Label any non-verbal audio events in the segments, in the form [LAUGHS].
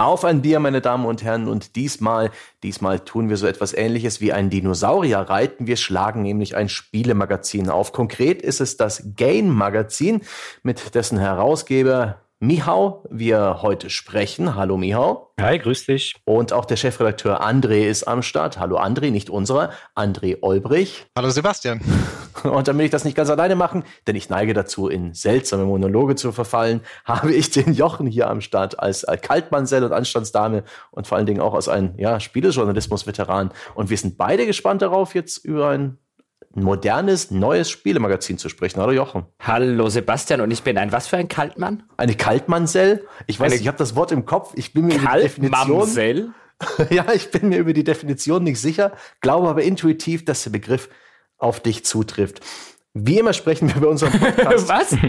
Auf ein Bier, meine Damen und Herren, und diesmal, diesmal tun wir so etwas ähnliches wie ein Dinosaurier reiten. Wir schlagen nämlich ein Spielemagazin auf. Konkret ist es das Gain Magazin, mit dessen Herausgeber Mihau wir heute sprechen. Hallo Mihau. Hi, grüß dich. Und auch der Chefredakteur André ist am Start. Hallo André, nicht unserer, André Olbrich. Hallo Sebastian. [LAUGHS] Und damit ich das nicht ganz alleine machen, denn ich neige dazu, in seltsame Monologe zu verfallen, [LAUGHS] habe ich den Jochen hier am Start als Kaltmannsell und Anstandsdame und vor allen Dingen auch als ein ja, Spielejournalismus-Veteran. Und wir sind beide gespannt darauf, jetzt über ein ein modernes, neues Spielemagazin zu sprechen. Hallo Jochen. Hallo Sebastian und ich bin ein was für ein Kaltmann? Eine Kaltmannsell? Ich weiß, Eine ich habe das Wort im Kopf. Ich bin mir über die Definition. [LAUGHS] ja, ich bin mir über die Definition nicht sicher, glaube aber intuitiv, dass der Begriff auf dich zutrifft. Wie immer sprechen wir bei unserem Podcast. [LAUGHS] Was? [LAUGHS]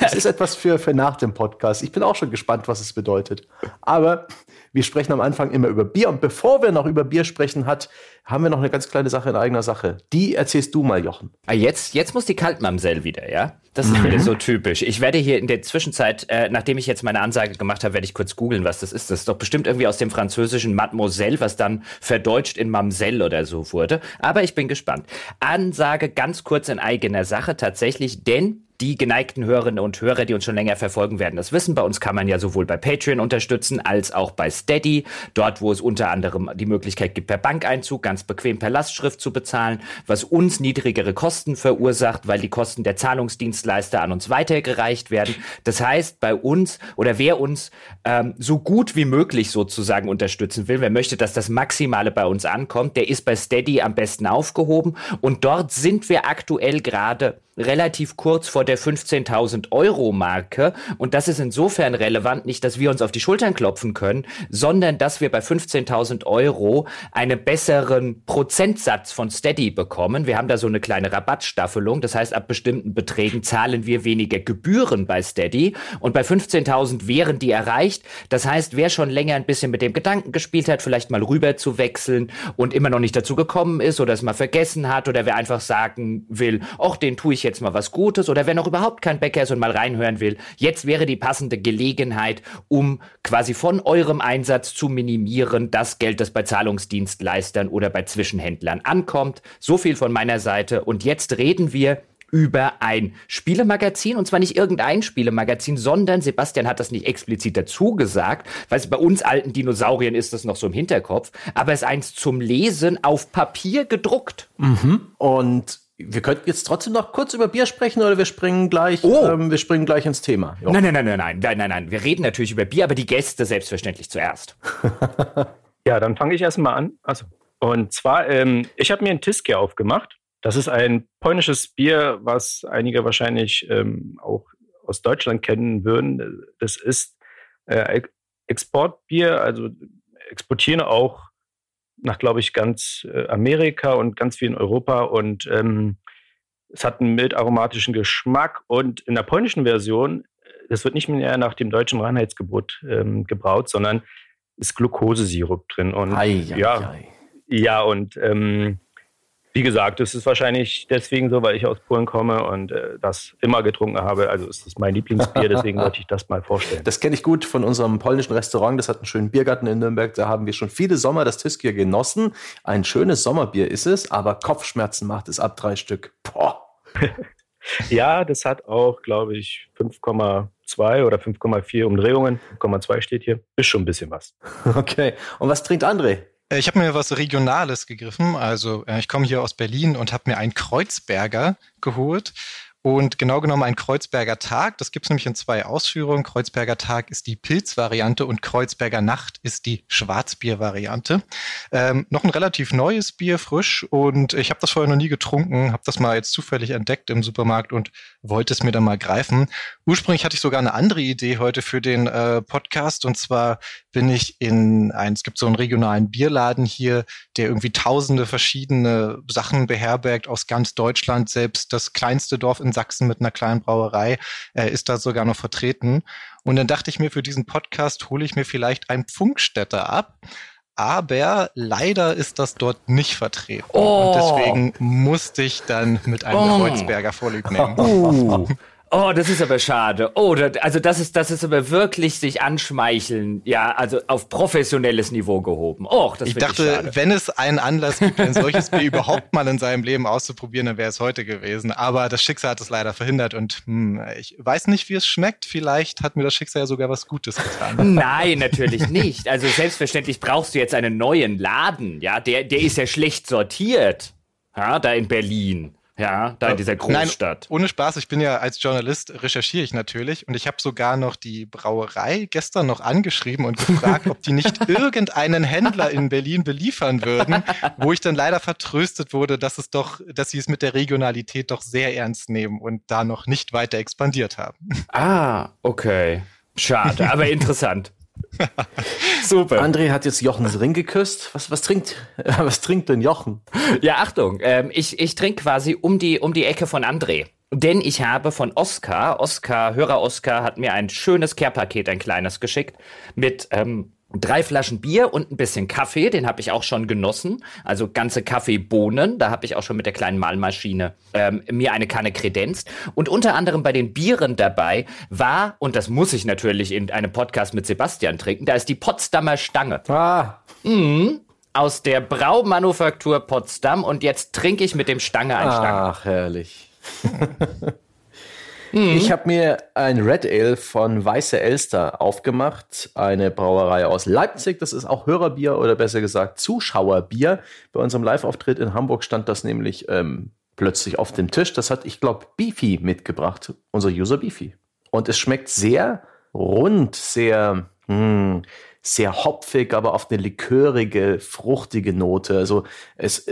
Es ist etwas für, für nach dem Podcast. Ich bin auch schon gespannt, was es bedeutet. Aber wir sprechen am Anfang immer über Bier. Und bevor wir noch über Bier sprechen, hat, haben wir noch eine ganz kleine Sache in eigener Sache. Die erzählst du mal, Jochen. Ah, jetzt, jetzt muss die Kaltmamsell wieder, ja? Das ist mhm. wieder so typisch. Ich werde hier in der Zwischenzeit, äh, nachdem ich jetzt meine Ansage gemacht habe, werde ich kurz googeln, was das ist. Das ist doch bestimmt irgendwie aus dem französischen Mademoiselle, was dann verdeutscht in Mamselle oder so wurde. Aber ich bin gespannt. Ansage ganz kurz in eigener Sache tatsächlich, denn die geneigten Hörerinnen und Hörer, die uns schon länger verfolgen, werden das wissen. Bei uns kann man ja sowohl bei Patreon unterstützen als auch bei Steady. Dort, wo es unter anderem die Möglichkeit gibt, per Bankeinzug ganz bequem per Lastschrift zu bezahlen, was uns niedrigere Kosten verursacht, weil die Kosten der Zahlungsdienstleister an uns weitergereicht werden. Das heißt, bei uns oder wer uns ähm, so gut wie möglich sozusagen unterstützen will, wer möchte, dass das Maximale bei uns ankommt, der ist bei Steady am besten aufgehoben. Und dort sind wir aktuell gerade relativ kurz vor der 15.000 Euro Marke. Und das ist insofern relevant, nicht, dass wir uns auf die Schultern klopfen können, sondern dass wir bei 15.000 Euro einen besseren Prozentsatz von Steady bekommen. Wir haben da so eine kleine Rabattstaffelung. Das heißt, ab bestimmten Beträgen zahlen wir weniger Gebühren bei Steady. Und bei 15.000 wären die erreicht. Das heißt, wer schon länger ein bisschen mit dem Gedanken gespielt hat, vielleicht mal rüber zu wechseln und immer noch nicht dazu gekommen ist oder es mal vergessen hat oder wer einfach sagen will, ach, den tue ich jetzt jetzt mal was Gutes oder wer noch überhaupt kein Bäcker ist und mal reinhören will, jetzt wäre die passende Gelegenheit, um quasi von eurem Einsatz zu minimieren, das Geld, das bei Zahlungsdienstleistern oder bei Zwischenhändlern ankommt. So viel von meiner Seite. Und jetzt reden wir über ein Spielemagazin und zwar nicht irgendein Spielemagazin, sondern Sebastian hat das nicht explizit dazu gesagt, weil bei uns alten Dinosauriern ist das noch so im Hinterkopf, aber es ist eins zum Lesen auf Papier gedruckt. Mhm. Und wir könnten jetzt trotzdem noch kurz über Bier sprechen oder wir springen gleich, oh. ähm, wir springen gleich ins Thema. Jo. Nein, nein, nein, nein, nein, nein, nein, nein. Wir reden natürlich über Bier, aber die Gäste selbstverständlich zuerst. [LAUGHS] ja, dann fange ich erstmal an. Also, und zwar, ähm, ich habe mir ein Tiske aufgemacht. Das ist ein polnisches Bier, was einige wahrscheinlich ähm, auch aus Deutschland kennen würden. Das ist äh, Exportbier, also exportieren auch nach, glaube ich, ganz äh, Amerika und ganz viel in Europa und ähm, es hat einen mild aromatischen Geschmack und in der polnischen Version, äh, das wird nicht mehr nach dem deutschen Reinheitsgebot ähm, gebraut, sondern ist Glukosesirup drin und ei, ja, ei. ja und ähm, wie gesagt, das ist wahrscheinlich deswegen so, weil ich aus Polen komme und äh, das immer getrunken habe. Also ist das mein Lieblingsbier, deswegen wollte ich das mal vorstellen. Das kenne ich gut von unserem polnischen Restaurant. Das hat einen schönen Biergarten in Nürnberg. Da haben wir schon viele Sommer das Tiskier genossen. Ein schönes Sommerbier ist es, aber Kopfschmerzen macht es ab drei Stück. Boah. [LAUGHS] ja, das hat auch, glaube ich, 5,2 oder 5,4 Umdrehungen. 5,2 steht hier. Ist schon ein bisschen was. [LAUGHS] Okay. Und was trinkt André? Äh, ich habe mir was Regionales gegriffen. Also äh, ich komme hier aus Berlin und habe mir einen Kreuzberger geholt. Und genau genommen ein Kreuzberger Tag. Das gibt es nämlich in zwei Ausführungen. Kreuzberger Tag ist die Pilzvariante und Kreuzberger Nacht ist die Schwarzbiervariante. Ähm, noch ein relativ neues Bier, frisch. Und ich habe das vorher noch nie getrunken, habe das mal jetzt zufällig entdeckt im Supermarkt und wollte es mir dann mal greifen. Ursprünglich hatte ich sogar eine andere Idee heute für den äh, Podcast. Und zwar bin ich in ein, es gibt so einen regionalen Bierladen hier, der irgendwie tausende verschiedene Sachen beherbergt aus ganz Deutschland. Selbst das kleinste Dorf in in Sachsen mit einer kleinen Brauerei, äh, ist da sogar noch vertreten. Und dann dachte ich mir, für diesen Podcast hole ich mir vielleicht einen Pfunkstätter ab. Aber leider ist das dort nicht vertreten. Oh. Und deswegen musste ich dann mit einem oh. Kreuzberger Vorlieb nehmen. Oh. Oh, das ist aber schade. Oh, das, also das ist, das ist aber wirklich sich anschmeicheln. Ja, also auf professionelles Niveau gehoben. Oh, das Ich dachte, schade. wenn es einen Anlass gibt, ein solches Bier [LAUGHS] überhaupt mal in seinem Leben auszuprobieren, dann wäre es heute gewesen. Aber das Schicksal hat es leider verhindert und hm, ich weiß nicht, wie es schmeckt. Vielleicht hat mir das Schicksal ja sogar was Gutes getan. [LAUGHS] Nein, natürlich nicht. Also selbstverständlich brauchst du jetzt einen neuen Laden. Ja, der, der ist ja schlecht sortiert. Ja, da in Berlin. Ja, da in dieser Großstadt. Nein, ohne Spaß, ich bin ja als Journalist recherchiere ich natürlich und ich habe sogar noch die Brauerei gestern noch angeschrieben und gefragt, ob die nicht [LAUGHS] irgendeinen Händler in Berlin beliefern würden, wo ich dann leider vertröstet wurde, dass es doch, dass sie es mit der Regionalität doch sehr ernst nehmen und da noch nicht weiter expandiert haben. Ah, okay. Schade, aber interessant. [LAUGHS] [LAUGHS] Super. André hat jetzt Jochens Ring geküsst. Was, was, trinkt, [LAUGHS] was trinkt denn Jochen? Ja, Achtung, ähm, ich, ich trinke quasi um die, um die Ecke von André. Denn ich habe von Oscar, Oscar, Hörer Oscar, hat mir ein schönes Care-Paket, ein kleines geschickt, mit ähm, drei Flaschen Bier und ein bisschen Kaffee, den habe ich auch schon genossen. Also ganze Kaffeebohnen, da habe ich auch schon mit der kleinen Mahlmaschine ähm, mir eine Kanne kredenzt. Und unter anderem bei den Bieren dabei war, und das muss ich natürlich in einem Podcast mit Sebastian trinken, da ist die Potsdamer Stange. Ah. Mhm. Aus der Braumanufaktur Potsdam und jetzt trinke ich mit dem Stange ein Stange. Ach, herrlich. [LAUGHS] Mhm. Ich habe mir ein Red Ale von Weiße Elster aufgemacht, eine Brauerei aus Leipzig. Das ist auch Hörerbier oder besser gesagt Zuschauerbier. Bei unserem Live-Auftritt in Hamburg stand das nämlich ähm, plötzlich auf dem Tisch. Das hat, ich glaube, Beefy mitgebracht, unser User Beefy. Und es schmeckt sehr rund, sehr, mh, hm, sehr hopfig, aber auf eine likörige, fruchtige Note. Also es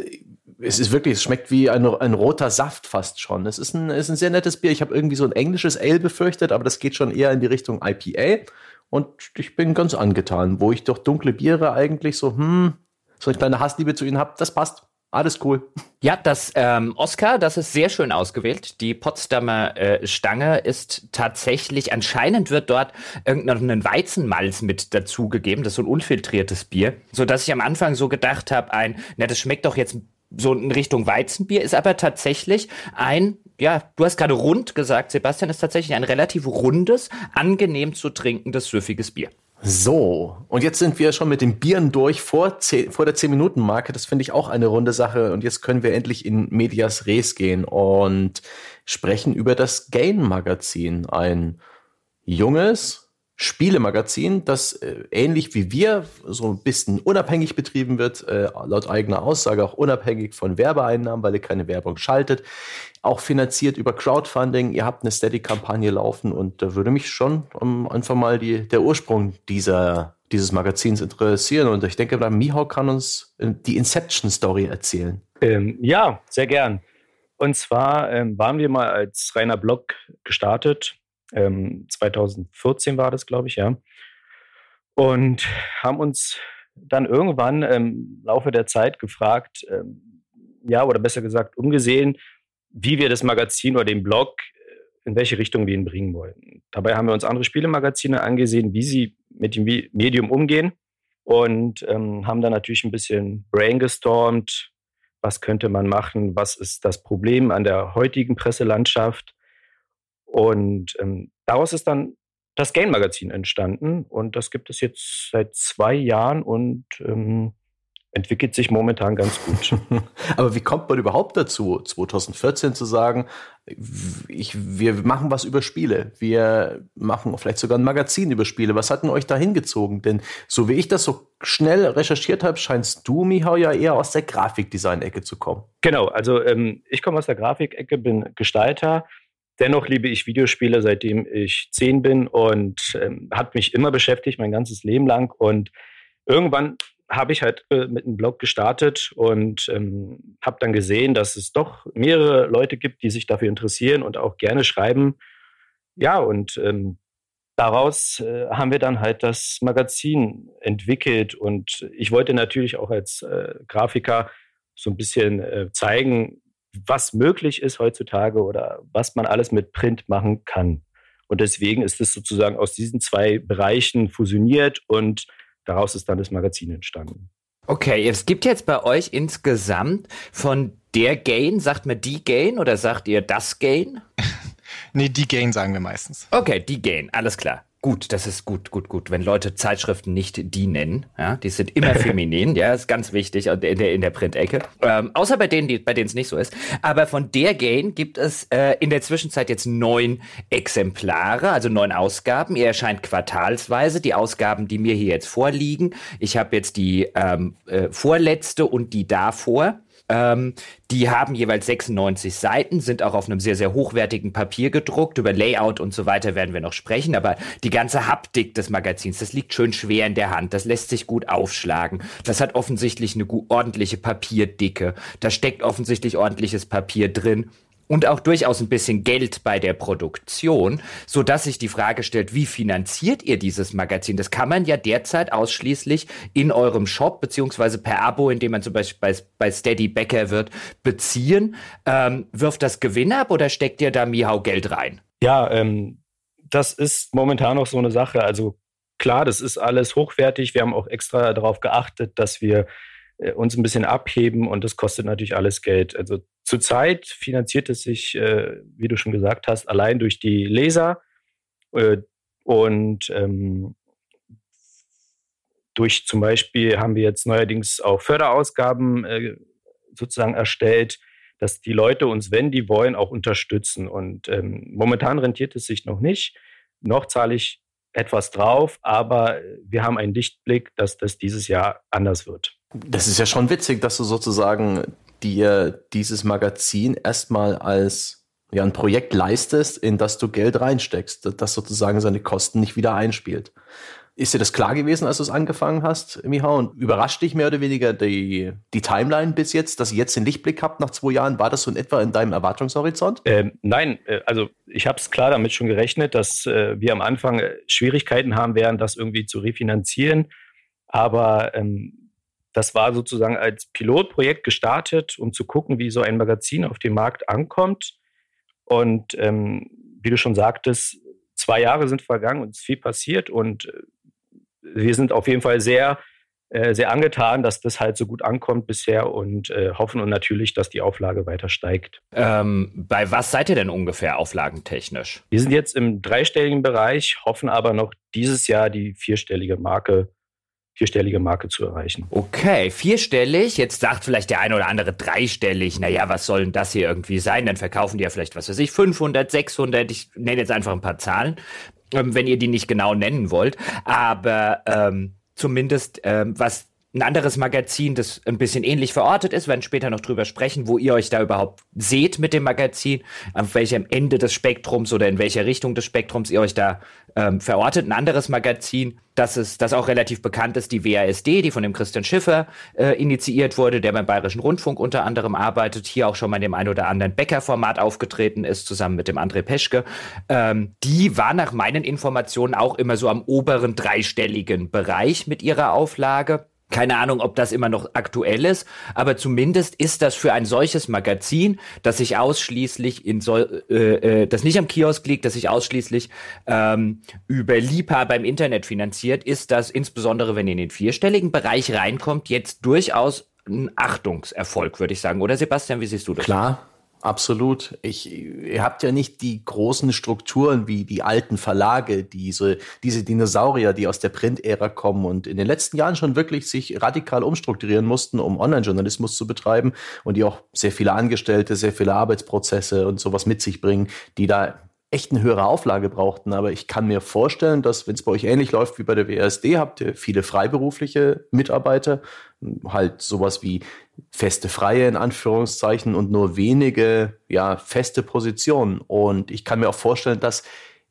es ist wirklich, es schmeckt wie ein, ein roter Saft fast schon. Es ist ein, ist ein sehr nettes Bier. Ich habe irgendwie so ein englisches Ale befürchtet, aber das geht schon eher in die Richtung IPA. Und ich bin ganz angetan, wo ich doch dunkle Biere eigentlich so, hm, so eine kleine Hassliebe zu ihnen habe. Das passt. Alles cool. Ja, das ähm, Oscar, das ist sehr schön ausgewählt. Die Potsdamer äh, Stange ist tatsächlich, anscheinend wird dort irgendein Weizenmalz mit dazugegeben. Das ist so ein unfiltriertes Bier. So dass ich am Anfang so gedacht habe, ein, na, das schmeckt doch jetzt so in Richtung Weizenbier, ist aber tatsächlich ein, ja, du hast gerade rund gesagt, Sebastian, ist tatsächlich ein relativ rundes, angenehm zu trinkendes, süffiges Bier. So, und jetzt sind wir schon mit den Bieren durch vor, 10, vor der 10-Minuten-Marke. Das finde ich auch eine runde Sache. Und jetzt können wir endlich in Medias Res gehen und sprechen über das Gain-Magazin. Ein junges, Spielemagazin, das äh, ähnlich wie wir so ein bisschen unabhängig betrieben wird, äh, laut eigener Aussage auch unabhängig von Werbeeinnahmen, weil ihr keine Werbung schaltet, auch finanziert über Crowdfunding. Ihr habt eine Steady-Kampagne laufen und da würde mich schon um, einfach mal die, der Ursprung dieser, dieses Magazins interessieren. Und ich denke, Mihau kann uns äh, die Inception-Story erzählen. Ähm, ja, sehr gern. Und zwar ähm, waren wir mal als reiner Blog gestartet ähm, 2014 war das, glaube ich, ja. Und haben uns dann irgendwann im Laufe der Zeit gefragt, ähm, ja, oder besser gesagt, umgesehen, wie wir das Magazin oder den Blog, äh, in welche Richtung wir ihn bringen wollen. Dabei haben wir uns andere Spielemagazine angesehen, wie sie mit dem Medium umgehen und ähm, haben dann natürlich ein bisschen brainstormt, was könnte man machen, was ist das Problem an der heutigen Presselandschaft und ähm, daraus ist dann das Gain-Magazin entstanden und das gibt es jetzt seit zwei Jahren und ähm, entwickelt sich momentan ganz gut. [LAUGHS] Aber wie kommt man überhaupt dazu, 2014 zu sagen, ich, wir machen was über Spiele, wir machen vielleicht sogar ein Magazin über Spiele. Was hat denn euch da hingezogen? Denn so wie ich das so schnell recherchiert habe, scheinst du, Mihau, ja eher aus der Grafikdesign-Ecke zu kommen. Genau, also ähm, ich komme aus der Grafikecke, bin Gestalter Dennoch liebe ich Videospiele, seitdem ich zehn bin und ähm, hat mich immer beschäftigt, mein ganzes Leben lang. Und irgendwann habe ich halt äh, mit einem Blog gestartet und ähm, habe dann gesehen, dass es doch mehrere Leute gibt, die sich dafür interessieren und auch gerne schreiben. Ja, und ähm, daraus äh, haben wir dann halt das Magazin entwickelt und ich wollte natürlich auch als äh, Grafiker so ein bisschen äh, zeigen, was möglich ist heutzutage oder was man alles mit Print machen kann. Und deswegen ist es sozusagen aus diesen zwei Bereichen fusioniert und daraus ist dann das Magazin entstanden. Okay, es gibt jetzt bei euch insgesamt von der Gain, sagt man die Gain oder sagt ihr das Gain? [LAUGHS] Nee, die Gain sagen wir meistens. Okay, die Gain, alles klar. Gut, das ist gut, gut, gut. Wenn Leute Zeitschriften nicht die nennen, ja, die sind immer feminin, [LAUGHS] ja, ist ganz wichtig in der, in der Printecke. Ähm, außer bei denen, die, bei denen es nicht so ist. Aber von der Gain gibt es äh, in der Zwischenzeit jetzt neun Exemplare, also neun Ausgaben. Ihr erscheint quartalsweise. Die Ausgaben, die mir hier jetzt vorliegen, ich habe jetzt die ähm, äh, vorletzte und die davor. Ähm, die haben jeweils 96 Seiten, sind auch auf einem sehr, sehr hochwertigen Papier gedruckt. Über Layout und so weiter werden wir noch sprechen, aber die ganze Haptik des Magazins, das liegt schön schwer in der Hand. Das lässt sich gut aufschlagen. Das hat offensichtlich eine ordentliche Papierdicke. Da steckt offensichtlich ordentliches Papier drin und auch durchaus ein bisschen Geld bei der Produktion, so dass sich die Frage stellt, wie finanziert ihr dieses Magazin? Das kann man ja derzeit ausschließlich in eurem Shop beziehungsweise per Abo, indem man zum Beispiel bei, bei Steady Bäcker wird, beziehen. Ähm, wirft das Gewinn ab oder steckt ihr da Mihau Geld rein? Ja, ähm, das ist momentan noch so eine Sache. Also klar, das ist alles hochwertig. Wir haben auch extra darauf geachtet, dass wir äh, uns ein bisschen abheben und das kostet natürlich alles Geld. Also zurzeit finanziert es sich, äh, wie du schon gesagt hast, allein durch die Leser äh, und ähm, durch zum Beispiel haben wir jetzt neuerdings auch Förderausgaben äh, sozusagen erstellt, dass die Leute uns, wenn die wollen, auch unterstützen. Und ähm, momentan rentiert es sich noch nicht. Noch zahle ich etwas drauf, aber wir haben einen Lichtblick, dass das dieses Jahr anders wird. Das ist ja schon witzig, dass du sozusagen dir dieses Magazin erstmal als ja, ein Projekt leistest, in das du Geld reinsteckst, das sozusagen seine Kosten nicht wieder einspielt. Ist dir das klar gewesen, als du es angefangen hast, Miha? Und überrascht dich mehr oder weniger die, die Timeline bis jetzt, dass ihr jetzt den Lichtblick habt nach zwei Jahren? War das so in etwa in deinem Erwartungshorizont? Ähm, nein, äh, also ich habe es klar damit schon gerechnet, dass äh, wir am Anfang äh, Schwierigkeiten haben werden, das irgendwie zu refinanzieren. Aber ähm, das war sozusagen als Pilotprojekt gestartet, um zu gucken, wie so ein Magazin auf dem Markt ankommt. Und ähm, wie du schon sagtest, zwei Jahre sind vergangen und es ist viel passiert. Und äh, wir sind auf jeden Fall sehr, äh, sehr angetan, dass das halt so gut ankommt bisher und äh, hoffen und natürlich, dass die Auflage weiter steigt. Ähm, bei was seid ihr denn ungefähr auflagentechnisch? Wir sind jetzt im dreistelligen Bereich, hoffen aber noch dieses Jahr die vierstellige Marke vierstellige Marke zu erreichen. Okay, vierstellig. Jetzt sagt vielleicht der eine oder andere dreistellig. Naja, was soll denn das hier irgendwie sein? Dann verkaufen die ja vielleicht, was weiß ich, 500, 600. Ich nenne jetzt einfach ein paar Zahlen, ähm, wenn ihr die nicht genau nennen wollt. Aber ähm, zumindest, ähm, was ein anderes Magazin, das ein bisschen ähnlich verortet ist, werden später noch drüber sprechen, wo ihr euch da überhaupt seht mit dem Magazin, auf welchem Ende des Spektrums oder in welcher Richtung des Spektrums ihr euch da ähm, verortet. Ein anderes Magazin, das ist, das auch relativ bekannt ist, die WASD, die von dem Christian Schiffer äh, initiiert wurde, der beim Bayerischen Rundfunk unter anderem arbeitet, hier auch schon mal in dem ein oder anderen Bäcker-Format aufgetreten ist, zusammen mit dem André Peschke. Ähm, die war nach meinen Informationen auch immer so am oberen dreistelligen Bereich mit ihrer Auflage. Keine Ahnung, ob das immer noch aktuell ist, aber zumindest ist das für ein solches Magazin, das sich ausschließlich in so, äh, äh, das nicht am Kiosk liegt, das sich ausschließlich ähm, über Liebhaber im Internet finanziert, ist das insbesondere, wenn ihr in den vierstelligen Bereich reinkommt, jetzt durchaus ein Achtungserfolg, würde ich sagen. Oder Sebastian, wie siehst du das? Klar, Absolut. Ich, ihr habt ja nicht die großen Strukturen wie die alten Verlage, diese, diese Dinosaurier, die aus der Print-Ära kommen und in den letzten Jahren schon wirklich sich radikal umstrukturieren mussten, um Online-Journalismus zu betreiben und die auch sehr viele Angestellte, sehr viele Arbeitsprozesse und sowas mit sich bringen, die da echt eine höhere Auflage brauchten. Aber ich kann mir vorstellen, dass, wenn es bei euch ähnlich läuft wie bei der WSD, habt ihr viele freiberufliche Mitarbeiter, halt sowas wie feste Freie in Anführungszeichen und nur wenige, ja, feste Positionen. Und ich kann mir auch vorstellen, dass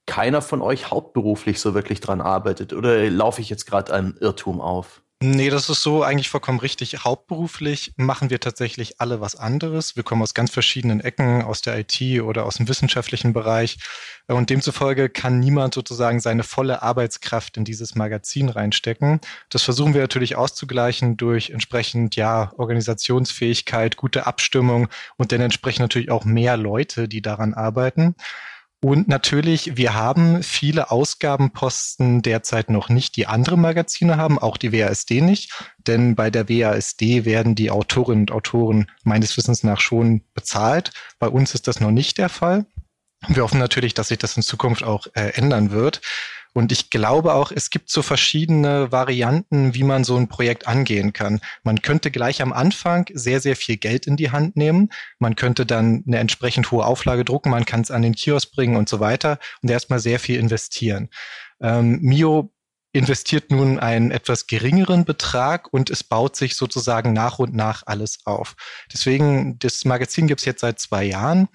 keiner von euch hauptberuflich so wirklich dran arbeitet. Oder laufe ich jetzt gerade einem Irrtum auf? Nee, das ist so eigentlich vollkommen richtig. Hauptberuflich machen wir tatsächlich alle was anderes. Wir kommen aus ganz verschiedenen Ecken, aus der IT oder aus dem wissenschaftlichen Bereich. Und demzufolge kann niemand sozusagen seine volle Arbeitskraft in dieses Magazin reinstecken. Das versuchen wir natürlich auszugleichen durch entsprechend, ja, Organisationsfähigkeit, gute Abstimmung und dann entsprechend natürlich auch mehr Leute, die daran arbeiten. Und natürlich, wir haben viele Ausgabenposten derzeit noch nicht, die andere Magazine haben, auch die WASD nicht. Denn bei der WASD werden die Autorinnen und Autoren meines Wissens nach schon bezahlt. Bei uns ist das noch nicht der Fall. Wir hoffen natürlich, dass sich das in Zukunft auch äh, ändern wird. Und ich glaube auch, es gibt so verschiedene Varianten, wie man so ein Projekt angehen kann. Man könnte gleich am Anfang sehr, sehr viel Geld in die Hand nehmen. Man könnte dann eine entsprechend hohe Auflage drucken. Man kann es an den Kiosk bringen und so weiter und erstmal sehr viel investieren. Ähm, Mio investiert nun einen etwas geringeren Betrag und es baut sich sozusagen nach und nach alles auf. Deswegen, das Magazin gibt es jetzt seit zwei Jahren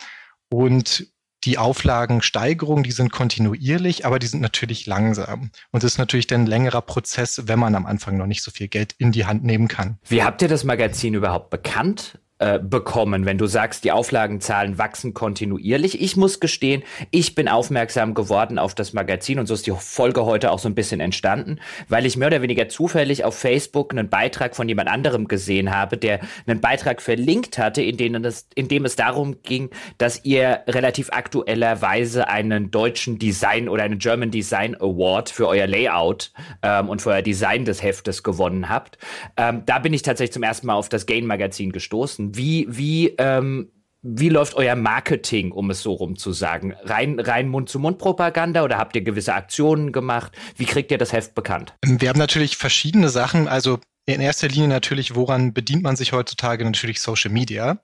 und die Auflagensteigerungen, die sind kontinuierlich, aber die sind natürlich langsam. Und es ist natürlich dann ein längerer Prozess, wenn man am Anfang noch nicht so viel Geld in die Hand nehmen kann. Wie habt ihr das Magazin überhaupt bekannt? Äh, bekommen, wenn du sagst, die Auflagenzahlen wachsen kontinuierlich. Ich muss gestehen, ich bin aufmerksam geworden auf das Magazin und so ist die Folge heute auch so ein bisschen entstanden, weil ich mehr oder weniger zufällig auf Facebook einen Beitrag von jemand anderem gesehen habe, der einen Beitrag verlinkt hatte, in, denen es, in dem es darum ging, dass ihr relativ aktuellerweise einen deutschen Design oder einen German Design Award für euer Layout ähm, und für euer Design des Heftes gewonnen habt. Ähm, da bin ich tatsächlich zum ersten Mal auf das Gain Magazin gestoßen wie, wie, ähm, wie läuft euer Marketing, um es so rum zu sagen? Rein, rein Mund-zu-Mund-Propaganda oder habt ihr gewisse Aktionen gemacht? Wie kriegt ihr das Heft bekannt? Wir haben natürlich verschiedene Sachen. Also in erster Linie natürlich, woran bedient man sich heutzutage? Natürlich Social Media.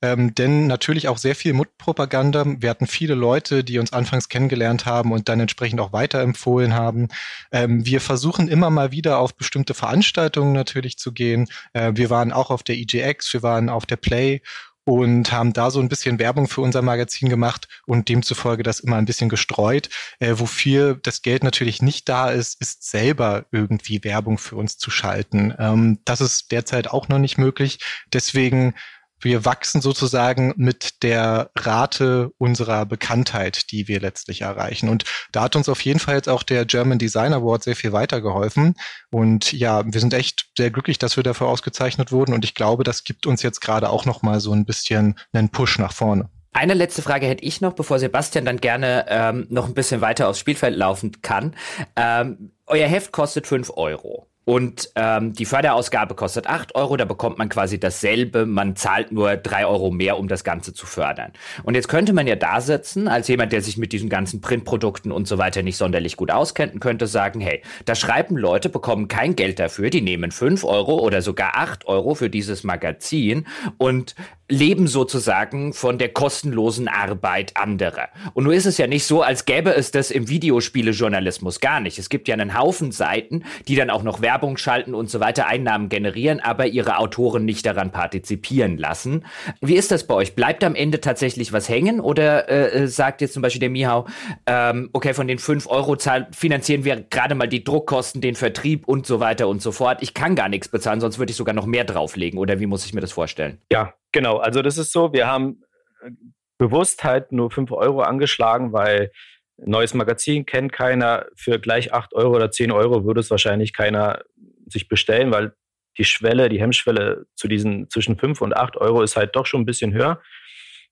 Ähm, denn natürlich auch sehr viel Mundpropaganda. Wir hatten viele Leute, die uns anfangs kennengelernt haben und dann entsprechend auch weiterempfohlen haben. Ähm, wir versuchen immer mal wieder auf bestimmte Veranstaltungen natürlich zu gehen. Äh, wir waren auch auf der EGX, wir waren auf der Play und haben da so ein bisschen Werbung für unser Magazin gemacht und demzufolge das immer ein bisschen gestreut. Äh, wofür das Geld natürlich nicht da ist, ist selber irgendwie Werbung für uns zu schalten. Ähm, das ist derzeit auch noch nicht möglich. Deswegen wir wachsen sozusagen mit der Rate unserer Bekanntheit, die wir letztlich erreichen. Und da hat uns auf jeden Fall jetzt auch der German Design Award sehr viel weitergeholfen. Und ja, wir sind echt sehr glücklich, dass wir dafür ausgezeichnet wurden. Und ich glaube, das gibt uns jetzt gerade auch noch mal so ein bisschen einen Push nach vorne. Eine letzte Frage hätte ich noch, bevor Sebastian dann gerne ähm, noch ein bisschen weiter aufs Spielfeld laufen kann. Ähm, euer Heft kostet fünf Euro. Und ähm, die Förderausgabe kostet 8 Euro, da bekommt man quasi dasselbe, man zahlt nur 3 Euro mehr, um das Ganze zu fördern. Und jetzt könnte man ja da sitzen, als jemand, der sich mit diesen ganzen Printprodukten und so weiter nicht sonderlich gut auskennt, und könnte sagen, hey, da schreiben Leute, bekommen kein Geld dafür, die nehmen 5 Euro oder sogar 8 Euro für dieses Magazin. Und leben sozusagen von der kostenlosen Arbeit anderer. Und nur ist es ja nicht so, als gäbe es das im Videospielejournalismus gar nicht. Es gibt ja einen Haufen Seiten, die dann auch noch Werbung schalten und so weiter, Einnahmen generieren, aber ihre Autoren nicht daran partizipieren lassen. Wie ist das bei euch? Bleibt am Ende tatsächlich was hängen oder äh, sagt jetzt zum Beispiel der Mihau, ähm, okay, von den 5 Euro zahlen, finanzieren wir gerade mal die Druckkosten, den Vertrieb und so weiter und so fort. Ich kann gar nichts bezahlen, sonst würde ich sogar noch mehr drauflegen. Oder wie muss ich mir das vorstellen? Ja, Genau, also das ist so, wir haben äh, bewusst halt nur 5 Euro angeschlagen, weil neues Magazin kennt keiner. Für gleich 8 Euro oder 10 Euro würde es wahrscheinlich keiner sich bestellen, weil die Schwelle, die Hemmschwelle zu diesen zwischen 5 und 8 Euro ist halt doch schon ein bisschen höher.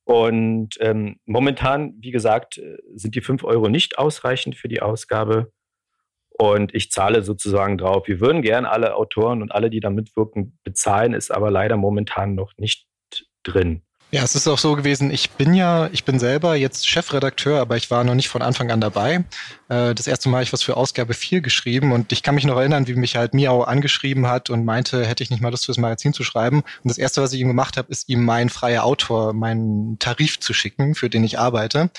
Und ähm, momentan, wie gesagt, äh, sind die 5 Euro nicht ausreichend für die Ausgabe. Und ich zahle sozusagen drauf. Wir würden gern alle Autoren und alle, die da mitwirken, bezahlen, ist aber leider momentan noch nicht drin. Ja, es ist auch so gewesen, ich bin ja, ich bin selber jetzt Chefredakteur, aber ich war noch nicht von Anfang an dabei. Äh, das erste Mal habe ich was für Ausgabe 4 geschrieben und ich kann mich noch erinnern, wie mich halt Miau angeschrieben hat und meinte, hätte ich nicht mal Lust fürs Magazin zu schreiben. Und das erste, was ich ihm gemacht habe, ist ihm mein freier Autor, meinen Tarif zu schicken, für den ich arbeite.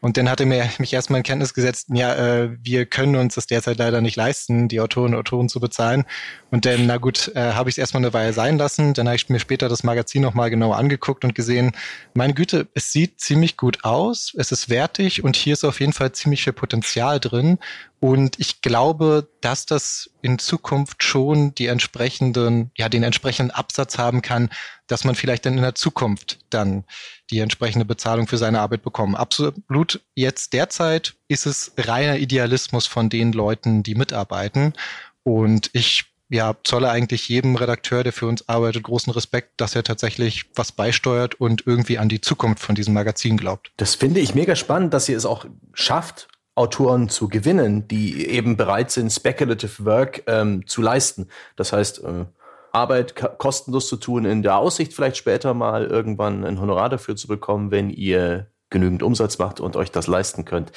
Und dann hatte mir mich erstmal in Kenntnis gesetzt, ja, äh, wir können uns das derzeit leider nicht leisten, die Autoren und Autoren zu bezahlen. Und dann, na gut, äh, habe ich es erstmal eine Weile sein lassen. Dann habe ich mir später das Magazin nochmal genauer angeguckt und gesehen, meine Güte, es sieht ziemlich gut aus, es ist wertig und hier ist auf jeden Fall ziemlich viel Potenzial drin. Und ich glaube, dass das in Zukunft schon die entsprechenden, ja, den entsprechenden Absatz haben kann, dass man vielleicht dann in der Zukunft dann die entsprechende Bezahlung für seine Arbeit bekommt. Absolut jetzt derzeit ist es reiner Idealismus von den Leuten, die mitarbeiten. Und ich ja, zolle eigentlich jedem Redakteur, der für uns arbeitet, großen Respekt, dass er tatsächlich was beisteuert und irgendwie an die Zukunft von diesem Magazin glaubt. Das finde ich mega spannend, dass ihr es auch schafft, Autoren zu gewinnen, die eben bereit sind, speculative Work ähm, zu leisten. Das heißt, äh, Arbeit kostenlos zu tun, in der Aussicht vielleicht später mal irgendwann ein Honorar dafür zu bekommen, wenn ihr genügend Umsatz macht und euch das leisten könnt.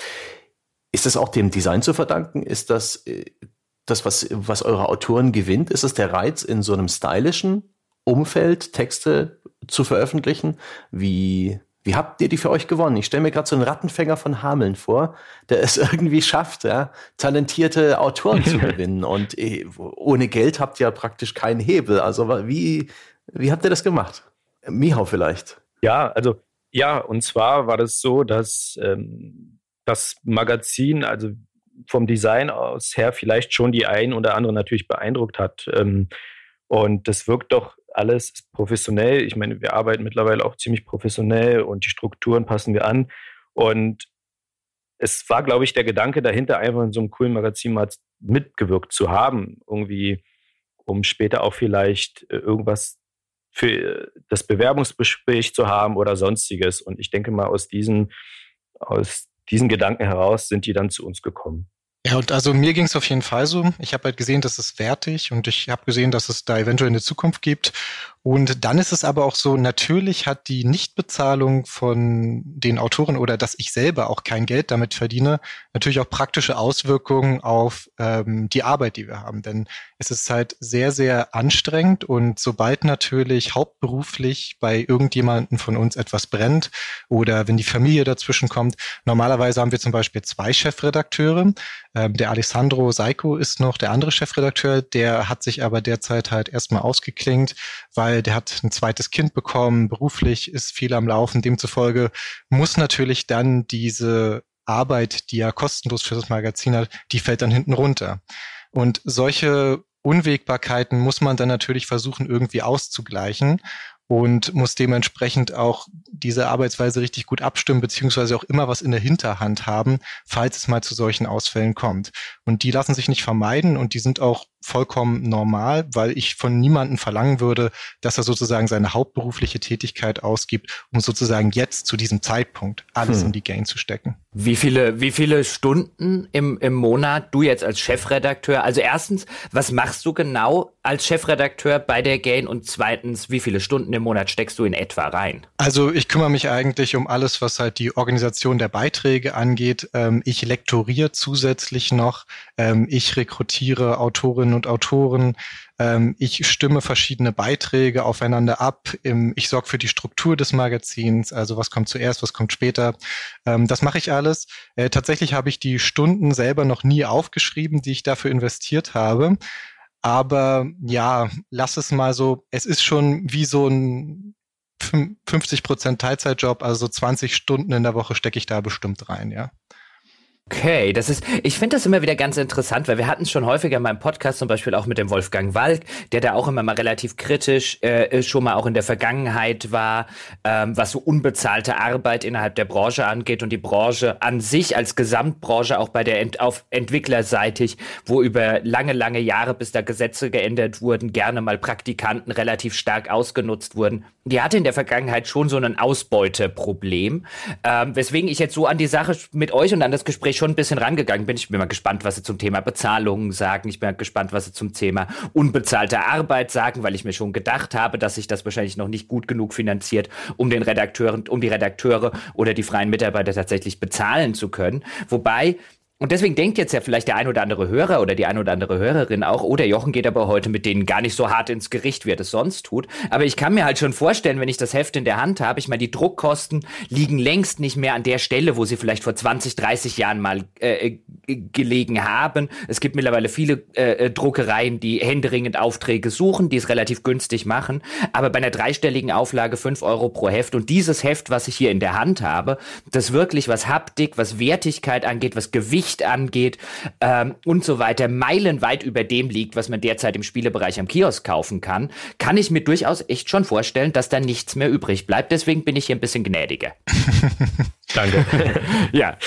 Ist das auch dem Design zu verdanken? Ist das äh, das, was, was eure Autoren gewinnt? Ist es der Reiz, in so einem stylischen Umfeld Texte zu veröffentlichen? Wie, wie habt ihr die für euch gewonnen? Ich stelle mir gerade so einen Rattenfänger von Hameln vor, der es [LAUGHS] irgendwie schafft, ja, talentierte Autoren zu [LAUGHS] gewinnen. Und eh, ohne Geld habt ihr praktisch keinen Hebel. Also wie, wie habt ihr das gemacht? Mihau vielleicht. Ja, also ja, und zwar war das so, dass ähm, das Magazin, also vom Design aus her vielleicht schon die ein oder andere natürlich beeindruckt hat. Ähm, und das wirkt doch alles professionell. Ich meine, wir arbeiten mittlerweile auch ziemlich professionell und die Strukturen passen wir an. Und es war, glaube ich, der Gedanke dahinter, einfach in so einem coolen Magazin mal mitgewirkt zu haben, irgendwie, um später auch vielleicht äh, irgendwas für das Bewerbungsgespräch zu haben oder sonstiges. Und ich denke mal, aus diesen, aus diesen Gedanken heraus sind die dann zu uns gekommen. Ja, und also mir ging es auf jeden Fall so. Ich habe halt gesehen, dass es wertig und ich habe gesehen, dass es da eventuell eine Zukunft gibt. Und dann ist es aber auch so, natürlich hat die Nichtbezahlung von den Autoren oder dass ich selber auch kein Geld damit verdiene, natürlich auch praktische Auswirkungen auf ähm, die Arbeit, die wir haben. Denn es ist halt sehr, sehr anstrengend und sobald natürlich hauptberuflich bei irgendjemanden von uns etwas brennt oder wenn die Familie dazwischen kommt, normalerweise haben wir zum Beispiel zwei Chefredakteure. Ähm, der Alessandro Seiko ist noch der andere Chefredakteur, der hat sich aber derzeit halt erstmal ausgeklingt, weil der hat ein zweites Kind bekommen, beruflich ist viel am Laufen. Demzufolge muss natürlich dann diese Arbeit, die er kostenlos für das Magazin hat, die fällt dann hinten runter. Und solche Unwägbarkeiten muss man dann natürlich versuchen, irgendwie auszugleichen und muss dementsprechend auch diese Arbeitsweise richtig gut abstimmen, beziehungsweise auch immer was in der Hinterhand haben, falls es mal zu solchen Ausfällen kommt. Und die lassen sich nicht vermeiden und die sind auch vollkommen normal, weil ich von niemandem verlangen würde, dass er sozusagen seine hauptberufliche Tätigkeit ausgibt, um sozusagen jetzt zu diesem Zeitpunkt alles hm. in die Gain zu stecken. Wie viele, wie viele Stunden im, im Monat du jetzt als Chefredakteur? Also erstens, was machst du genau als Chefredakteur bei der Gain? Und zweitens, wie viele Stunden im Monat steckst du in etwa rein? Also ich kümmere mich eigentlich um alles, was halt die Organisation der Beiträge angeht. Ähm, ich lektoriere zusätzlich noch. Ähm, ich rekrutiere Autorinnen Autorinnen und Autoren. Ähm, ich stimme verschiedene Beiträge aufeinander ab. Im, ich sorge für die Struktur des Magazins, also was kommt zuerst, was kommt später. Ähm, das mache ich alles. Äh, tatsächlich habe ich die Stunden selber noch nie aufgeschrieben, die ich dafür investiert habe. Aber ja, lass es mal so, es ist schon wie so ein 50 Prozent Teilzeitjob, also 20 Stunden in der Woche stecke ich da bestimmt rein, ja. Okay, das ist, ich finde das immer wieder ganz interessant, weil wir hatten es schon häufiger in meinem Podcast, zum Beispiel auch mit dem Wolfgang Walk, der da auch immer mal relativ kritisch äh, schon mal auch in der Vergangenheit war, ähm, was so unbezahlte Arbeit innerhalb der Branche angeht und die Branche an sich als Gesamtbranche auch bei der Ent auf Entwicklerseitig, wo über lange, lange Jahre, bis da Gesetze geändert wurden, gerne mal Praktikanten relativ stark ausgenutzt wurden. Die hatte in der Vergangenheit schon so ein Ausbeuteproblem, ähm, weswegen ich jetzt so an die Sache mit euch und an das Gespräch ich schon ein bisschen rangegangen bin. Ich bin mal gespannt, was sie zum Thema Bezahlungen sagen. Ich bin mal gespannt, was sie zum Thema unbezahlte Arbeit sagen, weil ich mir schon gedacht habe, dass sich das wahrscheinlich noch nicht gut genug finanziert, um den Redakteuren, um die Redakteure oder die freien Mitarbeiter tatsächlich bezahlen zu können. Wobei und deswegen denkt jetzt ja vielleicht der ein oder andere Hörer oder die ein oder andere Hörerin auch, oh, der Jochen geht aber heute mit denen gar nicht so hart ins Gericht, wie er das sonst tut. Aber ich kann mir halt schon vorstellen, wenn ich das Heft in der Hand habe, ich meine, die Druckkosten liegen längst nicht mehr an der Stelle, wo sie vielleicht vor 20, 30 Jahren mal äh, äh, gelegen haben. Es gibt mittlerweile viele äh, Druckereien, die händeringend Aufträge suchen, die es relativ günstig machen. Aber bei einer dreistelligen Auflage 5 Euro pro Heft und dieses Heft, was ich hier in der Hand habe, das wirklich was Haptik, was Wertigkeit angeht, was Gewicht Gewicht angeht ähm, und so weiter, meilenweit über dem liegt, was man derzeit im Spielebereich am Kiosk kaufen kann, kann ich mir durchaus echt schon vorstellen, dass da nichts mehr übrig bleibt. Deswegen bin ich hier ein bisschen gnädiger. [LAUGHS] Danke. [LAUGHS] ja.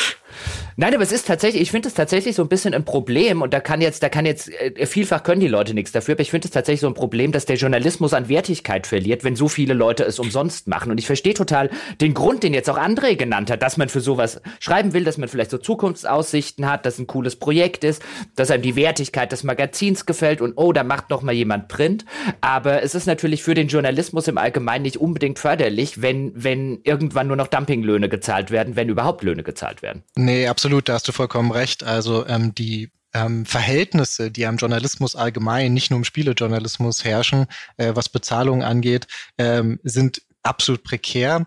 Nein, aber es ist tatsächlich, ich finde es tatsächlich so ein bisschen ein Problem und da kann jetzt, da kann jetzt, äh, vielfach können die Leute nichts dafür, aber ich finde es tatsächlich so ein Problem, dass der Journalismus an Wertigkeit verliert, wenn so viele Leute es umsonst machen. Und ich verstehe total den Grund, den jetzt auch André genannt hat, dass man für sowas schreiben will, dass man vielleicht so Zukunftsaussichten hat, dass ein cooles Projekt ist, dass einem die Wertigkeit des Magazins gefällt und oh, da macht noch mal jemand Print. Aber es ist natürlich für den Journalismus im Allgemeinen nicht unbedingt förderlich, wenn, wenn irgendwann nur noch Dumpinglöhne gezahlt werden, wenn überhaupt Löhne gezahlt werden. Nee, absolut absolut, da hast du vollkommen recht. Also ähm, die ähm, Verhältnisse, die am Journalismus allgemein, nicht nur im Spielejournalismus herrschen, äh, was Bezahlung angeht, ähm, sind absolut prekär.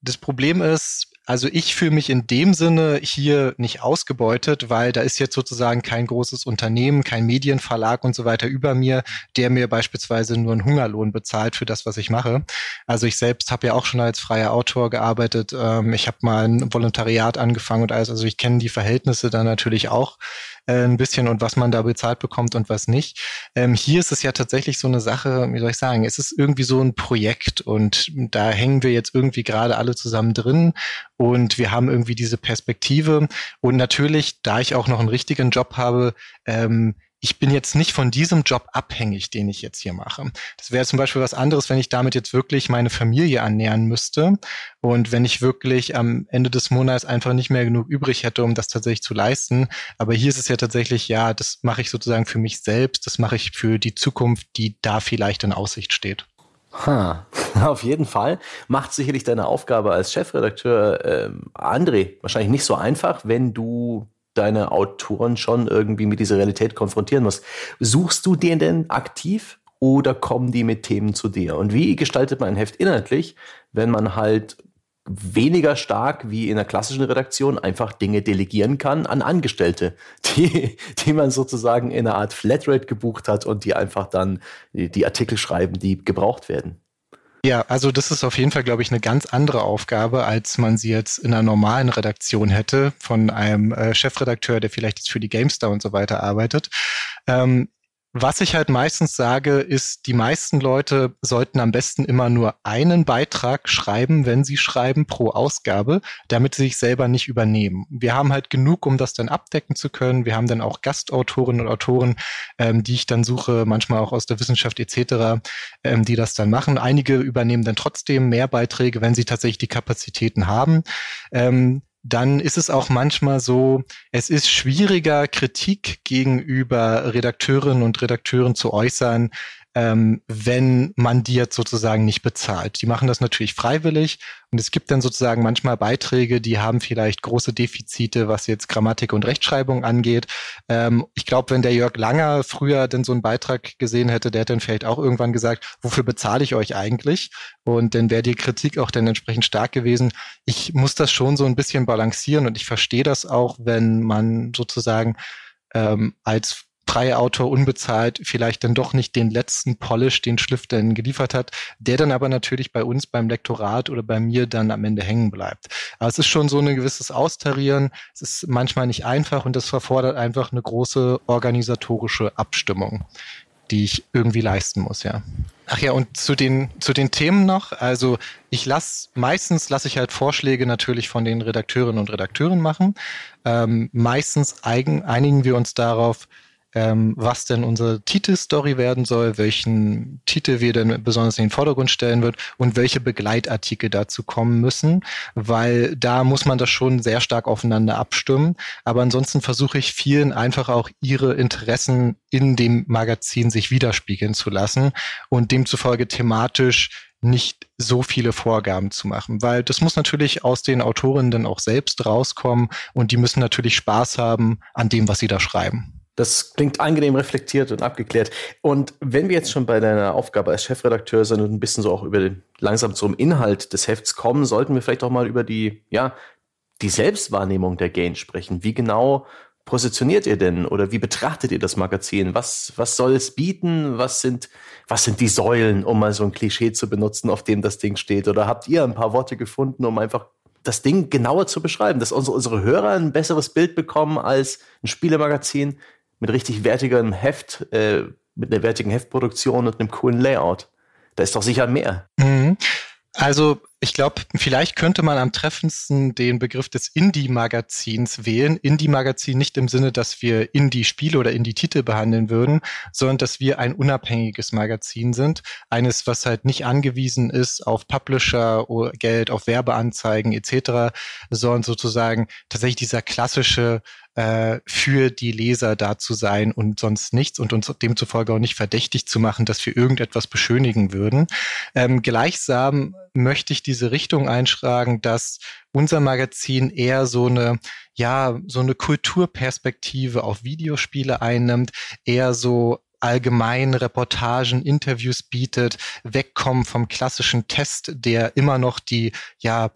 Das Problem ist, also ich fühle mich in dem Sinne hier nicht ausgebeutet, weil da ist jetzt sozusagen kein großes Unternehmen, kein Medienverlag und so weiter über mir, der mir beispielsweise nur einen Hungerlohn bezahlt für das, was ich mache. Also ich selbst habe ja auch schon als freier Autor gearbeitet. Ähm, ich habe mal ein Volontariat angefangen und alles. Also ich kenne die Verhältnisse da natürlich auch äh, ein bisschen und was man da bezahlt bekommt und was nicht. Ähm, hier ist es ja tatsächlich so eine Sache, wie soll ich sagen, es ist irgendwie so ein Projekt und da hängen wir jetzt irgendwie gerade alle zusammen drin und wir haben irgendwie diese Perspektive und natürlich, da ich auch noch einen richtigen Job habe, ähm, ich bin jetzt nicht von diesem Job abhängig, den ich jetzt hier mache. Das wäre zum Beispiel was anderes, wenn ich damit jetzt wirklich meine Familie ernähren müsste und wenn ich wirklich am Ende des Monats einfach nicht mehr genug übrig hätte, um das tatsächlich zu leisten. Aber hier ist es ja tatsächlich, ja, das mache ich sozusagen für mich selbst, das mache ich für die Zukunft, die da vielleicht in Aussicht steht. Ha, [LAUGHS] auf jeden Fall macht sicherlich deine Aufgabe als Chefredakteur äh, André wahrscheinlich nicht so einfach, wenn du deine Autoren schon irgendwie mit dieser Realität konfrontieren musst. Suchst du den denn aktiv oder kommen die mit Themen zu dir? Und wie gestaltet man ein Heft inhaltlich, wenn man halt weniger stark wie in der klassischen Redaktion einfach Dinge delegieren kann an Angestellte, [LAUGHS] die, die man sozusagen in einer Art Flatrate gebucht hat und die einfach dann die, die Artikel schreiben, die gebraucht werden. Ja, also das ist auf jeden Fall, glaube ich, eine ganz andere Aufgabe, als man sie jetzt in einer normalen Redaktion hätte, von einem äh, Chefredakteur, der vielleicht jetzt für die GameStar und so weiter arbeitet. Ähm, was ich halt meistens sage, ist, die meisten Leute sollten am besten immer nur einen Beitrag schreiben, wenn sie schreiben pro Ausgabe, damit sie sich selber nicht übernehmen. Wir haben halt genug, um das dann abdecken zu können. Wir haben dann auch Gastautorinnen und Autoren, ähm, die ich dann suche, manchmal auch aus der Wissenschaft etc., ähm, die das dann machen. Einige übernehmen dann trotzdem mehr Beiträge, wenn sie tatsächlich die Kapazitäten haben. Ähm, dann ist es auch manchmal so, es ist schwieriger, Kritik gegenüber Redakteurinnen und Redakteuren zu äußern, ähm, wenn man die jetzt sozusagen nicht bezahlt. Die machen das natürlich freiwillig und es gibt dann sozusagen manchmal Beiträge, die haben vielleicht große Defizite, was jetzt Grammatik und Rechtschreibung angeht. Ähm, ich glaube, wenn der Jörg Langer früher denn so einen Beitrag gesehen hätte, der hätte dann vielleicht auch irgendwann gesagt, wofür bezahle ich euch eigentlich? Und dann wäre die Kritik auch dann entsprechend stark gewesen. Ich muss das schon so ein bisschen balancieren und ich verstehe das auch, wenn man sozusagen ähm, als freie Autor unbezahlt vielleicht dann doch nicht den letzten Polish, den Schliff dann geliefert hat, der dann aber natürlich bei uns beim Lektorat oder bei mir dann am Ende hängen bleibt. Aber es ist schon so ein gewisses Austarieren. Es ist manchmal nicht einfach und das verfordert einfach eine große organisatorische Abstimmung, die ich irgendwie leisten muss, ja. Ach ja, und zu den, zu den Themen noch. Also ich lasse, meistens lasse ich halt Vorschläge natürlich von den Redakteurinnen und Redakteuren machen. Ähm, meistens eigen, einigen wir uns darauf, ähm, was denn unsere Titelstory werden soll, welchen Titel wir denn besonders in den Vordergrund stellen wird und welche Begleitartikel dazu kommen müssen, weil da muss man das schon sehr stark aufeinander abstimmen. Aber ansonsten versuche ich vielen einfach auch ihre Interessen in dem Magazin sich widerspiegeln zu lassen und demzufolge thematisch nicht so viele Vorgaben zu machen, weil das muss natürlich aus den Autorinnen dann auch selbst rauskommen und die müssen natürlich Spaß haben an dem, was sie da schreiben. Das klingt angenehm reflektiert und abgeklärt. Und wenn wir jetzt schon bei deiner Aufgabe als Chefredakteur sind und ein bisschen so auch über den, langsam zum Inhalt des Hefts kommen, sollten wir vielleicht auch mal über die, ja, die Selbstwahrnehmung der Gain sprechen. Wie genau positioniert ihr denn oder wie betrachtet ihr das Magazin? Was, was soll es bieten? Was sind, was sind die Säulen, um mal so ein Klischee zu benutzen, auf dem das Ding steht? Oder habt ihr ein paar Worte gefunden, um einfach das Ding genauer zu beschreiben, dass unsere, unsere Hörer ein besseres Bild bekommen als ein Spielemagazin, mit richtig wertigem Heft, äh, mit einer wertigen Heftproduktion und einem coolen Layout. Da ist doch sicher mehr. Mhm. Also ich glaube, vielleicht könnte man am treffendsten den Begriff des Indie-Magazins wählen. Indie-Magazin nicht im Sinne, dass wir Indie-Spiele oder Indie-Titel behandeln würden, sondern dass wir ein unabhängiges Magazin sind. Eines, was halt nicht angewiesen ist auf Publisher, Geld, auf Werbeanzeigen etc., sondern sozusagen tatsächlich dieser klassische äh, für die Leser da zu sein und sonst nichts und uns demzufolge auch nicht verdächtig zu machen, dass wir irgendetwas beschönigen würden. Ähm, gleichsam möchte ich diese Richtung einschlagen, dass unser Magazin eher so eine, ja, so eine Kulturperspektive auf Videospiele einnimmt, eher so allgemein Reportagen, Interviews bietet, wegkommen vom klassischen Test, der immer noch die, ja,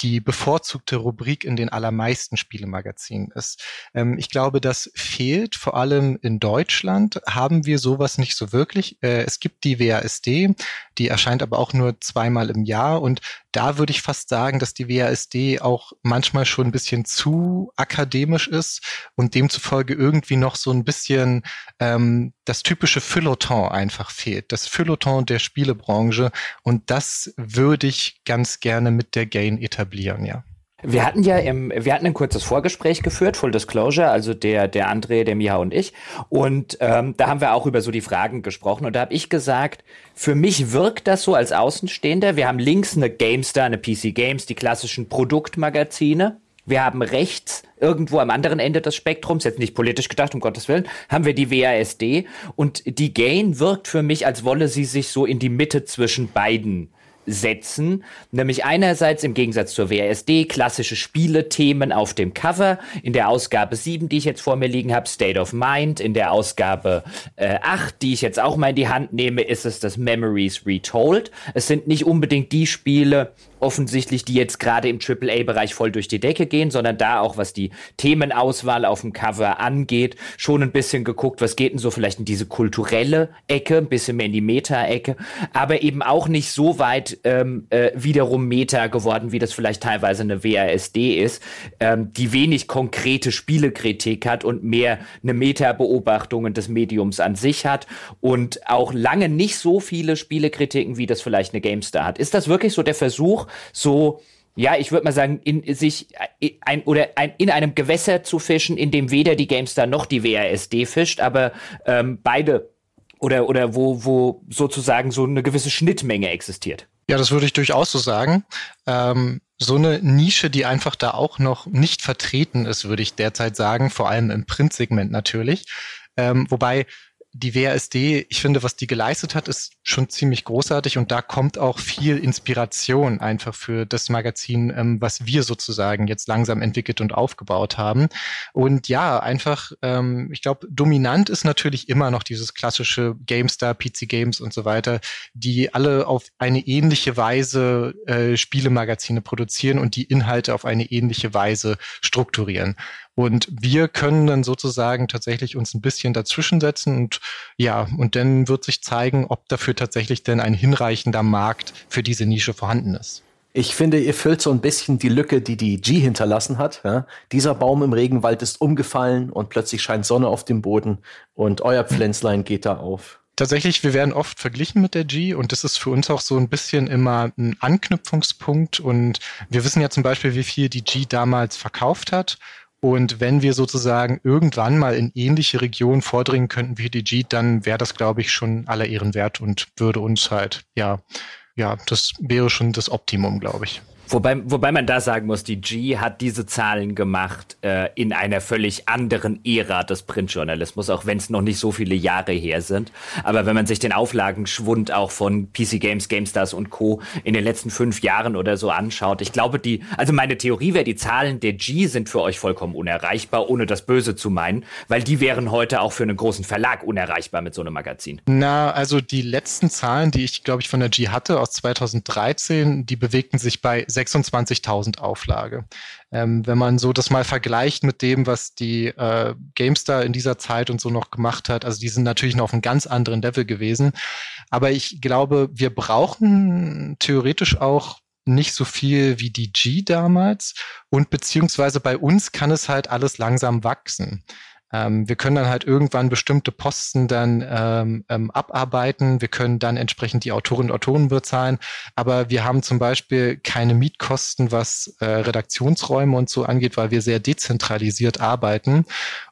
die bevorzugte Rubrik in den allermeisten Spielemagazinen ist. Ähm, ich glaube, das fehlt vor allem in Deutschland. Haben wir sowas nicht so wirklich. Äh, es gibt die WASD, die erscheint aber auch nur zweimal im Jahr und da würde ich fast sagen, dass die WASD auch manchmal schon ein bisschen zu akademisch ist und demzufolge irgendwie noch so ein bisschen ähm, das typische Feuilleton einfach fehlt. Das Feuilleton der Spielebranche und das würde ich ganz gerne mit der Gain etablieren, ja. Wir hatten ja im, wir hatten ein kurzes Vorgespräch geführt, Full Disclosure, also der, der André, der Miha und ich. Und ähm, da haben wir auch über so die Fragen gesprochen. Und da habe ich gesagt, für mich wirkt das so als Außenstehender. Wir haben links eine GameStar, eine PC Games, die klassischen Produktmagazine. Wir haben rechts irgendwo am anderen Ende des Spektrums, jetzt nicht politisch gedacht, um Gottes Willen, haben wir die WASD. Und die Gain wirkt für mich, als wolle sie sich so in die Mitte zwischen beiden setzen. Nämlich einerseits im Gegensatz zur WASD klassische Spielethemen auf dem Cover. In der Ausgabe 7, die ich jetzt vor mir liegen habe, State of Mind. In der Ausgabe äh, 8, die ich jetzt auch mal in die Hand nehme, ist es das Memories Retold. Es sind nicht unbedingt die Spiele, offensichtlich, die jetzt gerade im AAA-Bereich voll durch die Decke gehen, sondern da auch, was die Themenauswahl auf dem Cover angeht, schon ein bisschen geguckt, was geht denn so vielleicht in diese kulturelle Ecke, ein bisschen mehr in die Meta-Ecke, aber eben auch nicht so weit ähm, äh, wiederum Meta geworden, wie das vielleicht teilweise eine WASD ist, ähm, die wenig konkrete Spielekritik hat und mehr eine Meta-Beobachtung des Mediums an sich hat und auch lange nicht so viele Spielekritiken, wie das vielleicht eine GameStar hat. Ist das wirklich so der Versuch, so ja, ich würde mal sagen, in sich ein oder ein, in einem Gewässer zu fischen, in dem weder die GameStar noch die WASD fischt, aber ähm, beide oder oder wo wo sozusagen so eine gewisse Schnittmenge existiert. Ja, das würde ich durchaus so sagen. Ähm, so eine Nische, die einfach da auch noch nicht vertreten ist, würde ich derzeit sagen, vor allem im Printsegment natürlich. Ähm, wobei die WASD, ich finde, was die geleistet hat, ist schon ziemlich großartig und da kommt auch viel Inspiration einfach für das Magazin, ähm, was wir sozusagen jetzt langsam entwickelt und aufgebaut haben. Und ja, einfach, ähm, ich glaube, dominant ist natürlich immer noch dieses klassische GameStar, PC Games und so weiter, die alle auf eine ähnliche Weise äh, Spielemagazine produzieren und die Inhalte auf eine ähnliche Weise strukturieren. Und wir können dann sozusagen tatsächlich uns ein bisschen dazwischen setzen und ja, und dann wird sich zeigen, ob dafür tatsächlich denn ein hinreichender Markt für diese Nische vorhanden ist. Ich finde, ihr füllt so ein bisschen die Lücke, die die G hinterlassen hat. Ja? Dieser Baum im Regenwald ist umgefallen und plötzlich scheint Sonne auf dem Boden und euer Pflänzlein geht da auf. Tatsächlich, wir werden oft verglichen mit der G und das ist für uns auch so ein bisschen immer ein Anknüpfungspunkt und wir wissen ja zum Beispiel, wie viel die G damals verkauft hat und wenn wir sozusagen irgendwann mal in ähnliche Regionen vordringen könnten wie die G, dann wäre das, glaube ich, schon aller Ehren wert und würde uns halt, ja, ja, das wäre schon das Optimum, glaube ich. Wobei, wobei man da sagen muss, die G hat diese Zahlen gemacht äh, in einer völlig anderen Ära des Printjournalismus, auch wenn es noch nicht so viele Jahre her sind. Aber wenn man sich den Auflagenschwund auch von PC Games, GameStars und Co. in den letzten fünf Jahren oder so anschaut, ich glaube, die, also meine Theorie wäre, die Zahlen der G sind für euch vollkommen unerreichbar, ohne das Böse zu meinen, weil die wären heute auch für einen großen Verlag unerreichbar mit so einem Magazin. Na, also die letzten Zahlen, die ich, glaube ich, von der G hatte aus 2013, die bewegten sich bei 26.000 Auflage. Ähm, wenn man so das mal vergleicht mit dem, was die äh, GameStar in dieser Zeit und so noch gemacht hat, also die sind natürlich noch auf einem ganz anderen Level gewesen. Aber ich glaube, wir brauchen theoretisch auch nicht so viel wie die G damals und beziehungsweise bei uns kann es halt alles langsam wachsen. Ähm, wir können dann halt irgendwann bestimmte Posten dann ähm, ähm, abarbeiten. Wir können dann entsprechend die Autorinnen und Autoren bezahlen. Aber wir haben zum Beispiel keine Mietkosten, was äh, Redaktionsräume und so angeht, weil wir sehr dezentralisiert arbeiten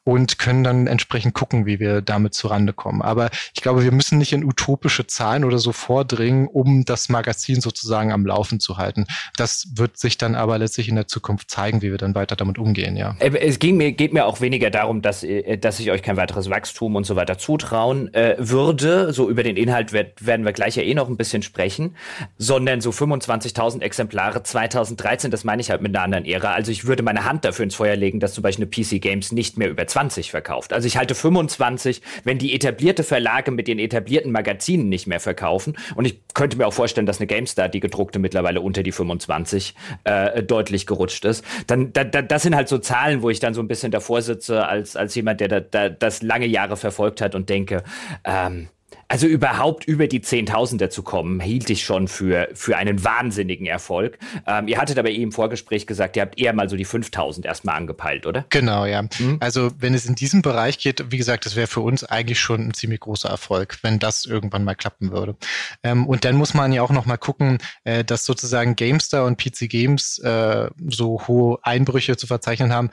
und können dann entsprechend gucken, wie wir damit zurande kommen. Aber ich glaube, wir müssen nicht in utopische Zahlen oder so vordringen, um das Magazin sozusagen am Laufen zu halten. Das wird sich dann aber letztlich in der Zukunft zeigen, wie wir dann weiter damit umgehen, ja. Äh, es ging mir, geht mir auch weniger darum, dass, äh, dass ich euch kein weiteres Wachstum und so weiter zutrauen äh, würde. So über den Inhalt werd, werden wir gleich ja eh noch ein bisschen sprechen, sondern so 25.000 Exemplare 2013, das meine ich halt mit einer anderen Ära. Also ich würde meine Hand dafür ins Feuer legen, dass zum Beispiel eine PC Games nicht mehr über 20 verkauft. Also ich halte 25, wenn die etablierte Verlage mit den etablierten Magazinen nicht mehr verkaufen. Und ich könnte mir auch vorstellen, dass eine GameStar, die gedruckte mittlerweile unter die 25 äh, deutlich gerutscht ist. Dann, da, da, das sind halt so Zahlen, wo ich dann so ein bisschen davor sitze als, als jemand, der da, da, das lange Jahre verfolgt hat und denke, ähm, also überhaupt über die Zehntausender zu kommen, hielt ich schon für, für einen wahnsinnigen Erfolg. Ähm, ihr hattet aber eben im Vorgespräch gesagt, ihr habt eher mal so die 5000 erstmal angepeilt, oder? Genau, ja. Mhm. Also wenn es in diesem Bereich geht, wie gesagt, das wäre für uns eigentlich schon ein ziemlich großer Erfolg, wenn das irgendwann mal klappen würde. Ähm, und dann muss man ja auch noch mal gucken, äh, dass sozusagen GameStar und PC Games äh, so hohe Einbrüche zu verzeichnen haben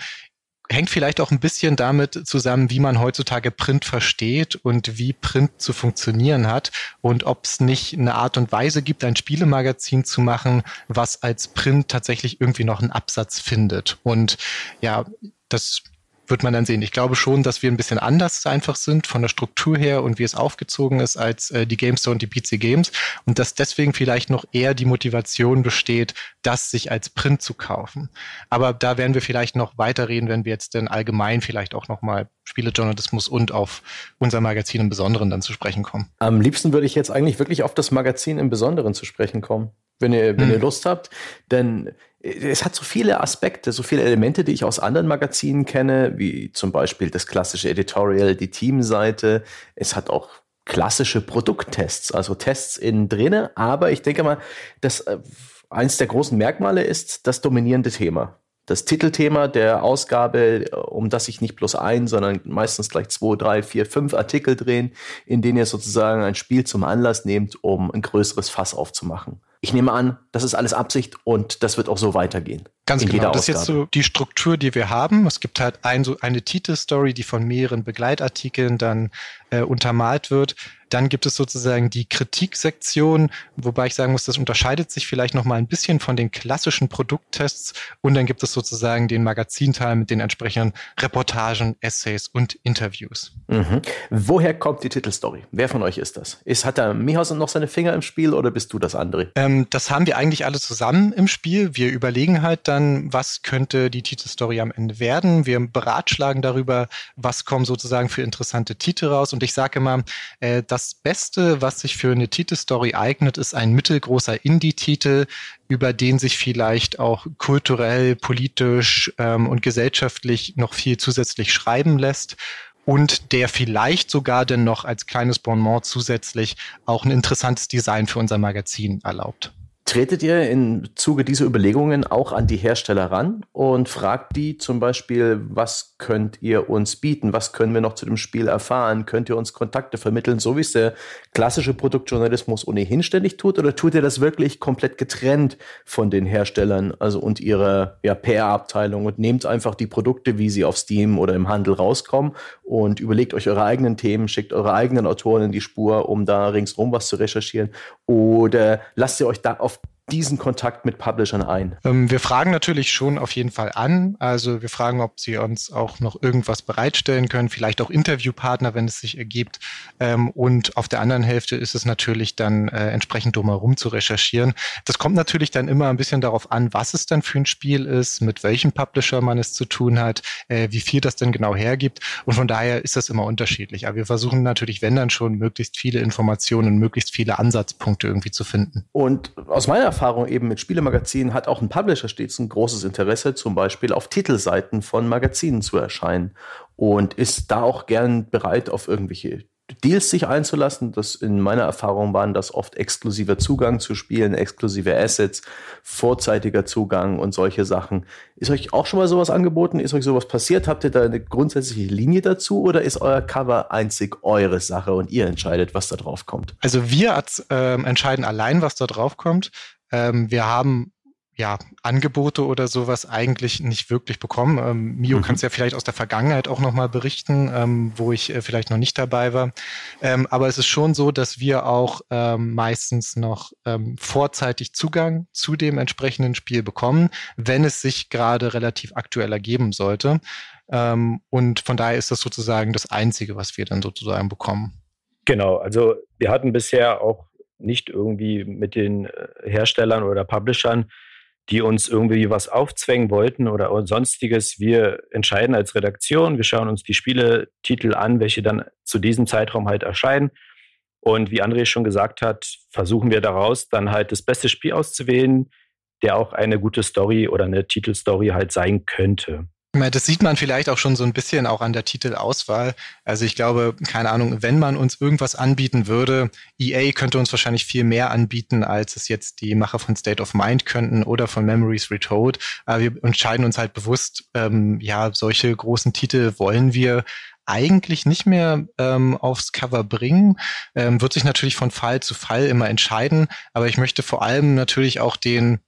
hängt vielleicht auch ein bisschen damit zusammen, wie man heutzutage Print versteht und wie Print zu funktionieren hat und ob es nicht eine Art und Weise gibt, ein Spielemagazin zu machen, was als Print tatsächlich irgendwie noch einen Absatz findet. Und ja, das wird man dann sehen. Ich glaube schon, dass wir ein bisschen anders einfach sind von der Struktur her und wie es aufgezogen ist als äh, die GameStore und die PC Games und dass deswegen vielleicht noch eher die Motivation besteht, das sich als Print zu kaufen. Aber da werden wir vielleicht noch weiterreden, wenn wir jetzt denn allgemein vielleicht auch nochmal Spielejournalismus und auf unser Magazin im Besonderen dann zu sprechen kommen. Am liebsten würde ich jetzt eigentlich wirklich auf das Magazin im Besonderen zu sprechen kommen, wenn ihr, wenn hm. ihr Lust habt. Denn es hat so viele Aspekte, so viele Elemente, die ich aus anderen Magazinen kenne, wie zum Beispiel das klassische Editorial, die Teamseite. Es hat auch klassische Produkttests, also Tests innen drinne. Aber ich denke mal, dass äh, eins der großen Merkmale ist das dominierende Thema. Das Titelthema der Ausgabe, äh, um das sich nicht bloß ein, sondern meistens gleich zwei, drei, vier, fünf Artikel drehen, in denen ihr sozusagen ein Spiel zum Anlass nehmt, um ein größeres Fass aufzumachen ich nehme an, das ist alles Absicht und das wird auch so weitergehen. Ganz genau. Das ist jetzt so die Struktur, die wir haben. Es gibt halt ein, so eine Titelstory, die von mehreren Begleitartikeln dann äh, untermalt wird. Dann gibt es sozusagen die Kritiksektion, wobei ich sagen muss, das unterscheidet sich vielleicht noch mal ein bisschen von den klassischen Produkttests. Und dann gibt es sozusagen den Magazinteil mit den entsprechenden Reportagen, Essays und Interviews. Mhm. Woher kommt die Titelstory? Wer von euch ist das? Ist, hat der Mihausen noch seine Finger im Spiel oder bist du das andere? Ähm, das haben wir eigentlich alle zusammen im Spiel. Wir überlegen halt dann, was könnte die Titelstory am Ende werden. Wir beratschlagen darüber, was kommen sozusagen für interessante Titel raus. Und ich sage immer, äh, das Beste, was sich für eine Titelstory eignet, ist ein mittelgroßer Indie-Titel, über den sich vielleicht auch kulturell, politisch ähm, und gesellschaftlich noch viel zusätzlich schreiben lässt und der vielleicht sogar denn noch als kleines Bonbon zusätzlich auch ein interessantes Design für unser Magazin erlaubt. Tretet ihr im Zuge dieser Überlegungen auch an die Hersteller ran und fragt die zum Beispiel, was könnt ihr uns bieten? Was können wir noch zu dem Spiel erfahren? Könnt ihr uns Kontakte vermitteln, so wie es der klassische Produktjournalismus ohnehin ständig tut? Oder tut ihr das wirklich komplett getrennt von den Herstellern also und ihrer ja, PR-Abteilung und nehmt einfach die Produkte, wie sie auf Steam oder im Handel rauskommen und überlegt euch eure eigenen Themen, schickt eure eigenen Autoren in die Spur, um da ringsrum was zu recherchieren? Oder lasst ihr euch da auf diesen Kontakt mit Publishern ein? Ähm, wir fragen natürlich schon auf jeden Fall an. Also wir fragen, ob sie uns auch noch irgendwas bereitstellen können, vielleicht auch Interviewpartner, wenn es sich ergibt. Ähm, und auf der anderen Hälfte ist es natürlich dann äh, entsprechend drumherum zu recherchieren. Das kommt natürlich dann immer ein bisschen darauf an, was es dann für ein Spiel ist, mit welchem Publisher man es zu tun hat, äh, wie viel das denn genau hergibt. Und von daher ist das immer unterschiedlich. Aber wir versuchen natürlich, wenn dann schon, möglichst viele Informationen, möglichst viele Ansatzpunkte irgendwie zu finden. Und aus meiner Erfahrung eben mit Spielemagazinen hat auch ein Publisher stets ein großes Interesse, zum Beispiel auf Titelseiten von Magazinen zu erscheinen und ist da auch gern bereit, auf irgendwelche Deals sich einzulassen. Das in meiner Erfahrung waren das oft exklusiver Zugang zu Spielen, exklusive Assets, vorzeitiger Zugang und solche Sachen. Ist euch auch schon mal sowas angeboten? Ist euch sowas passiert? Habt ihr da eine grundsätzliche Linie dazu oder ist euer Cover einzig eure Sache und ihr entscheidet, was da drauf kommt? Also wir äh, entscheiden allein, was da drauf kommt. Ähm, wir haben ja, Angebote oder sowas eigentlich nicht wirklich bekommen. Ähm, Mio mhm. kannst ja vielleicht aus der Vergangenheit auch nochmal berichten, ähm, wo ich äh, vielleicht noch nicht dabei war. Ähm, aber es ist schon so, dass wir auch ähm, meistens noch ähm, vorzeitig Zugang zu dem entsprechenden Spiel bekommen, wenn es sich gerade relativ aktuell ergeben sollte. Ähm, und von daher ist das sozusagen das Einzige, was wir dann sozusagen bekommen. Genau, also wir hatten bisher auch nicht irgendwie mit den äh, Herstellern oder Publishern die uns irgendwie was aufzwängen wollten oder sonstiges. Wir entscheiden als Redaktion, wir schauen uns die Spieletitel an, welche dann zu diesem Zeitraum halt erscheinen. Und wie André schon gesagt hat, versuchen wir daraus dann halt das beste Spiel auszuwählen, der auch eine gute Story oder eine Titelstory halt sein könnte. Das sieht man vielleicht auch schon so ein bisschen auch an der Titelauswahl. Also ich glaube, keine Ahnung, wenn man uns irgendwas anbieten würde, EA könnte uns wahrscheinlich viel mehr anbieten, als es jetzt die Macher von State of Mind könnten oder von Memories Retold. Aber wir entscheiden uns halt bewusst, ähm, ja, solche großen Titel wollen wir eigentlich nicht mehr ähm, aufs Cover bringen. Ähm, wird sich natürlich von Fall zu Fall immer entscheiden. Aber ich möchte vor allem natürlich auch den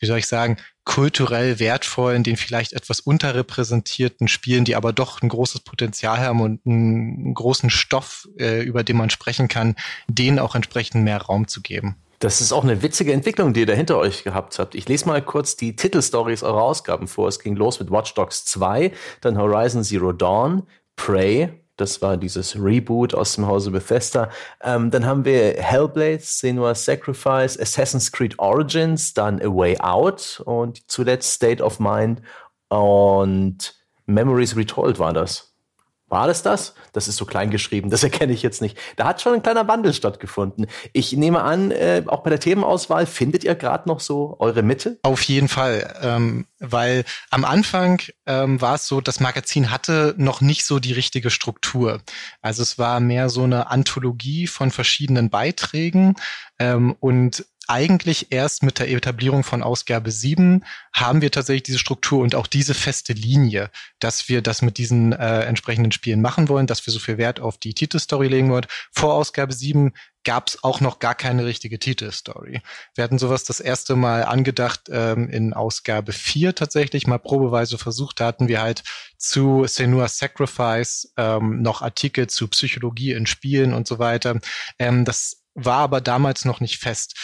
wie soll ich sagen, kulturell wertvollen, den vielleicht etwas unterrepräsentierten Spielen, die aber doch ein großes Potenzial haben und einen großen Stoff, äh, über den man sprechen kann, denen auch entsprechend mehr Raum zu geben. Das ist auch eine witzige Entwicklung, die ihr da hinter euch gehabt habt. Ich lese mal kurz die Titelstories eurer Ausgaben vor. Es ging los mit Watch Dogs 2, dann Horizon Zero Dawn, Prey, das war dieses Reboot aus dem Hause Bethesda. Ähm, dann haben wir Hellblade, Senua Sacrifice, Assassin's Creed Origins, dann A Way Out und zuletzt State of Mind und Memories Retold war das. War das das? Das ist so klein geschrieben, das [LAUGHS] erkenne ich jetzt nicht. Da hat schon ein kleiner Wandel stattgefunden. Ich nehme an, äh, auch bei der Themenauswahl findet ihr gerade noch so eure Mitte? Auf jeden Fall, ähm, weil am Anfang ähm, war es so, das Magazin hatte noch nicht so die richtige Struktur. Also es war mehr so eine Anthologie von verschiedenen Beiträgen ähm, und eigentlich erst mit der Etablierung von Ausgabe 7 haben wir tatsächlich diese Struktur und auch diese feste Linie, dass wir das mit diesen äh, entsprechenden Spielen machen wollen, dass wir so viel Wert auf die Titelstory legen wollen. Vor Ausgabe 7 gab es auch noch gar keine richtige Titelstory. Wir hatten sowas das erste Mal angedacht ähm, in Ausgabe 4 tatsächlich, mal probeweise versucht. Da hatten wir halt zu Senua Sacrifice ähm, noch Artikel zu Psychologie in Spielen und so weiter. Ähm, das war aber damals noch nicht fest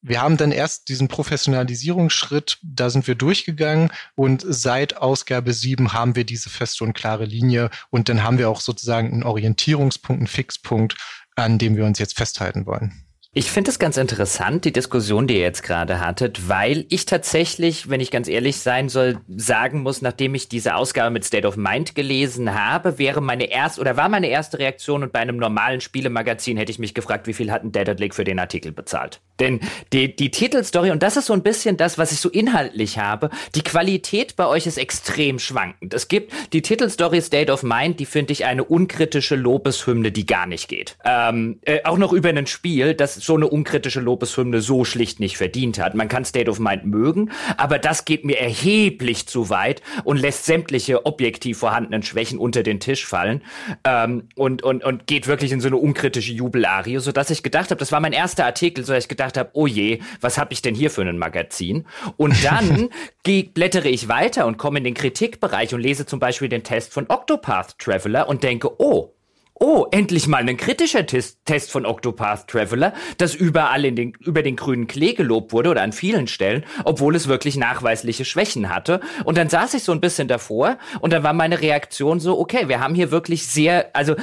wir haben dann erst diesen Professionalisierungsschritt, da sind wir durchgegangen und seit Ausgabe 7 haben wir diese feste und klare Linie und dann haben wir auch sozusagen einen Orientierungspunkt, einen Fixpunkt, an dem wir uns jetzt festhalten wollen. Ich finde es ganz interessant, die Diskussion, die ihr jetzt gerade hattet, weil ich tatsächlich, wenn ich ganz ehrlich sein soll, sagen muss, nachdem ich diese Ausgabe mit State of Mind gelesen habe, wäre meine erste oder war meine erste Reaktion und bei einem normalen Spielemagazin hätte ich mich gefragt, wie viel hat ein Dead Lake für den Artikel bezahlt. Denn die, die Titelstory, und das ist so ein bisschen das, was ich so inhaltlich habe, die Qualität bei euch ist extrem schwankend. Es gibt die Titelstory State of Mind, die finde ich eine unkritische Lobeshymne, die gar nicht geht. Ähm, äh, auch noch über ein Spiel, das so eine unkritische Lobeshymne so schlicht nicht verdient hat. Man kann State of Mind mögen, aber das geht mir erheblich zu weit und lässt sämtliche objektiv vorhandenen Schwächen unter den Tisch fallen ähm, und, und, und geht wirklich in so eine unkritische Jubelarie, sodass ich gedacht habe, das war mein erster Artikel, so dass ich gedacht habe, oh je, was habe ich denn hier für ein Magazin? Und [LAUGHS] dann blättere ich weiter und komme in den Kritikbereich und lese zum Beispiel den Test von Octopath Traveler und denke, oh, oh, endlich mal ein kritischer Test, Test von Octopath Traveler, das überall in den, über den grünen Klee gelobt wurde oder an vielen Stellen, obwohl es wirklich nachweisliche Schwächen hatte. Und dann saß ich so ein bisschen davor und dann war meine Reaktion so, okay, wir haben hier wirklich sehr, also,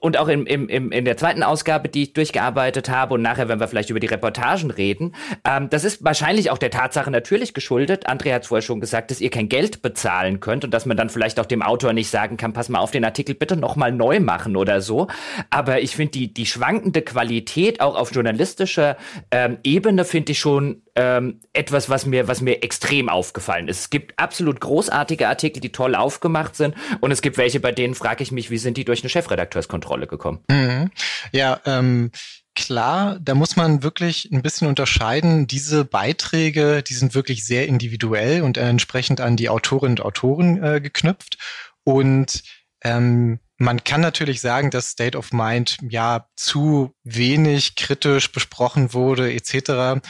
und auch im, im, im, in der zweiten Ausgabe, die ich durchgearbeitet habe und nachher, wenn wir vielleicht über die Reportagen reden, ähm, das ist wahrscheinlich auch der Tatsache natürlich geschuldet. André hat es vorher schon gesagt, dass ihr kein Geld bezahlen könnt und dass man dann vielleicht auch dem Autor nicht sagen kann, pass mal auf den Artikel bitte nochmal neu machen oder oder so. Aber ich finde die, die schwankende Qualität auch auf journalistischer ähm, Ebene finde ich schon ähm, etwas, was mir, was mir extrem aufgefallen ist. Es gibt absolut großartige Artikel, die toll aufgemacht sind. Und es gibt welche, bei denen frage ich mich, wie sind die durch eine Chefredakteurskontrolle gekommen? Mhm. Ja, ähm, klar, da muss man wirklich ein bisschen unterscheiden. Diese Beiträge, die sind wirklich sehr individuell und entsprechend an die Autorinnen und Autoren äh, geknüpft. Und ähm, man kann natürlich sagen, dass State of Mind ja zu wenig kritisch besprochen wurde etc.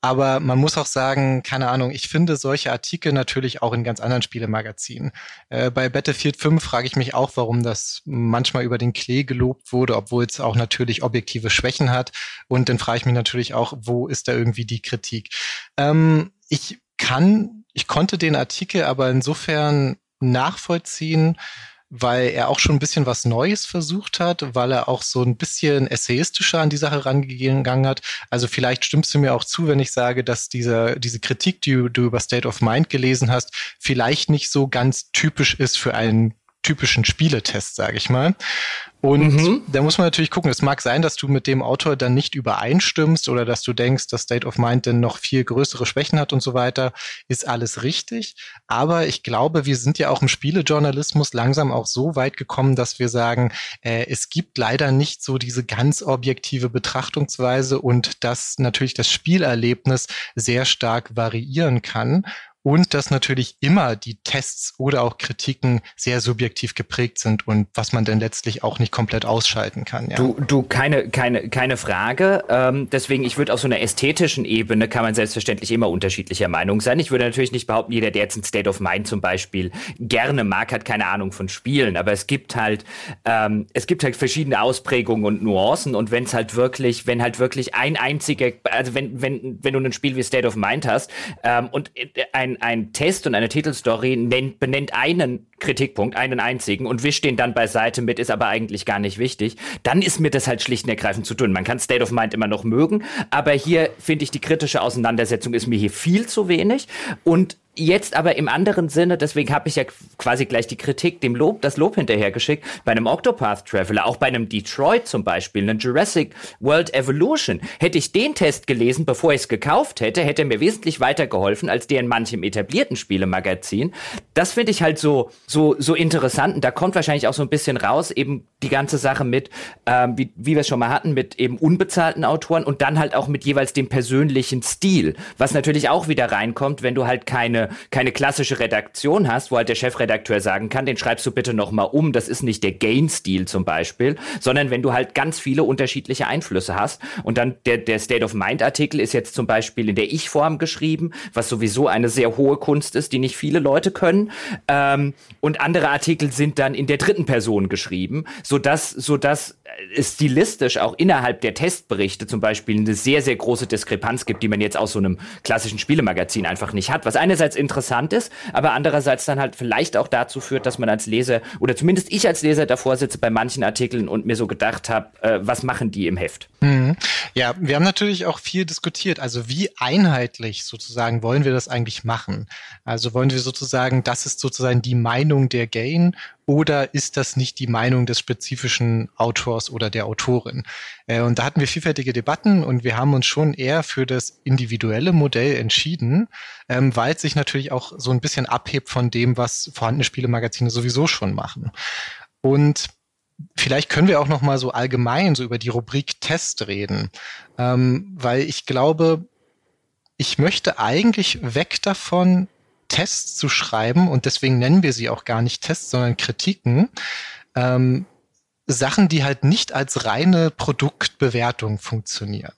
Aber man muss auch sagen, keine Ahnung, ich finde solche Artikel natürlich auch in ganz anderen Spielemagazinen. Äh, bei Battlefield 5 frage ich mich auch, warum das manchmal über den Klee gelobt wurde, obwohl es auch natürlich objektive Schwächen hat. Und dann frage ich mich natürlich auch, wo ist da irgendwie die Kritik? Ähm, ich kann, ich konnte den Artikel aber insofern nachvollziehen, weil er auch schon ein bisschen was Neues versucht hat, weil er auch so ein bisschen essayistischer an die Sache rangegangen hat. Also vielleicht stimmst du mir auch zu, wenn ich sage, dass diese, diese Kritik, die du über State of Mind gelesen hast, vielleicht nicht so ganz typisch ist für einen typischen Spieletest, sage ich mal. Und mhm. da muss man natürlich gucken. Es mag sein, dass du mit dem Autor dann nicht übereinstimmst oder dass du denkst, dass State of Mind denn noch viel größere Schwächen hat und so weiter. Ist alles richtig. Aber ich glaube, wir sind ja auch im Spielejournalismus langsam auch so weit gekommen, dass wir sagen, äh, es gibt leider nicht so diese ganz objektive Betrachtungsweise und dass natürlich das Spielerlebnis sehr stark variieren kann und dass natürlich immer die Tests oder auch Kritiken sehr subjektiv geprägt sind und was man dann letztlich auch nicht komplett ausschalten kann. Ja. Du, du, keine, keine, keine Frage. Ähm, deswegen, ich würde auf so einer ästhetischen Ebene kann man selbstverständlich immer unterschiedlicher Meinung sein. Ich würde natürlich nicht behaupten, jeder, der jetzt ein State of Mind zum Beispiel gerne mag, hat keine Ahnung von Spielen. Aber es gibt halt, ähm, es gibt halt verschiedene Ausprägungen und Nuancen. Und wenn es halt wirklich, wenn halt wirklich ein einziger, also wenn, wenn, wenn du ein Spiel wie State of Mind hast ähm, und ein ein, ein Test und eine Titelstory nennt, benennt einen Kritikpunkt, einen einzigen und wischt den dann beiseite mit, ist aber eigentlich gar nicht wichtig, dann ist mir das halt schlicht und ergreifend zu tun. Man kann State of Mind immer noch mögen, aber hier finde ich die kritische Auseinandersetzung ist mir hier viel zu wenig und Jetzt aber im anderen Sinne, deswegen habe ich ja quasi gleich die Kritik, dem Lob, das Lob hinterhergeschickt, bei einem Octopath Traveler, auch bei einem Detroit zum Beispiel, einem Jurassic World Evolution. Hätte ich den Test gelesen, bevor ich es gekauft hätte, hätte er mir wesentlich weitergeholfen als der in manchem etablierten Spielemagazin. Das finde ich halt so, so, so interessant. Und da kommt wahrscheinlich auch so ein bisschen raus, eben die ganze Sache mit, ähm, wie, wie wir es schon mal hatten, mit eben unbezahlten Autoren und dann halt auch mit jeweils dem persönlichen Stil. Was natürlich auch wieder reinkommt, wenn du halt keine keine, keine klassische Redaktion hast, wo halt der Chefredakteur sagen kann, den schreibst du bitte nochmal um, das ist nicht der Gain-Stil zum Beispiel, sondern wenn du halt ganz viele unterschiedliche Einflüsse hast. Und dann der, der State of Mind-Artikel ist jetzt zum Beispiel in der Ich-Form geschrieben, was sowieso eine sehr hohe Kunst ist, die nicht viele Leute können, ähm, und andere Artikel sind dann in der dritten Person geschrieben, sodass, sodass es stilistisch auch innerhalb der Testberichte zum Beispiel eine sehr, sehr große Diskrepanz gibt, die man jetzt aus so einem klassischen Spielemagazin einfach nicht hat, was einerseits einerseits interessant ist, aber andererseits dann halt vielleicht auch dazu führt, dass man als Leser oder zumindest ich als Leser davor sitze bei manchen Artikeln und mir so gedacht habe, äh, was machen die im Heft? Mhm. Ja, wir haben natürlich auch viel diskutiert. Also wie einheitlich sozusagen wollen wir das eigentlich machen? Also wollen wir sozusagen, das ist sozusagen die Meinung der Gain oder ist das nicht die Meinung des spezifischen Autors oder der Autorin? Äh, und da hatten wir vielfältige Debatten und wir haben uns schon eher für das individuelle Modell entschieden, ähm, weil es sich natürlich auch so ein bisschen abhebt von dem, was vorhandene Spielemagazine sowieso schon machen. Und vielleicht können wir auch noch mal so allgemein so über die Rubrik Test reden, ähm, weil ich glaube, ich möchte eigentlich weg davon, Tests zu schreiben und deswegen nennen wir sie auch gar nicht Tests, sondern Kritiken. Ähm, Sachen, die halt nicht als reine Produktbewertung funktionieren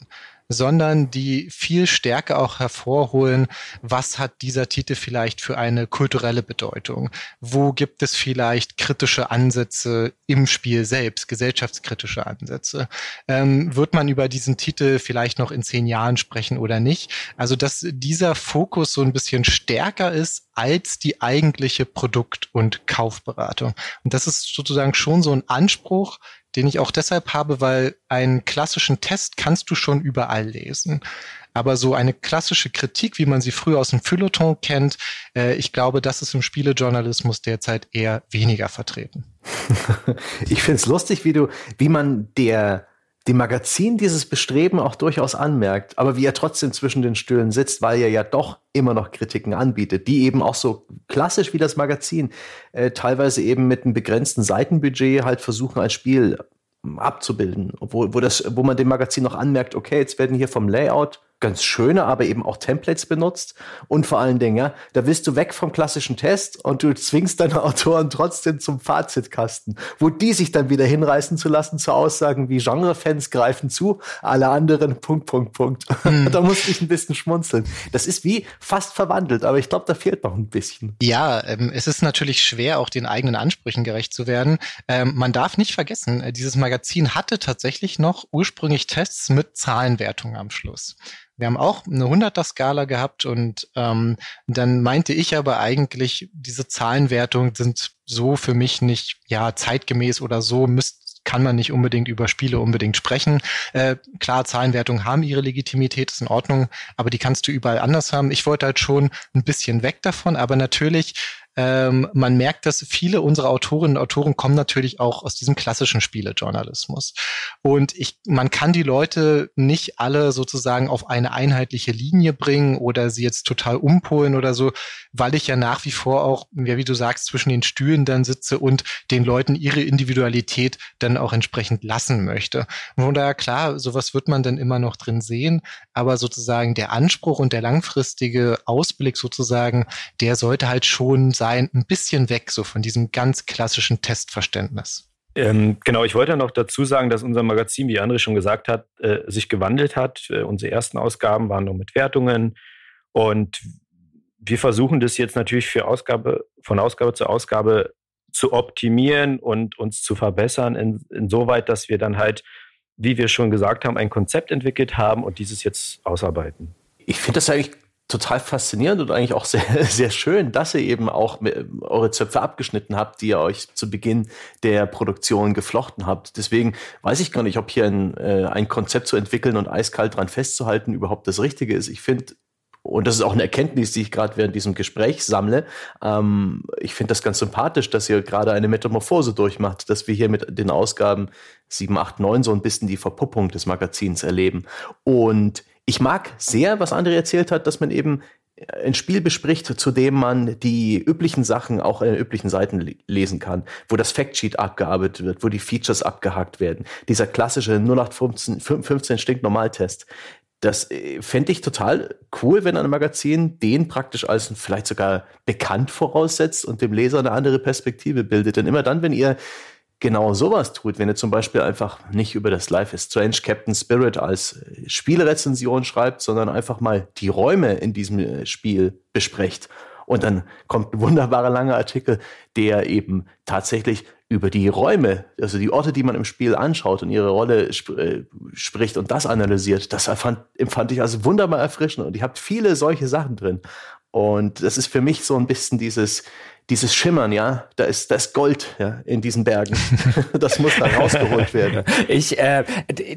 sondern die viel stärker auch hervorholen, was hat dieser Titel vielleicht für eine kulturelle Bedeutung? Wo gibt es vielleicht kritische Ansätze im Spiel selbst, gesellschaftskritische Ansätze? Ähm, wird man über diesen Titel vielleicht noch in zehn Jahren sprechen oder nicht? Also, dass dieser Fokus so ein bisschen stärker ist als die eigentliche Produkt- und Kaufberatung. Und das ist sozusagen schon so ein Anspruch, den ich auch deshalb habe, weil einen klassischen Test kannst du schon überall lesen. Aber so eine klassische Kritik, wie man sie früher aus dem Feuilleton kennt, äh, ich glaube, das ist im Spielejournalismus derzeit eher weniger vertreten. [LAUGHS] ich finde es lustig, wie du, wie man der dem Magazin dieses Bestreben auch durchaus anmerkt, aber wie er trotzdem zwischen den Stühlen sitzt, weil er ja doch immer noch Kritiken anbietet, die eben auch so klassisch wie das Magazin äh, teilweise eben mit einem begrenzten Seitenbudget halt versuchen, ein Spiel abzubilden, wo, wo, das, wo man dem Magazin noch anmerkt, okay, jetzt werden hier vom Layout ganz schöne, aber eben auch Templates benutzt. Und vor allen Dingen, ja, da willst du weg vom klassischen Test und du zwingst deine [LAUGHS] Autoren trotzdem zum Fazitkasten, wo die sich dann wieder hinreißen zu lassen zu Aussagen wie Genrefans greifen zu, alle anderen Punkt, Punkt, Punkt. Hm. [LAUGHS] da musste ich ein bisschen schmunzeln. Das ist wie fast verwandelt, aber ich glaube, da fehlt noch ein bisschen. Ja, ähm, es ist natürlich schwer, auch den eigenen Ansprüchen gerecht zu werden. Ähm, man darf nicht vergessen, äh, dieses Magazin hatte tatsächlich noch ursprünglich Tests mit Zahlenwertung am Schluss. Wir haben auch eine 100er-Skala gehabt und ähm, dann meinte ich aber eigentlich, diese Zahlenwertungen sind so für mich nicht ja zeitgemäß oder so müsst kann man nicht unbedingt über Spiele unbedingt sprechen. Äh, klar, Zahlenwertungen haben ihre Legitimität, ist in Ordnung, aber die kannst du überall anders haben. Ich wollte halt schon ein bisschen weg davon, aber natürlich ähm, man merkt, dass viele unserer Autorinnen und Autoren kommen natürlich auch aus diesem klassischen Spielejournalismus. Und ich, man kann die Leute nicht alle sozusagen auf eine einheitliche Linie bringen oder sie jetzt total umpolen oder so, weil ich ja nach wie vor auch, ja, wie du sagst, zwischen den Stühlen dann sitze und den Leuten ihre Individualität dann auch entsprechend lassen möchte. Und daher klar, sowas wird man dann immer noch drin sehen, aber sozusagen der Anspruch und der langfristige Ausblick sozusagen, der sollte halt schon sein, ein bisschen weg so von diesem ganz klassischen Testverständnis. Ähm, genau, ich wollte noch dazu sagen, dass unser Magazin, wie André schon gesagt hat, äh, sich gewandelt hat. Äh, unsere ersten Ausgaben waren noch mit Wertungen und wir versuchen das jetzt natürlich für Ausgabe, von Ausgabe zu Ausgabe zu optimieren und uns zu verbessern, in, insoweit, dass wir dann halt, wie wir schon gesagt haben, ein Konzept entwickelt haben und dieses jetzt ausarbeiten. Ich finde das eigentlich total faszinierend und eigentlich auch sehr, [LAUGHS] sehr schön, dass ihr eben auch eure Zöpfe abgeschnitten habt, die ihr euch zu Beginn der Produktion geflochten habt. Deswegen weiß ich gar nicht, ob hier ein, äh, ein Konzept zu entwickeln und eiskalt dran festzuhalten überhaupt das Richtige ist. Ich finde, und das ist auch eine Erkenntnis, die ich gerade während diesem Gespräch sammle. Ähm, ich finde das ganz sympathisch, dass ihr gerade eine Metamorphose durchmacht, dass wir hier mit den Ausgaben 7, 8, 9 so ein bisschen die Verpuppung des Magazins erleben. Und ich mag sehr, was André erzählt hat, dass man eben ein Spiel bespricht, zu dem man die üblichen Sachen auch in den üblichen Seiten lesen kann, wo das Factsheet abgearbeitet wird, wo die Features abgehakt werden. Dieser klassische 0815 15 Stinknormaltest. Das äh, fände ich total cool, wenn ein Magazin den praktisch als vielleicht sogar bekannt voraussetzt und dem Leser eine andere Perspektive bildet. Denn immer dann, wenn ihr genau sowas tut, wenn ihr zum Beispiel einfach nicht über das Life is Strange Captain Spirit als äh, Spielrezension schreibt, sondern einfach mal die Räume in diesem äh, Spiel besprecht. Und dann kommt ein wunderbarer langer Artikel, der eben tatsächlich über die Räume, also die Orte, die man im Spiel anschaut und ihre Rolle sp äh, spricht und das analysiert. Das empfand, empfand ich als wunderbar erfrischend und ich habe viele solche Sachen drin. Und das ist für mich so ein bisschen dieses, dieses Schimmern, ja, da ist das Gold ja, in diesen Bergen. [LAUGHS] das muss da rausgeholt werden. Ich, äh,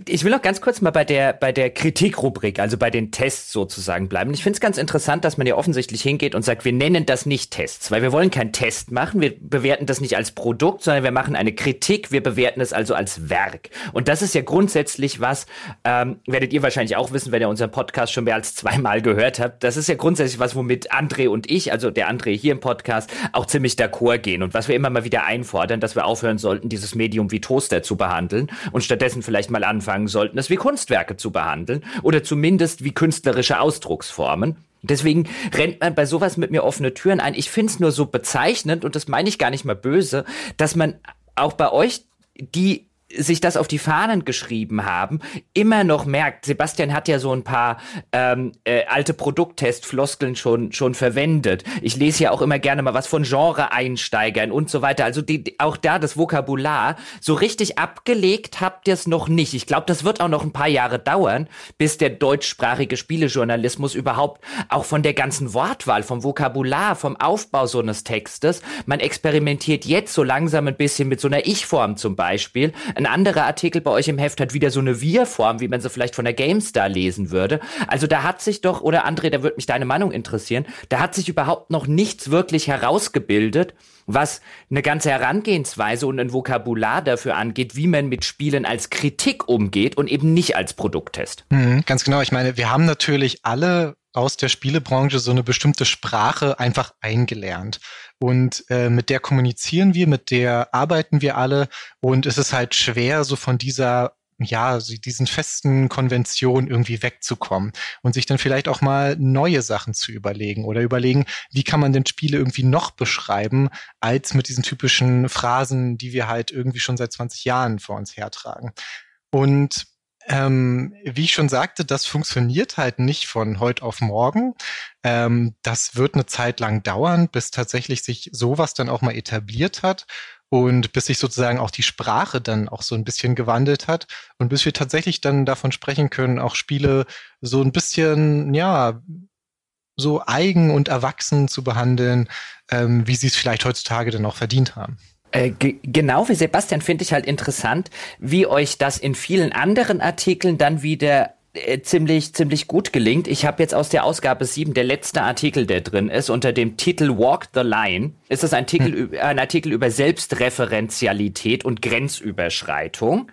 ich will noch ganz kurz mal bei der, bei der Kritikrubrik, also bei den Tests sozusagen bleiben. Ich finde es ganz interessant, dass man ja offensichtlich hingeht und sagt, wir nennen das nicht Tests, weil wir wollen keinen Test machen, wir bewerten das nicht als Produkt, sondern wir machen eine Kritik, wir bewerten es also als Werk. Und das ist ja grundsätzlich was, ähm, werdet ihr wahrscheinlich auch wissen, wenn ihr unseren Podcast schon mehr als zweimal gehört habt, das ist ja grundsätzlich was, womit André und ich, also der André hier im Podcast, auch ziemlich d'accord gehen und was wir immer mal wieder einfordern, dass wir aufhören sollten, dieses Medium wie Toaster zu behandeln und stattdessen vielleicht mal anfangen sollten, es wie Kunstwerke zu behandeln oder zumindest wie künstlerische Ausdrucksformen. Deswegen rennt man bei sowas mit mir offene Türen ein. Ich finde es nur so bezeichnend, und das meine ich gar nicht mal böse, dass man auch bei euch die sich das auf die Fahnen geschrieben haben, immer noch merkt, Sebastian hat ja so ein paar ähm, äh, alte Produkttestfloskeln schon, schon verwendet. Ich lese ja auch immer gerne mal was von Genre-Einsteigern und so weiter. Also die, auch da das Vokabular, so richtig abgelegt habt ihr es noch nicht. Ich glaube, das wird auch noch ein paar Jahre dauern, bis der deutschsprachige Spielejournalismus überhaupt auch von der ganzen Wortwahl, vom Vokabular, vom Aufbau so eines Textes, man experimentiert jetzt so langsam ein bisschen mit so einer Ich-Form zum Beispiel, Ein anderer Artikel bei euch im Heft hat wieder so eine Wir-Form, wie man sie vielleicht von der GameStar lesen würde. Also da hat sich doch, oder André, da würde mich deine Meinung interessieren, da hat sich überhaupt noch nichts wirklich herausgebildet, was eine ganze Herangehensweise und ein Vokabular dafür angeht, wie man mit Spielen als Kritik umgeht und eben nicht als Produkttest. Mhm, ganz genau. Ich meine, wir haben natürlich alle aus der Spielebranche so eine bestimmte Sprache einfach eingelernt. Und äh, mit der kommunizieren wir, mit der arbeiten wir alle. Und es ist halt schwer, so von dieser ja, diesen festen Konventionen irgendwie wegzukommen und sich dann vielleicht auch mal neue Sachen zu überlegen oder überlegen, wie kann man denn Spiele irgendwie noch beschreiben, als mit diesen typischen Phrasen, die wir halt irgendwie schon seit 20 Jahren vor uns hertragen. Und ähm, wie ich schon sagte, das funktioniert halt nicht von heute auf morgen. Ähm, das wird eine Zeit lang dauern, bis tatsächlich sich sowas dann auch mal etabliert hat und bis sich sozusagen auch die Sprache dann auch so ein bisschen gewandelt hat und bis wir tatsächlich dann davon sprechen können, auch Spiele so ein bisschen, ja, so eigen und erwachsen zu behandeln, ähm, wie sie es vielleicht heutzutage dann auch verdient haben. Äh, genau wie Sebastian finde ich halt interessant, wie euch das in vielen anderen Artikeln dann wieder äh, ziemlich, ziemlich gut gelingt. Ich habe jetzt aus der Ausgabe 7 der letzte Artikel, der drin ist, unter dem Titel Walk the Line. Ist das ein Artikel, hm. ein Artikel über Selbstreferenzialität und Grenzüberschreitung.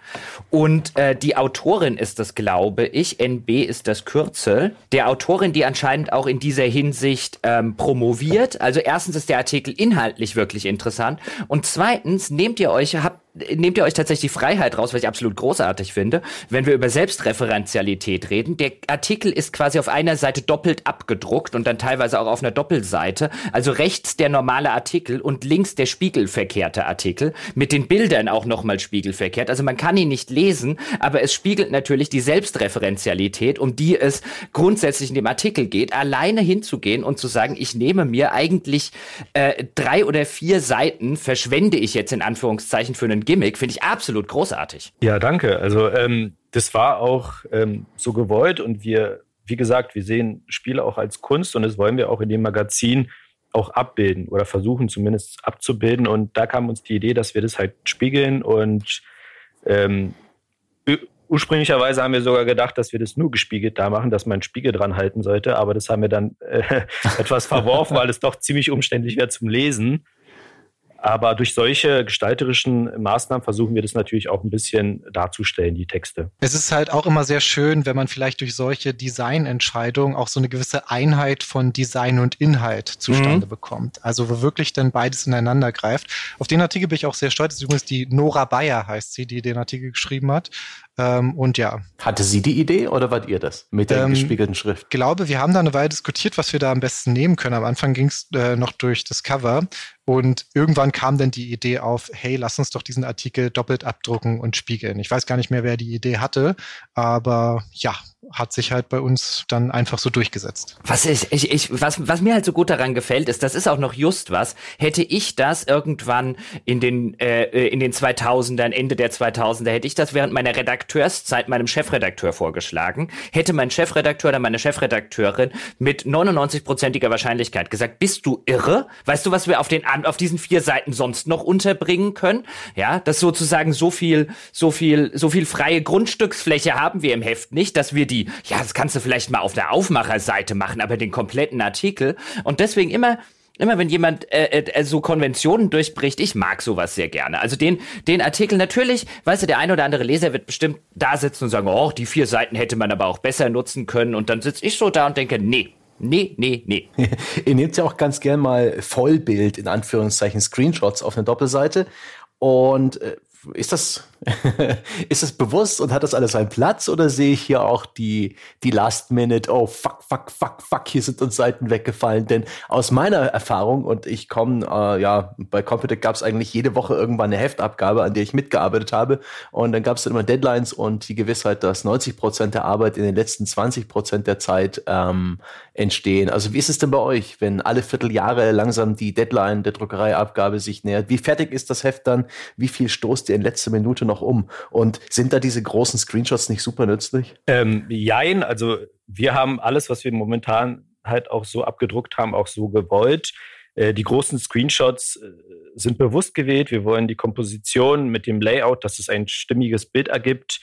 Und äh, die Autorin ist das, glaube ich. NB ist das Kürzel. Der Autorin, die anscheinend auch in dieser Hinsicht ähm, promoviert. Also erstens ist der Artikel inhaltlich wirklich interessant. Und zweitens nehmt ihr euch, habt nehmt ihr euch tatsächlich die Freiheit raus, was ich absolut großartig finde, wenn wir über Selbstreferenzialität reden. Der Artikel ist quasi auf einer Seite doppelt abgedruckt und dann teilweise auch auf einer Doppelseite. Also rechts der normale Artikel und links der spiegelverkehrte Artikel mit den Bildern auch nochmal spiegelverkehrt. Also man kann ihn nicht lesen, aber es spiegelt natürlich die Selbstreferenzialität, um die es grundsätzlich in dem Artikel geht, alleine hinzugehen und zu sagen, ich nehme mir eigentlich äh, drei oder vier Seiten, verschwende ich jetzt in Anführungszeichen für einen Gimmick, finde ich absolut großartig. Ja, danke. Also ähm, das war auch ähm, so gewollt und wir, wie gesagt, wir sehen Spiele auch als Kunst und das wollen wir auch in dem Magazin auch abbilden oder versuchen zumindest abzubilden. Und da kam uns die Idee, dass wir das halt spiegeln und ähm, ursprünglicherweise haben wir sogar gedacht, dass wir das nur gespiegelt da machen, dass man einen Spiegel dran halten sollte, aber das haben wir dann äh, [LAUGHS] etwas verworfen, weil es doch ziemlich umständlich wäre zum Lesen. Aber durch solche gestalterischen Maßnahmen versuchen wir das natürlich auch ein bisschen darzustellen, die Texte. Es ist halt auch immer sehr schön, wenn man vielleicht durch solche Designentscheidungen auch so eine gewisse Einheit von Design und Inhalt zustande mhm. bekommt. Also wo wirklich dann beides ineinander greift. Auf den Artikel bin ich auch sehr stolz. Das ist übrigens die Nora Bayer heißt sie, die den Artikel geschrieben hat. Ähm, und ja. Hatte sie die Idee oder wart ihr das mit der ähm, gespiegelten Schrift? Ich glaube, wir haben da eine Weile diskutiert, was wir da am besten nehmen können. Am Anfang ging es äh, noch durch das Cover und irgendwann kam dann die Idee auf, hey, lass uns doch diesen Artikel doppelt abdrucken und spiegeln. Ich weiß gar nicht mehr, wer die Idee hatte, aber ja, hat sich halt bei uns dann einfach so durchgesetzt. Was, ich, ich, ich, was, was mir halt so gut daran gefällt, ist, das ist auch noch just was. Hätte ich das irgendwann in den, äh, in den 2000ern, Ende der 2000er, hätte ich das während meiner Redakteurszeit meinem Chefredakteur vorgeschlagen, hätte mein Chefredakteur oder meine Chefredakteurin mit 99-prozentiger Wahrscheinlichkeit gesagt, bist du irre? Weißt du, was wir auf, den, auf diesen vier Seiten sonst noch unterbringen können? Ja, dass sozusagen so viel, so viel, so viel freie Grundstücksfläche haben wir im Heft nicht, dass wir die, ja, das kannst du vielleicht mal auf der Aufmacherseite machen, aber den kompletten Artikel. Und deswegen immer, immer wenn jemand äh, äh, so Konventionen durchbricht, ich mag sowas sehr gerne. Also den, den Artikel natürlich, weißt du, der ein oder andere Leser wird bestimmt da sitzen und sagen, oh, die vier Seiten hätte man aber auch besser nutzen können. Und dann sitze ich so da und denke, nee, Nee, nee, nee. [LAUGHS] Ihr nehmt ja auch ganz gern mal Vollbild, in Anführungszeichen, Screenshots auf eine Doppelseite. Und äh, ist das, [LAUGHS] ist das bewusst und hat das alles seinen Platz oder sehe ich hier auch die, die Last Minute, oh fuck, fuck, fuck, fuck, hier sind uns Seiten weggefallen? Denn aus meiner Erfahrung, und ich komme, äh, ja, bei Computec gab es eigentlich jede Woche irgendwann eine Heftabgabe, an der ich mitgearbeitet habe. Und dann gab es dann immer Deadlines und die Gewissheit, dass 90 Prozent der Arbeit in den letzten 20 Prozent der Zeit ähm, entstehen. Also wie ist es denn bei euch, wenn alle Vierteljahre langsam die Deadline der Druckereiabgabe sich nähert? Wie fertig ist das Heft dann? Wie viel stoßt ihr in letzter Minute noch um? Und sind da diese großen Screenshots nicht super nützlich? Ähm, jein, also wir haben alles, was wir momentan halt auch so abgedruckt haben, auch so gewollt. Äh, die großen Screenshots äh, sind bewusst gewählt. Wir wollen die Komposition mit dem Layout, dass es ein stimmiges Bild ergibt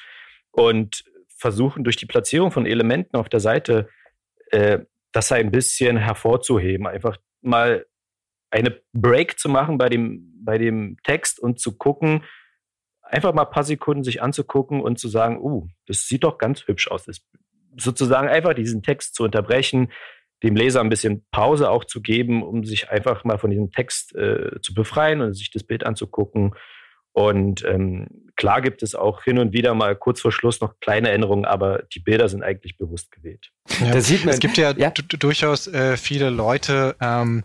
und versuchen durch die Platzierung von Elementen auf der Seite äh, das ein bisschen hervorzuheben. Einfach mal eine Break zu machen bei dem, bei dem Text und zu gucken, einfach mal ein paar Sekunden sich anzugucken und zu sagen, uh, das sieht doch ganz hübsch aus. Das, sozusagen einfach diesen Text zu unterbrechen, dem Leser ein bisschen Pause auch zu geben, um sich einfach mal von diesem Text äh, zu befreien und sich das Bild anzugucken. Und ähm, klar gibt es auch hin und wieder mal kurz vor Schluss noch kleine Änderungen, aber die Bilder sind eigentlich bewusst gewählt. Ja, das sieht man. Es gibt ja, ja. durchaus äh, viele Leute, ähm,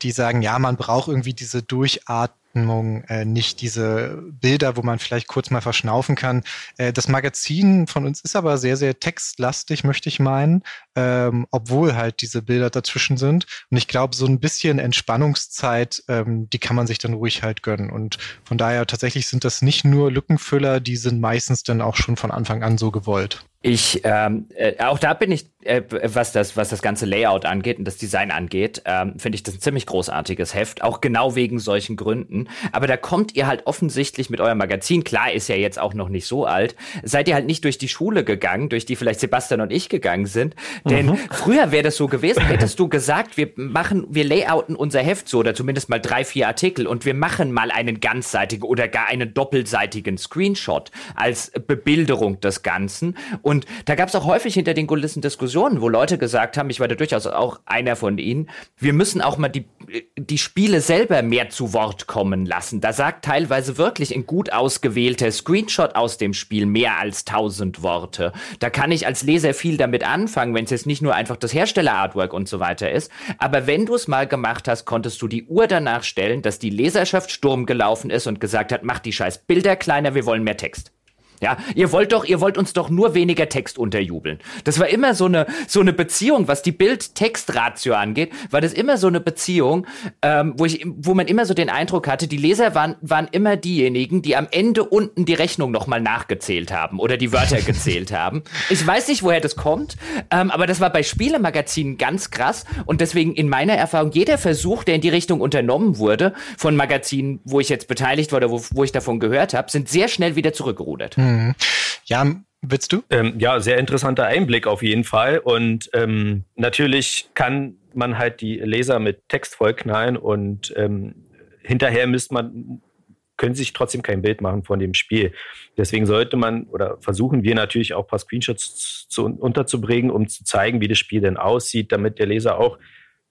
die sagen, ja, man braucht irgendwie diese Durchart Atmung, äh, nicht diese Bilder, wo man vielleicht kurz mal verschnaufen kann. Äh, das Magazin von uns ist aber sehr, sehr textlastig, möchte ich meinen, ähm, obwohl halt diese Bilder dazwischen sind. Und ich glaube, so ein bisschen Entspannungszeit, ähm, die kann man sich dann ruhig halt gönnen. Und von daher tatsächlich sind das nicht nur Lückenfüller, die sind meistens dann auch schon von Anfang an so gewollt. Ich, ähm, äh, auch da bin ich, äh, was das, was das ganze Layout angeht und das Design angeht, ähm, finde ich das ein ziemlich großartiges Heft, auch genau wegen solchen Gründen. Aber da kommt ihr halt offensichtlich mit eurem Magazin, klar ist ja jetzt auch noch nicht so alt, seid ihr halt nicht durch die Schule gegangen, durch die vielleicht Sebastian und ich gegangen sind. Denn mhm. früher wäre das so gewesen, hättest du gesagt, wir machen, wir layouten unser Heft so, oder zumindest mal drei, vier Artikel und wir machen mal einen ganzseitigen oder gar einen doppelseitigen Screenshot als Bebilderung des Ganzen. Und und da gab es auch häufig hinter den Kulissen Diskussionen, wo Leute gesagt haben, ich war da durchaus auch einer von ihnen, wir müssen auch mal die, die Spiele selber mehr zu Wort kommen lassen. Da sagt teilweise wirklich ein gut ausgewählter Screenshot aus dem Spiel mehr als tausend Worte. Da kann ich als Leser viel damit anfangen, wenn es jetzt nicht nur einfach das Hersteller-Artwork und so weiter ist. Aber wenn du es mal gemacht hast, konntest du die Uhr danach stellen, dass die Leserschaft Sturm gelaufen ist und gesagt hat, mach die scheiß Bilder kleiner, wir wollen mehr Text. Ja, ihr wollt doch, ihr wollt uns doch nur weniger Text unterjubeln. Das war immer so eine so eine Beziehung, was die Bild-Text-Ratio angeht, war das immer so eine Beziehung, ähm, wo ich, wo man immer so den Eindruck hatte, die Leser waren waren immer diejenigen, die am Ende unten die Rechnung noch mal nachgezählt haben oder die Wörter [LAUGHS] gezählt haben. Ich weiß nicht, woher das kommt, ähm, aber das war bei Spielemagazinen ganz krass und deswegen in meiner Erfahrung jeder Versuch, der in die Richtung unternommen wurde von Magazinen, wo ich jetzt beteiligt war oder wo, wo ich davon gehört habe, sind sehr schnell wieder zurückgerudert. Hm. Mhm. Ja, willst du? Ähm, ja, sehr interessanter Einblick auf jeden Fall. Und ähm, natürlich kann man halt die Leser mit Text vollknallen und ähm, hinterher müsste man können sich trotzdem kein Bild machen von dem Spiel. Deswegen sollte man oder versuchen wir natürlich auch ein paar Screenshots zu, unterzubringen, um zu zeigen, wie das Spiel denn aussieht, damit der Leser auch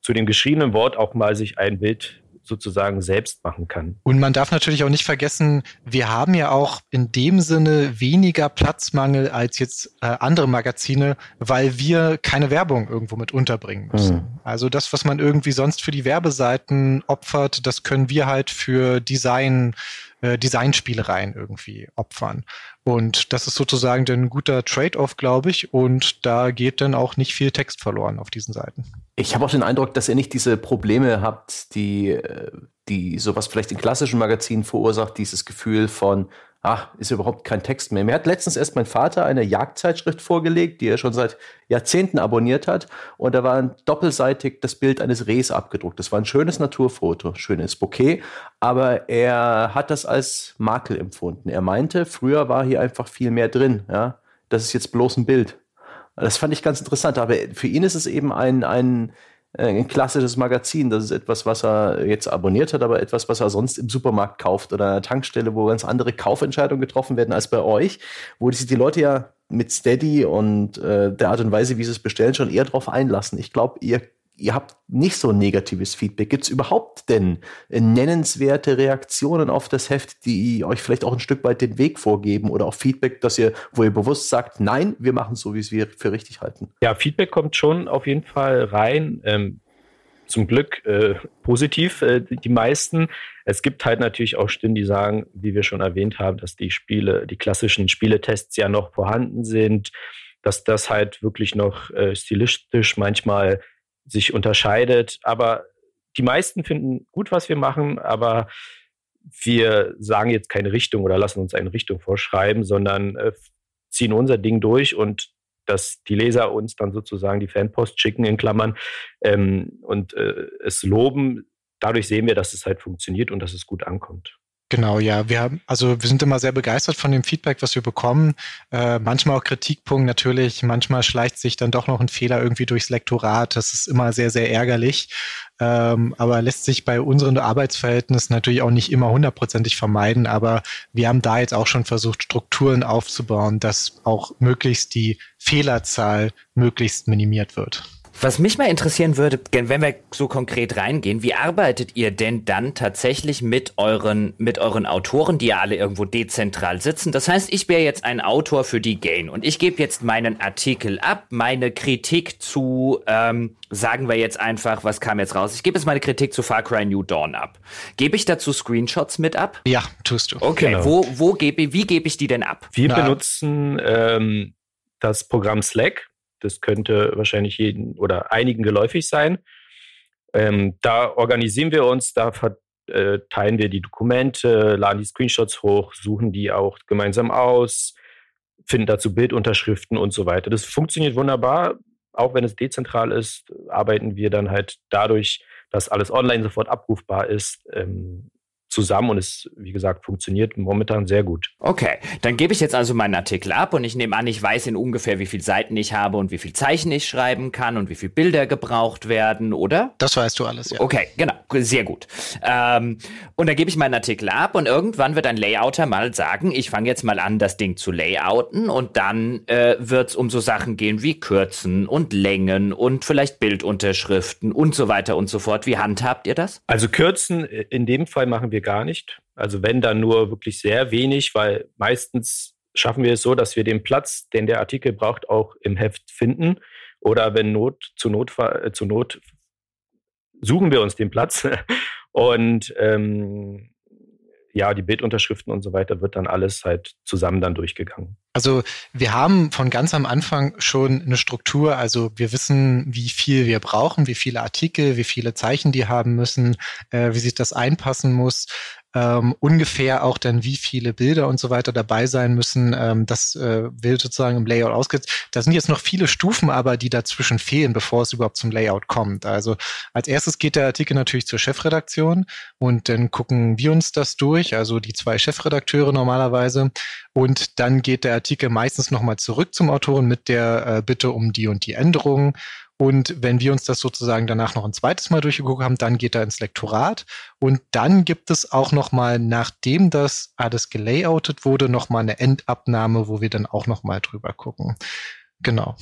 zu dem geschriebenen Wort auch mal sich ein Bild sozusagen selbst machen kann. Und man darf natürlich auch nicht vergessen, wir haben ja auch in dem Sinne weniger Platzmangel als jetzt äh, andere Magazine, weil wir keine Werbung irgendwo mit unterbringen müssen. Mhm. Also das, was man irgendwie sonst für die Werbeseiten opfert, das können wir halt für Design äh, Designspielereien irgendwie opfern. Und das ist sozusagen ein guter Trade-off, glaube ich. Und da geht dann auch nicht viel Text verloren auf diesen Seiten. Ich habe auch den Eindruck, dass ihr nicht diese Probleme habt, die, äh, die sowas vielleicht in klassischen Magazinen verursacht, dieses Gefühl von, ach, ist überhaupt kein Text mehr. Mir hat letztens erst mein Vater eine Jagdzeitschrift vorgelegt, die er schon seit Jahrzehnten abonniert hat. Und da war doppelseitig das Bild eines Rehs abgedruckt. Das war ein schönes Naturfoto, schönes Bouquet. Aber er hat das als Makel empfunden. Er meinte, früher war hier einfach viel mehr drin. Ja, das ist jetzt bloß ein Bild. Das fand ich ganz interessant. Aber für ihn ist es eben ein, ein ein klassisches Magazin. Das ist etwas, was er jetzt abonniert hat, aber etwas, was er sonst im Supermarkt kauft oder an einer Tankstelle, wo ganz andere Kaufentscheidungen getroffen werden als bei euch, wo sich die Leute ja mit Steady und äh, der Art und Weise, wie sie es bestellen, schon eher darauf einlassen. Ich glaube, ihr ihr habt nicht so ein negatives Feedback. Gibt es überhaupt denn nennenswerte Reaktionen auf das Heft, die euch vielleicht auch ein Stück weit den Weg vorgeben oder auch Feedback, dass ihr, wo ihr bewusst sagt, nein, wir machen so, wie es wir für richtig halten? Ja, Feedback kommt schon auf jeden Fall rein. Ähm, zum Glück äh, positiv, äh, die meisten. Es gibt halt natürlich auch Stimmen, die sagen, wie wir schon erwähnt haben, dass die Spiele, die klassischen Spieletests ja noch vorhanden sind, dass das halt wirklich noch äh, stilistisch manchmal sich unterscheidet. Aber die meisten finden gut, was wir machen, aber wir sagen jetzt keine Richtung oder lassen uns eine Richtung vorschreiben, sondern äh, ziehen unser Ding durch und dass die Leser uns dann sozusagen die Fanpost schicken in Klammern ähm, und äh, es loben, dadurch sehen wir, dass es halt funktioniert und dass es gut ankommt. Genau, ja. Wir haben, also wir sind immer sehr begeistert von dem Feedback, was wir bekommen. Äh, manchmal auch Kritikpunkt natürlich. Manchmal schleicht sich dann doch noch ein Fehler irgendwie durchs Lektorat. Das ist immer sehr, sehr ärgerlich. Ähm, aber lässt sich bei unseren Arbeitsverhältnissen natürlich auch nicht immer hundertprozentig vermeiden. Aber wir haben da jetzt auch schon versucht, Strukturen aufzubauen, dass auch möglichst die Fehlerzahl möglichst minimiert wird. Was mich mal interessieren würde, wenn wir so konkret reingehen, wie arbeitet ihr denn dann tatsächlich mit euren, mit euren Autoren, die ja alle irgendwo dezentral sitzen? Das heißt, ich wäre jetzt ein Autor für die Gain und ich gebe jetzt meinen Artikel ab, meine Kritik zu, ähm, sagen wir jetzt einfach, was kam jetzt raus? Ich gebe jetzt meine Kritik zu Far Cry New Dawn ab. Gebe ich dazu Screenshots mit ab? Ja, tust du. Okay, genau. wo, wo gebe, wie gebe ich die denn ab? Wir Na. benutzen ähm, das Programm Slack das könnte wahrscheinlich jeden oder einigen geläufig sein. Ähm, da organisieren wir uns, da verteilen wir die Dokumente, laden die Screenshots hoch, suchen die auch gemeinsam aus, finden dazu Bildunterschriften und so weiter. Das funktioniert wunderbar. Auch wenn es dezentral ist, arbeiten wir dann halt dadurch, dass alles online sofort abrufbar ist, ähm, zusammen und es, wie gesagt, funktioniert momentan sehr gut. Okay, dann gebe ich jetzt also meinen Artikel ab und ich nehme an, ich weiß in ungefähr, wie viele Seiten ich habe und wie viele Zeichen ich schreiben kann und wie viele Bilder gebraucht werden, oder? Das weißt du alles, ja. Okay, genau, sehr gut. Ähm, und dann gebe ich meinen Artikel ab und irgendwann wird ein Layouter mal sagen, ich fange jetzt mal an, das Ding zu layouten und dann äh, wird es um so Sachen gehen wie Kürzen und Längen und vielleicht Bildunterschriften und so weiter und so fort. Wie handhabt ihr das? Also Kürzen, äh, in dem Fall machen wir wir gar nicht. Also wenn dann nur wirklich sehr wenig, weil meistens schaffen wir es so, dass wir den Platz, den der Artikel braucht, auch im Heft finden. Oder wenn Not zu Not, äh, zu Not suchen wir uns den Platz. [LAUGHS] Und ähm, ja, die Bildunterschriften und so weiter wird dann alles halt zusammen dann durchgegangen. Also wir haben von ganz am Anfang schon eine Struktur, also wir wissen, wie viel wir brauchen, wie viele Artikel, wie viele Zeichen die haben müssen, äh, wie sich das einpassen muss ähm, ungefähr auch dann, wie viele Bilder und so weiter dabei sein müssen. Ähm, das äh, wird sozusagen im Layout ausgesetzt. Da sind jetzt noch viele Stufen, aber die dazwischen fehlen, bevor es überhaupt zum Layout kommt. Also als erstes geht der Artikel natürlich zur Chefredaktion und dann gucken wir uns das durch, also die zwei Chefredakteure normalerweise. Und dann geht der Artikel meistens nochmal zurück zum Autoren mit der äh, Bitte um die und die Änderungen. Und wenn wir uns das sozusagen danach noch ein zweites Mal durchgeguckt haben, dann geht er ins Lektorat. Und dann gibt es auch noch mal, nachdem das alles gelayoutet wurde, noch mal eine Endabnahme, wo wir dann auch noch mal drüber gucken. Genau.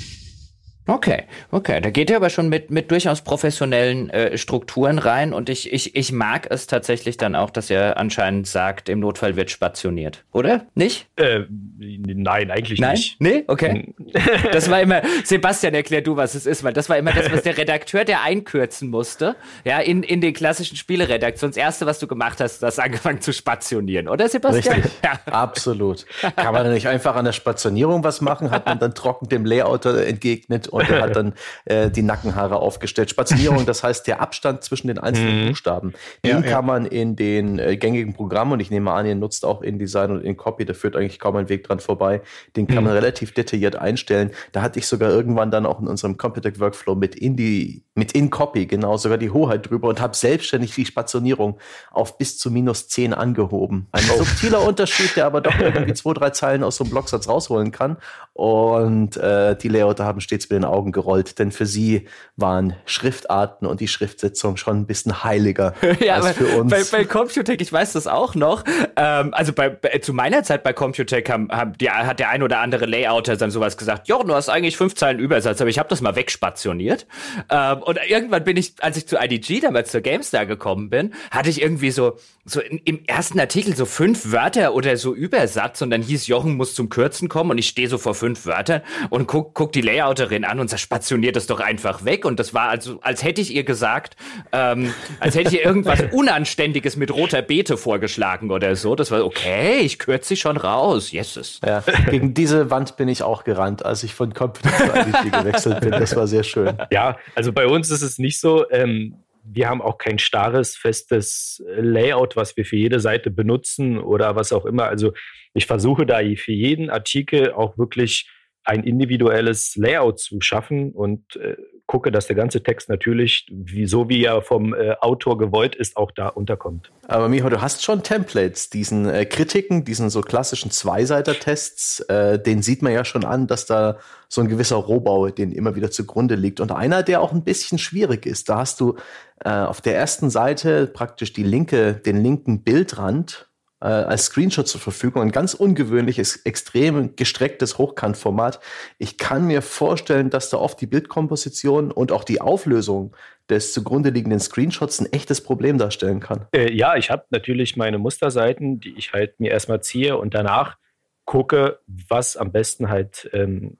Okay, okay. Da geht er aber schon mit, mit durchaus professionellen äh, Strukturen rein und ich, ich, ich mag es tatsächlich dann auch, dass er anscheinend sagt, im Notfall wird spationiert. Oder? Nicht? Äh, nein, eigentlich nein? nicht. Nee? Okay. [LAUGHS] das war immer, Sebastian, erklär du, was es ist, weil das war immer das, was der Redakteur, der einkürzen musste, ja, in, in den klassischen Spieleredaktionen. Das erste, was du gemacht hast, das angefangen zu spationieren, oder Sebastian? Richtig. Ja. Absolut. Kann man nicht einfach an der Spationierung was machen? Hat man dann [LAUGHS] trocken dem Layouter entgegnet und und er hat [LAUGHS] dann äh, die Nackenhaare aufgestellt. Spazierung, das heißt der Abstand zwischen den einzelnen mhm. Buchstaben, den ja, kann man in den äh, gängigen Programmen, und ich nehme an, ihr nutzt auch InDesign und InCopy, da führt eigentlich kaum ein Weg dran vorbei, den kann mhm. man relativ detailliert einstellen. Da hatte ich sogar irgendwann dann auch in unserem Computec Workflow mit Indie, mit InCopy genau sogar die Hoheit drüber und habe selbstständig die Spationierung auf bis zu minus 10 angehoben. Ein oh. subtiler [LAUGHS] Unterschied, der aber doch irgendwie [LAUGHS] zwei, drei Zeilen aus so einem Blocksatz rausholen kann. Und äh, die Layouter haben stets mit den Augen gerollt, denn für sie waren Schriftarten und die Schriftsetzung schon ein bisschen heiliger [LAUGHS] ja, als für uns. Bei, bei Computec, ich weiß das auch noch, ähm, also bei, bei, zu meiner Zeit bei Computec haben, haben die, hat der ein oder andere Layouter dann sowas gesagt, ja, du hast eigentlich fünf Zeilen Übersatz, aber ich habe das mal wegspationiert. Ähm, und irgendwann bin ich, als ich zu IDG damals zur GameStar gekommen bin, hatte ich irgendwie so, so in, im ersten Artikel so fünf Wörter oder so Übersatz und dann hieß Jochen muss zum Kürzen kommen und ich stehe so vor fünf Wörtern und guck, guck die Layouterin an und sagt, spationiert das doch einfach weg. Und das war also, als hätte ich ihr gesagt, ähm, als hätte ich ihr irgendwas [LAUGHS] Unanständiges mit roter Beete vorgeschlagen oder so. Das war okay, ich kürze sie schon raus. Yeses. Ja, gegen diese Wand bin ich auch gerannt, als ich von Computer [LAUGHS] zu gewechselt bin. Das war sehr schön. Ja, also bei uns ist es nicht so. Ähm, wir haben auch kein starres, festes Layout, was wir für jede Seite benutzen oder was auch immer. Also ich versuche da für jeden Artikel auch wirklich ein individuelles Layout zu schaffen und äh, gucke, dass der ganze Text natürlich, wie, so wie er vom äh, Autor gewollt ist, auch da unterkommt. Aber Miho, du hast schon Templates, diesen äh, Kritiken, diesen so klassischen Zweiseiter-Tests, äh, den sieht man ja schon an, dass da so ein gewisser Rohbau, den immer wieder zugrunde liegt. Und einer, der auch ein bisschen schwierig ist, da hast du äh, auf der ersten Seite praktisch die linke, den linken Bildrand äh, als Screenshot zur Verfügung. Ein ganz ungewöhnliches, extrem gestrecktes Hochkantformat. Ich kann mir vorstellen, dass da oft die Bildkomposition und auch die Auflösung des zugrunde liegenden Screenshots ein echtes Problem darstellen kann. Äh, ja, ich habe natürlich meine Musterseiten, die ich halt mir erstmal ziehe und danach gucke, was am besten halt ähm,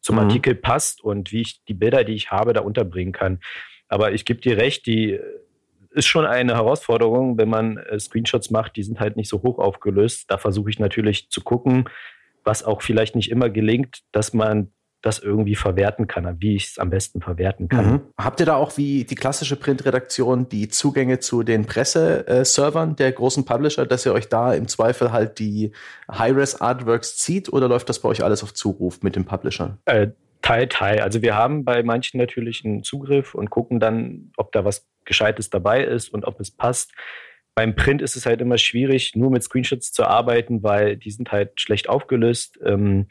zum mhm. Artikel passt und wie ich die Bilder, die ich habe, da unterbringen kann. Aber ich gebe dir recht, die ist schon eine Herausforderung, wenn man äh, Screenshots macht, die sind halt nicht so hoch aufgelöst. Da versuche ich natürlich zu gucken, was auch vielleicht nicht immer gelingt, dass man das irgendwie verwerten kann, wie ich es am besten verwerten kann. Mhm. Habt ihr da auch wie die klassische Printredaktion die Zugänge zu den Presseservern der großen Publisher, dass ihr euch da im Zweifel halt die High-Res-Artworks zieht oder läuft das bei euch alles auf Zuruf mit den Publishern? Äh, Teil, Teil. Also wir haben bei manchen natürlich einen Zugriff und gucken dann, ob da was Gescheites dabei ist und ob es passt. Beim Print ist es halt immer schwierig, nur mit Screenshots zu arbeiten, weil die sind halt schlecht aufgelöst. Ähm,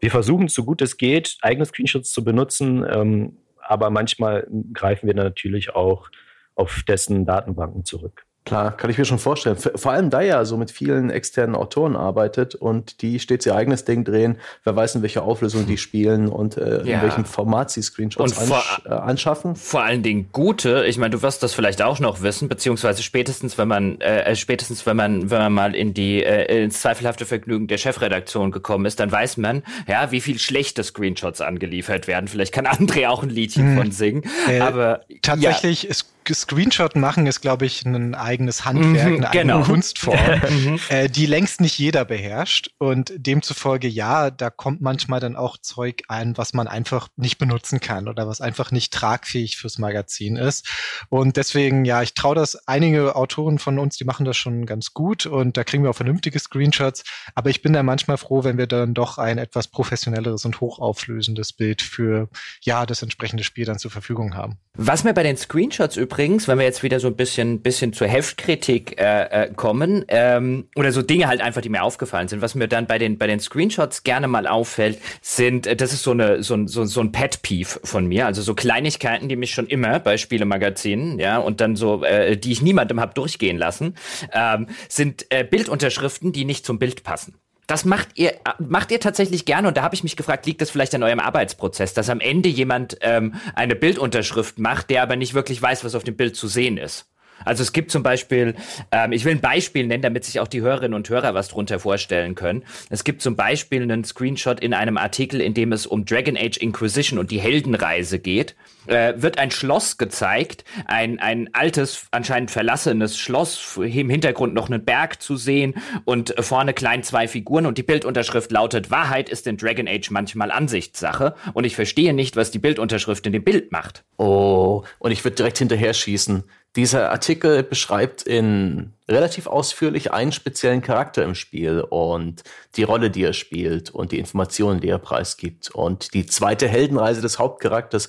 wir versuchen, so gut es geht, eigene Screenshots zu benutzen, ähm, aber manchmal greifen wir natürlich auch auf dessen Datenbanken zurück. Klar, kann ich mir schon vorstellen. Vor allem da ja so mit vielen externen Autoren arbeitet und die stets ihr eigenes Ding drehen, wer weiß in welcher Auflösung die spielen und äh, ja. in welchem Format sie Screenshots vor, ansch äh, anschaffen. Vor allen Dingen gute, ich meine, du wirst das vielleicht auch noch wissen, beziehungsweise spätestens, wenn man, äh, äh, spätestens wenn man, wenn man mal in die äh, ins zweifelhafte Vergnügen der Chefredaktion gekommen ist, dann weiß man, ja, wie viel schlechte Screenshots angeliefert werden. Vielleicht kann André auch ein Liedchen hm. von singen. Äh, aber tatsächlich ja. ist Screenshot machen ist, glaube ich, ein eigenes Handwerk, mhm, eine eigene genau. Kunstform, [LAUGHS] mhm. äh, die längst nicht jeder beherrscht. Und demzufolge, ja, da kommt manchmal dann auch Zeug ein, was man einfach nicht benutzen kann oder was einfach nicht tragfähig fürs Magazin ist. Und deswegen, ja, ich traue das, einige Autoren von uns, die machen das schon ganz gut und da kriegen wir auch vernünftige Screenshots. Aber ich bin da manchmal froh, wenn wir dann doch ein etwas professionelleres und hochauflösendes Bild für, ja, das entsprechende Spiel dann zur Verfügung haben. Was mir bei den Screenshots übrigens übrigens, wenn wir jetzt wieder so ein bisschen, bisschen zur Heftkritik äh, äh, kommen, ähm, oder so Dinge halt einfach, die mir aufgefallen sind, was mir dann bei den, bei den Screenshots gerne mal auffällt, sind, äh, das ist so, eine, so, ein, so, so ein Pet-Peeve von mir, also so Kleinigkeiten, die mich schon immer bei Spielemagazinen, ja, und dann so, äh, die ich niemandem habe durchgehen lassen, ähm, sind äh, Bildunterschriften, die nicht zum Bild passen. Das macht ihr, macht ihr tatsächlich gerne und da habe ich mich gefragt, liegt das vielleicht an eurem Arbeitsprozess, dass am Ende jemand ähm, eine Bildunterschrift macht, der aber nicht wirklich weiß, was auf dem Bild zu sehen ist? Also es gibt zum Beispiel, ähm, ich will ein Beispiel nennen, damit sich auch die Hörerinnen und Hörer was drunter vorstellen können. Es gibt zum Beispiel einen Screenshot in einem Artikel, in dem es um Dragon Age Inquisition und die Heldenreise geht. Äh, wird ein Schloss gezeigt, ein, ein altes, anscheinend verlassenes Schloss, im Hintergrund noch einen Berg zu sehen und vorne klein zwei Figuren und die Bildunterschrift lautet, Wahrheit ist in Dragon Age manchmal Ansichtssache und ich verstehe nicht, was die Bildunterschrift in dem Bild macht. Oh, und ich würde direkt hinterher schießen. Dieser Artikel beschreibt in relativ ausführlich einen speziellen Charakter im Spiel und die Rolle, die er spielt und die Informationen, die er preisgibt und die zweite Heldenreise des Hauptcharakters,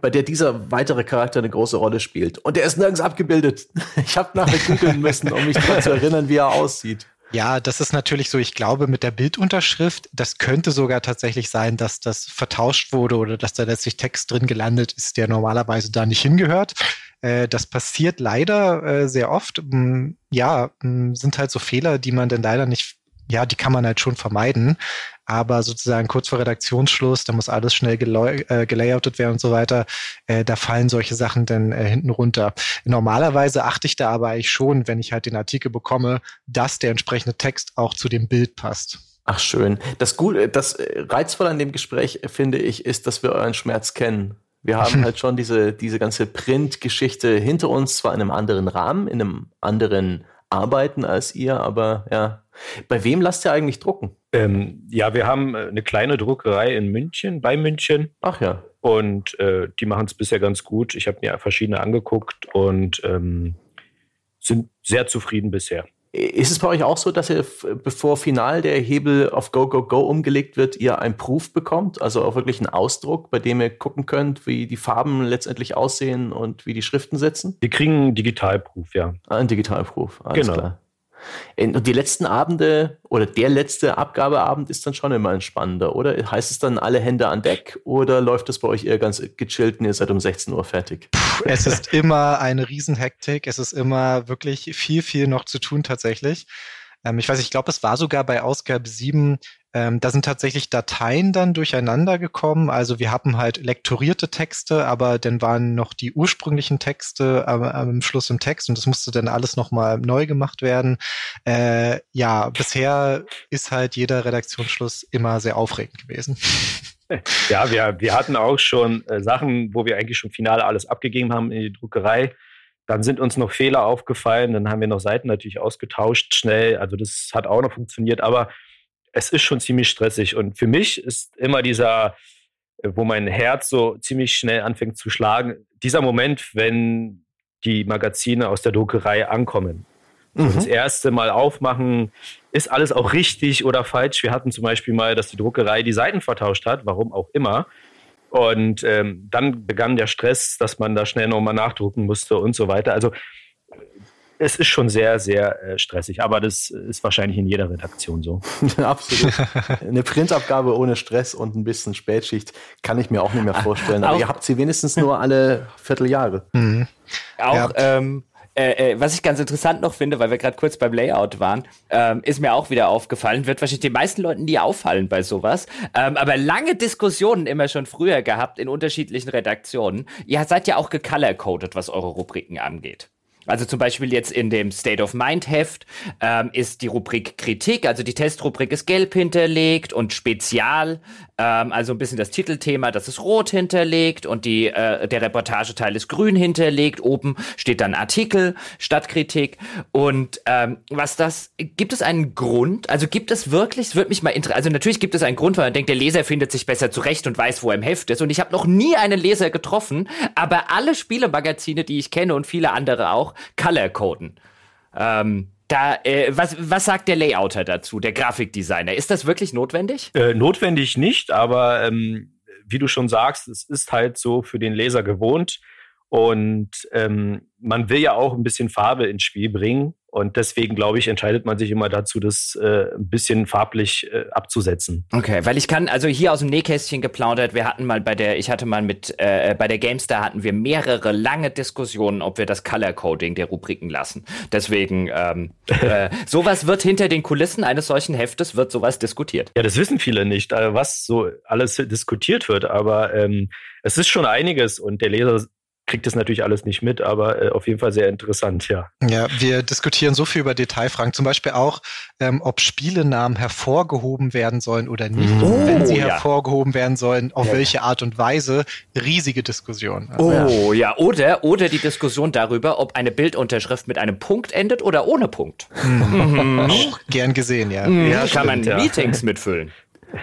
bei der dieser weitere Charakter eine große Rolle spielt. Und er ist nirgends abgebildet. [LAUGHS] Ich habe nachher googeln müssen, um mich daran zu erinnern, wie er aussieht. Ja, das ist natürlich so. Ich glaube, mit der Bildunterschrift, das könnte sogar tatsächlich sein, dass das vertauscht wurde oder dass da letztlich Text drin gelandet ist, der normalerweise da nicht hingehört. Äh, das passiert leider äh, sehr oft. Mm, ja, mm, sind halt so Fehler, die man dann leider nicht, ja, die kann man halt schon vermeiden. Aber sozusagen kurz vor Redaktionsschluss, da muss alles schnell äh, gelayoutet werden und so weiter. Da fallen solche Sachen dann hinten runter. Normalerweise achte ich da aber eigentlich schon, wenn ich halt den Artikel bekomme, dass der entsprechende Text auch zu dem Bild passt. Ach schön. Das das Reizvolle an dem Gespräch finde ich, ist, dass wir euren Schmerz kennen. Wir haben [LAUGHS] halt schon diese, diese ganze Print-Geschichte hinter uns, zwar in einem anderen Rahmen, in einem anderen Arbeiten als ihr, aber ja. Bei wem lasst ihr eigentlich drucken? Ähm, ja, wir haben äh, eine kleine Druckerei in München, bei München. Ach ja. Und äh, die machen es bisher ganz gut. Ich habe mir verschiedene angeguckt und ähm, sind sehr zufrieden bisher. Ist es bei euch auch so, dass ihr, bevor final der Hebel auf Go, Go, Go umgelegt wird, ihr ein Proof bekommt? Also auch wirklich einen Ausdruck, bei dem ihr gucken könnt, wie die Farben letztendlich aussehen und wie die Schriften sitzen? Wir kriegen einen Digitalproof, ja. Ah, ein Digitalproof, alles genau. klar. Und die letzten Abende oder der letzte Abgabeabend ist dann schon immer ein spannender, oder? Heißt es dann alle Hände an Deck oder läuft es bei euch eher ganz gechillt und ihr seid um 16 Uhr fertig? Es ist immer eine Riesenhektik. Es ist immer wirklich viel, viel noch zu tun tatsächlich. Ähm, ich weiß, ich glaube, es war sogar bei Ausgabe 7 ähm, da sind tatsächlich Dateien dann durcheinander gekommen. Also wir haben halt lektorierte Texte, aber dann waren noch die ursprünglichen Texte am, am Schluss im Text und das musste dann alles nochmal neu gemacht werden. Äh, ja, bisher ist halt jeder Redaktionsschluss immer sehr aufregend gewesen. [LAUGHS] Ja, wir, wir hatten auch schon äh, Sachen, wo wir eigentlich schon final alles abgegeben haben in die Druckerei. Dann sind uns noch Fehler aufgefallen, dann haben wir noch Seiten natürlich ausgetauscht schnell. Also das hat auch noch funktioniert, aber es ist schon ziemlich stressig. Und für mich ist immer dieser, äh, wo mein Herz so ziemlich schnell anfängt zu schlagen, dieser Moment, wenn die Magazine aus der Druckerei ankommen. Mhm. Das erste Mal aufmachen, ist alles auch richtig oder falsch? Wir hatten zum Beispiel mal, dass die Druckerei die Seiten vertauscht hat, warum auch immer. Und ähm, dann begann der Stress, dass man da schnell nochmal nachdrucken musste und so weiter. Also es ist schon sehr, sehr äh, stressig, aber das ist wahrscheinlich in jeder Redaktion so. [LAUGHS] Absolut. Eine Printabgabe ohne Stress und ein bisschen Spätschicht kann ich mir auch nicht mehr vorstellen. Aber auch, ihr habt sie wenigstens nur alle Vierteljahre. Mhm. Auch, ja. ähm, äh, äh, was ich ganz interessant noch finde, weil wir gerade kurz beim Layout waren, ähm, ist mir auch wieder aufgefallen, wird wahrscheinlich den meisten Leuten nie auffallen bei sowas, ähm, aber lange Diskussionen immer schon früher gehabt in unterschiedlichen Redaktionen. Ihr seid ja auch gecolor-coded, was eure Rubriken angeht. Also zum Beispiel jetzt in dem State of Mind Heft ähm, ist die Rubrik Kritik, also die Testrubrik ist gelb hinterlegt und Spezial, ähm, also ein bisschen das Titelthema, das ist rot hinterlegt und die, äh, der Reportageteil ist grün hinterlegt. Oben steht dann Artikel statt Kritik. Und ähm, was das, gibt es einen Grund? Also gibt es wirklich, es würde mich mal interessieren, also natürlich gibt es einen Grund, weil man denkt, der Leser findet sich besser zurecht und weiß, wo er im Heft ist. Und ich habe noch nie einen Leser getroffen, aber alle Spielemagazine, die ich kenne und viele andere auch, Color-Coden. Ähm, da, äh, was, was sagt der Layouter dazu, der Grafikdesigner? Ist das wirklich notwendig? Äh, notwendig nicht, aber ähm, wie du schon sagst, es ist halt so für den Leser gewohnt. Und ähm, man will ja auch ein bisschen Farbe ins Spiel bringen. Und deswegen, glaube ich, entscheidet man sich immer dazu, das äh, ein bisschen farblich äh, abzusetzen. Okay, weil ich kann, also hier aus dem Nähkästchen geplaudert, wir hatten mal bei der, ich hatte mal mit, äh, bei der GameStar hatten wir mehrere lange Diskussionen, ob wir das Color Coding der Rubriken lassen. Deswegen, ähm, [LAUGHS] äh, sowas wird hinter den Kulissen eines solchen Heftes, wird sowas diskutiert. Ja, das wissen viele nicht, äh, was so alles diskutiert wird, aber ähm, es ist schon einiges und der Leser kriegt das natürlich alles nicht mit, aber äh, auf jeden Fall sehr interessant, ja. Ja, wir diskutieren so viel über Detailfragen, zum Beispiel auch, ähm, ob Spielenamen hervorgehoben werden sollen oder nicht. Oh, Wenn sie ja. hervorgehoben werden sollen, auf ja. welche Art und Weise. Riesige Diskussion. oh ja. ja, oder, oder die Diskussion darüber, ob eine Bildunterschrift mit einem Punkt endet oder ohne Punkt. Mhm. auch gern gesehen, ja. Mhm, ja kann man Meetings mitfüllen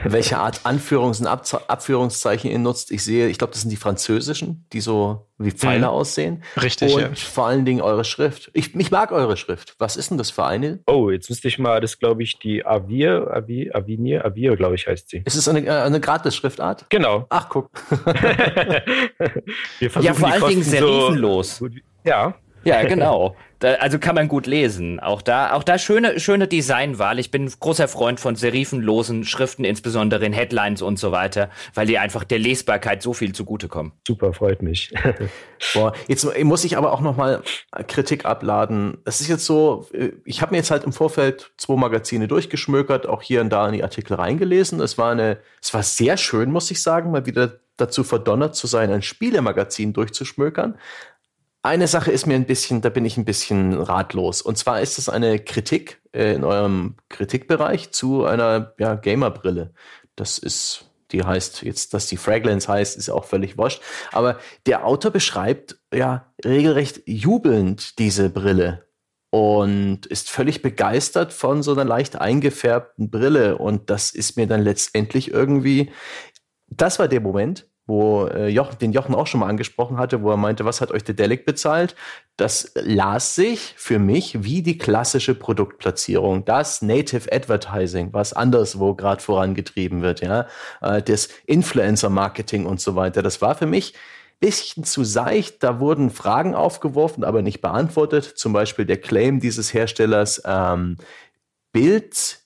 welche Art Anführungs- und Ab Abführungszeichen ihr nutzt. Ich sehe, ich glaube, das sind die französischen, die so wie Pfeile mhm. aussehen. Richtig. Und ja. vor allen Dingen eure Schrift. Ich, ich mag eure Schrift. Was ist denn das für eine? Oh, jetzt müsste ich mal, das glaube ich, die Avir, Avir, Avinir, Avir, glaube ich, heißt sie. Ist es eine, äh, eine Gratis-Schriftart? Genau. Ach, guck. [LAUGHS] ja, vor allen Dingen serifenlos. So, ja. Ja, genau. [LAUGHS] Da, also kann man gut lesen. Auch da, auch da schöne, schöne Designwahl. Ich bin großer Freund von serifenlosen Schriften, insbesondere in Headlines und so weiter, weil die einfach der Lesbarkeit so viel zugutekommen. Super, freut mich. [LAUGHS] Boah, jetzt muss ich aber auch noch mal Kritik abladen. Es ist jetzt so, ich habe mir jetzt halt im Vorfeld zwei Magazine durchgeschmökert, auch hier und da in die Artikel reingelesen. Es war eine, es war sehr schön, muss ich sagen, mal wieder dazu verdonnert zu sein, ein Spielemagazin durchzuschmökern. Eine Sache ist mir ein bisschen, da bin ich ein bisschen ratlos. Und zwar ist es eine Kritik äh, in eurem Kritikbereich zu einer ja, Gamerbrille. Das ist, die heißt jetzt, dass die Fragrance heißt, ist auch völlig wurscht. Aber der Autor beschreibt ja regelrecht jubelnd diese Brille und ist völlig begeistert von so einer leicht eingefärbten Brille. Und das ist mir dann letztendlich irgendwie, das war der Moment, wo äh, Jochen, den Jochen auch schon mal angesprochen hatte, wo er meinte, was hat euch der Delic bezahlt? Das las sich für mich wie die klassische Produktplatzierung, das Native Advertising, was anderswo gerade vorangetrieben wird, ja, äh, das Influencer Marketing und so weiter. Das war für mich bisschen zu seicht. Da wurden Fragen aufgeworfen, aber nicht beantwortet. Zum Beispiel der Claim dieses Herstellers, ähm, Bild,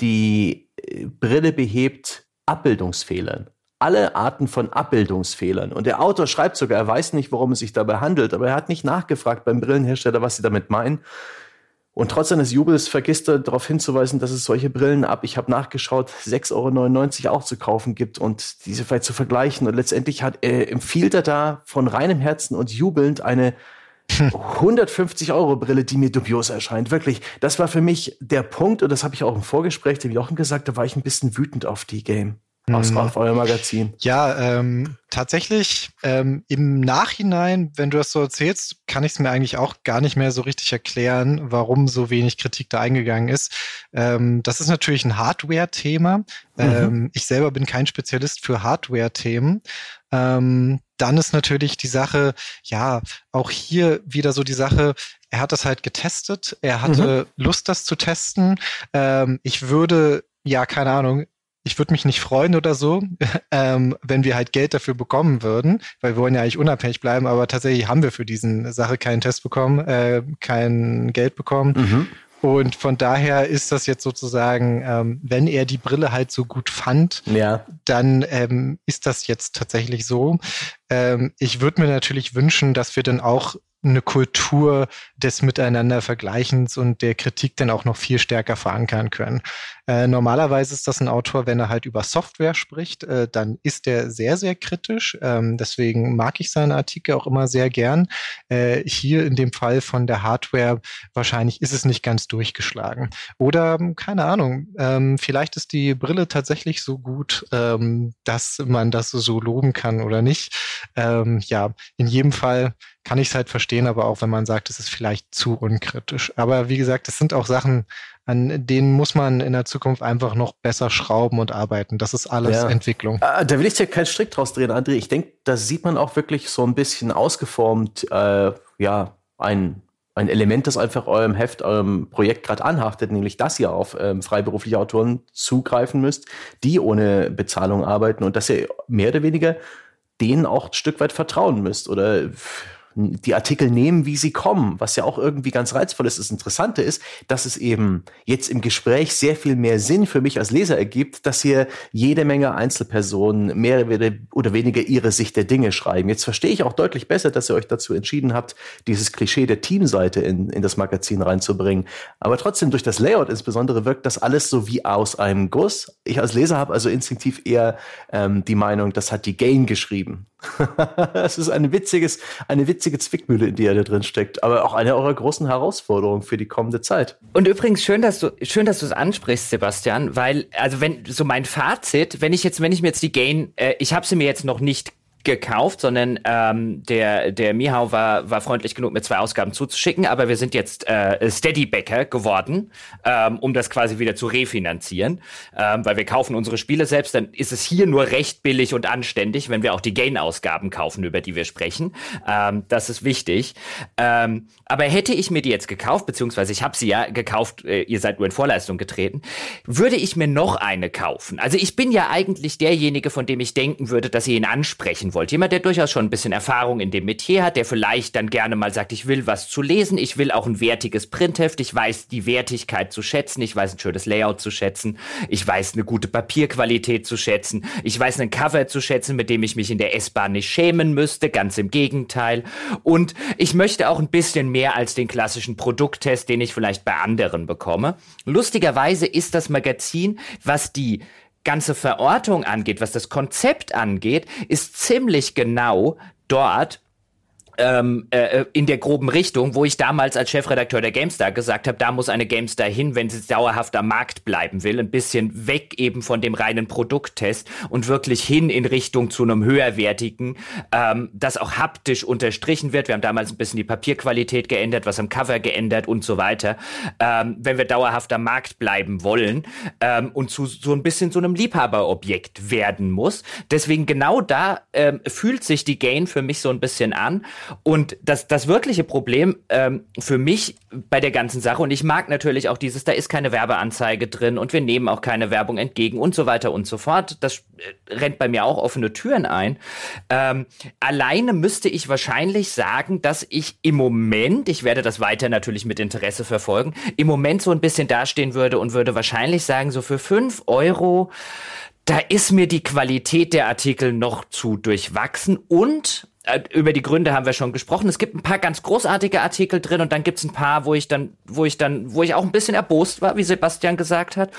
die äh, Brille behebt Abbildungsfehlern alle Arten von Abbildungsfehlern. Und der Autor schreibt sogar, er weiß nicht, worum es sich dabei handelt, aber er hat nicht nachgefragt beim Brillenhersteller, was sie damit meinen. Und trotz seines Jubels vergisst er darauf hinzuweisen, dass es solche Brillen ab, ich habe nachgeschaut, 6,99 Euro auch zu kaufen gibt und diese vielleicht zu vergleichen. Und letztendlich hat, äh, empfiehlt er da von reinem Herzen und jubelnd eine [LAUGHS] 150 Euro Brille, die mir dubios erscheint. Wirklich, das war für mich der Punkt, und das habe ich auch im Vorgespräch dem Jochen gesagt, da war ich ein bisschen wütend auf die Game aus mhm. auf euer Magazin. Ja, ähm, tatsächlich ähm, im Nachhinein, wenn du das so erzählst, kann ich es mir eigentlich auch gar nicht mehr so richtig erklären, warum so wenig Kritik da eingegangen ist. Ähm, das ist natürlich ein Hardware-Thema. Mhm. Ähm, ich selber bin kein Spezialist für Hardware-Themen. Ähm, dann ist natürlich die Sache, ja, auch hier wieder so die Sache, er hat das halt getestet, er hatte mhm. Lust, das zu testen. Ähm, ich würde ja, keine Ahnung, ich würde mich nicht freuen oder so, [LAUGHS] ähm, wenn wir halt Geld dafür bekommen würden, weil wir wollen ja eigentlich unabhängig bleiben, aber tatsächlich haben wir für diesen Sache keinen Test bekommen, äh, kein Geld bekommen. Mhm. Und von daher ist das jetzt sozusagen, ähm, wenn er die Brille halt so gut fand, ja. dann ähm, ist das jetzt tatsächlich so. Ähm, ich würde mir natürlich wünschen, dass wir dann auch eine Kultur des Miteinandervergleichens und der Kritik dann auch noch viel stärker verankern können. Äh, normalerweise ist das ein Autor, wenn er halt über Software spricht, äh, dann ist er sehr, sehr kritisch. Ähm, deswegen mag ich seine Artikel auch immer sehr gern. Äh, hier in dem Fall von der Hardware wahrscheinlich ist es nicht ganz durchgeschlagen. Oder keine Ahnung, ähm, vielleicht ist die Brille tatsächlich so gut, ähm, dass man das so loben kann oder nicht. Ähm, ja, in jedem Fall kann ich es halt verstehen, aber auch wenn man sagt, es ist vielleicht zu unkritisch. Aber wie gesagt, es sind auch Sachen, an denen muss man in der Zukunft einfach noch besser schrauben und arbeiten. Das ist alles ja. Entwicklung. Ah, da will ich dir keinen Strick draus drehen, André. Ich denke, da sieht man auch wirklich so ein bisschen ausgeformt, äh, ja, ein, ein Element, das einfach eurem Heft, eurem Projekt gerade anhaftet, nämlich dass ihr auf ähm, freiberufliche Autoren zugreifen müsst, die ohne Bezahlung arbeiten und dass ihr mehr oder weniger denen auch ein Stück weit vertrauen müsst oder die Artikel nehmen, wie sie kommen, was ja auch irgendwie ganz reizvoll ist. Das Interessante ist, dass es eben jetzt im Gespräch sehr viel mehr Sinn für mich als Leser ergibt, dass hier jede Menge Einzelpersonen mehr oder weniger ihre Sicht der Dinge schreiben. Jetzt verstehe ich auch deutlich besser, dass ihr euch dazu entschieden habt, dieses Klischee der Teamseite in, in das Magazin reinzubringen. Aber trotzdem durch das Layout insbesondere wirkt das alles so wie aus einem Guss. Ich als Leser habe also instinktiv eher ähm, die Meinung, das hat die Gain geschrieben. [LAUGHS] Es ist eine witziges, eine witzige Zwickmühle, in die er da drin steckt, aber auch eine eurer großen Herausforderungen für die kommende Zeit. Und übrigens schön, dass du schön, dass du es ansprichst, Sebastian, weil also wenn so mein Fazit, wenn ich jetzt, wenn ich mir jetzt die Gain, äh, ich habe sie mir jetzt noch nicht gekauft, sondern ähm, der, der Mihau war, war freundlich genug, mir zwei Ausgaben zuzuschicken, aber wir sind jetzt äh, Steady-Backer geworden, ähm, um das quasi wieder zu refinanzieren, ähm, weil wir kaufen unsere Spiele selbst, dann ist es hier nur recht billig und anständig, wenn wir auch die Gain-Ausgaben kaufen, über die wir sprechen. Ähm, das ist wichtig. Ähm, aber hätte ich mir die jetzt gekauft, beziehungsweise ich habe sie ja gekauft, äh, ihr seid nur in Vorleistung getreten, würde ich mir noch eine kaufen. Also ich bin ja eigentlich derjenige, von dem ich denken würde, dass ihr ihn ansprechen wollt. Jemand, der durchaus schon ein bisschen Erfahrung in dem Metier hat, der vielleicht dann gerne mal sagt, ich will was zu lesen, ich will auch ein wertiges Printheft, ich weiß die Wertigkeit zu schätzen, ich weiß ein schönes Layout zu schätzen, ich weiß eine gute Papierqualität zu schätzen, ich weiß ein Cover zu schätzen, mit dem ich mich in der S-Bahn nicht schämen müsste, ganz im Gegenteil. Und ich möchte auch ein bisschen mehr als den klassischen Produkttest, den ich vielleicht bei anderen bekomme. Lustigerweise ist das Magazin, was die ganze Verortung angeht, was das Konzept angeht, ist ziemlich genau dort, ähm, äh, in der groben Richtung, wo ich damals als Chefredakteur der GameStar gesagt habe, da muss eine GameStar hin, wenn sie dauerhaft am Markt bleiben will, ein bisschen weg eben von dem reinen Produkttest und wirklich hin in Richtung zu einem höherwertigen, ähm, das auch haptisch unterstrichen wird. Wir haben damals ein bisschen die Papierqualität geändert, was am Cover geändert und so weiter. Ähm, wenn wir dauerhaft am Markt bleiben wollen ähm, und zu so ein bisschen so einem Liebhaberobjekt werden muss. Deswegen genau da ähm, fühlt sich die Gain für mich so ein bisschen an. Und das, das wirkliche Problem ähm, für mich bei der ganzen Sache, und ich mag natürlich auch dieses, da ist keine Werbeanzeige drin und wir nehmen auch keine Werbung entgegen und so weiter und so fort. Das äh, rennt bei mir auch offene Türen ein. Ähm, alleine müsste ich wahrscheinlich sagen, dass ich im Moment, ich werde das weiter natürlich mit Interesse verfolgen, im Moment so ein bisschen dastehen würde und würde wahrscheinlich sagen, so für fünf Euro da ist mir die Qualität der Artikel noch zu durchwachsen und über die Gründe haben wir schon gesprochen. Es gibt ein paar ganz großartige Artikel drin und dann gibt es ein paar, wo ich dann, wo ich dann, wo ich auch ein bisschen erbost war, wie Sebastian gesagt hat.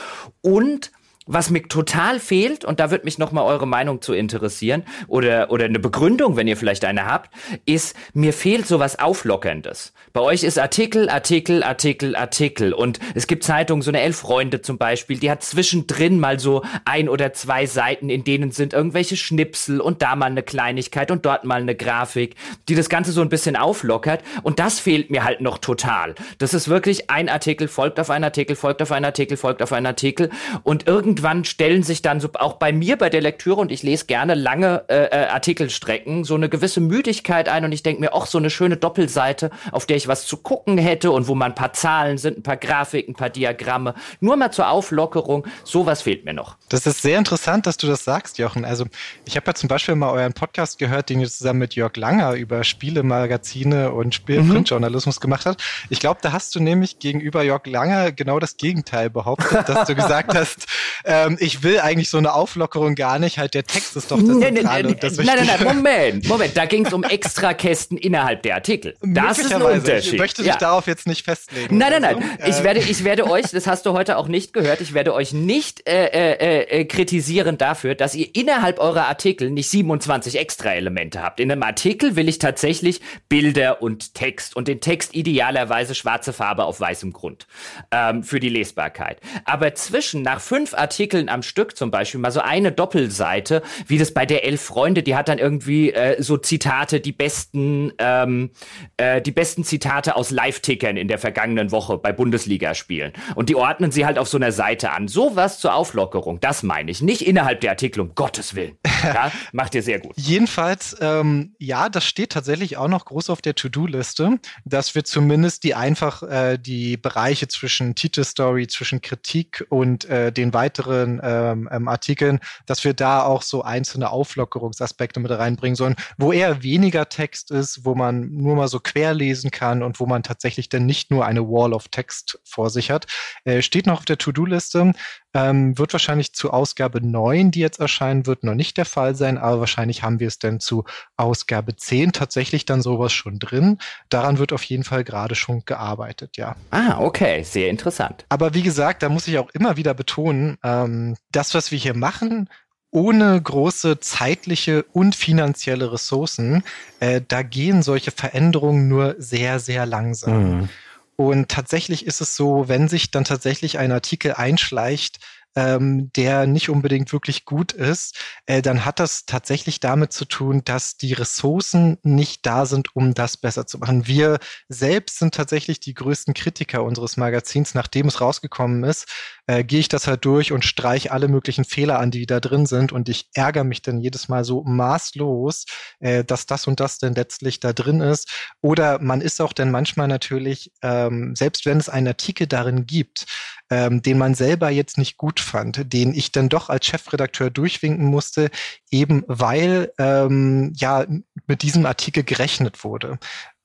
Und was mir total fehlt, und da würde mich nochmal eure Meinung zu interessieren, oder, oder eine Begründung, wenn ihr vielleicht eine habt, ist, mir fehlt sowas Auflockerndes. Bei euch ist Artikel, Artikel, Artikel, Artikel. Und es gibt Zeitungen, so eine Elf Freunde zum Beispiel, die hat zwischendrin mal so ein oder zwei Seiten, in denen sind irgendwelche Schnipsel und da mal eine Kleinigkeit und dort mal eine Grafik, die das Ganze so ein bisschen auflockert. Und das fehlt mir halt noch total. Das ist wirklich ein Artikel, folgt auf einen Artikel, folgt auf einen Artikel, folgt auf einen Artikel. Und irgendwie irgendwann stellen sich dann so auch bei mir bei der Lektüre und ich lese gerne lange äh, äh, Artikelstrecken so eine gewisse Müdigkeit ein und ich denke mir auch so eine schöne Doppelseite, auf der ich was zu gucken hätte und wo mal ein paar Zahlen sind, ein paar Grafiken, ein paar Diagramme, nur mal zur Auflockerung. Sowas fehlt mir noch. Das ist sehr interessant, dass du das sagst, Jochen. Also ich habe ja zum Beispiel mal euren Podcast gehört, den ihr zusammen mit Jörg Langer über Spiele, Magazine und Spielprintjournalismus mhm. gemacht habt. Ich glaube, da hast du nämlich gegenüber Jörg Langer genau das Gegenteil behauptet, dass du gesagt [LAUGHS] hast, ähm, ich will eigentlich so eine Auflockerung gar nicht, halt der Text ist doch das Zentrale. Nee, nee, das nein, nein, nein, [LAUGHS] Moment, Moment, da ging es um Extrakästen innerhalb der Artikel. Das ist ein Unterschied. Ich möchte dich ja. darauf jetzt nicht festlegen. Nein, nein, nein, so. ich, werde, ich werde [LAUGHS] euch, das hast du heute auch nicht gehört, ich werde euch nicht äh, äh, äh, kritisieren dafür, dass ihr innerhalb eurer Artikel nicht 27 Extra-Elemente habt. In einem Artikel will ich tatsächlich Bilder und Text und den Text idealerweise schwarze Farbe auf weißem Grund ähm, für die Lesbarkeit. Aber zwischen nach fünf Artikeln Artikeln am Stück zum Beispiel mal so eine Doppelseite, wie das bei der Elf Freunde, die hat dann irgendwie äh, so Zitate, die besten, ähm, äh, die besten Zitate aus Live-Tickern in der vergangenen Woche bei Bundesligaspielen. Und die ordnen sie halt auf so einer Seite an. Sowas zur Auflockerung, das meine ich. Nicht innerhalb der Artikel, um Gottes Willen. Ja, [LAUGHS] macht ihr sehr gut. Jedenfalls, ähm, ja, das steht tatsächlich auch noch groß auf der To-Do-Liste, dass wir zumindest die einfach äh, die Bereiche zwischen Titelstory, zwischen Kritik und äh, den weiteren weiteren ähm, ähm, Artikeln, dass wir da auch so einzelne Auflockerungsaspekte mit reinbringen sollen, wo eher weniger Text ist, wo man nur mal so quer lesen kann und wo man tatsächlich dann nicht nur eine Wall of Text vor sich hat. Äh, steht noch auf der To-Do-Liste, ähm, wird wahrscheinlich zu Ausgabe 9, die jetzt erscheinen wird, noch nicht der Fall sein, aber wahrscheinlich haben wir es dann zu Ausgabe 10 tatsächlich dann sowas schon drin. Daran wird auf jeden Fall gerade schon gearbeitet, ja. Ah, okay, sehr interessant. Aber wie gesagt, da muss ich auch immer wieder betonen, ähm, das, was wir hier machen, ohne große zeitliche und finanzielle Ressourcen, äh, da gehen solche Veränderungen nur sehr, sehr langsam. Mhm. Und tatsächlich ist es so, wenn sich dann tatsächlich ein Artikel einschleicht, ähm, der nicht unbedingt wirklich gut ist, äh, dann hat das tatsächlich damit zu tun, dass die Ressourcen nicht da sind, um das besser zu machen. Wir selbst sind tatsächlich die größten Kritiker unseres Magazins, nachdem es rausgekommen ist, äh, gehe ich das halt durch und streiche alle möglichen Fehler an, die da drin sind. Und ich ärgere mich dann jedes Mal so maßlos, äh, dass das und das denn letztlich da drin ist. Oder man ist auch dann manchmal natürlich, ähm, selbst wenn es einen Artikel darin gibt, ähm, den man selber jetzt nicht gut fand, den ich dann doch als Chefredakteur durchwinken musste, eben weil ähm, ja mit diesem Artikel gerechnet wurde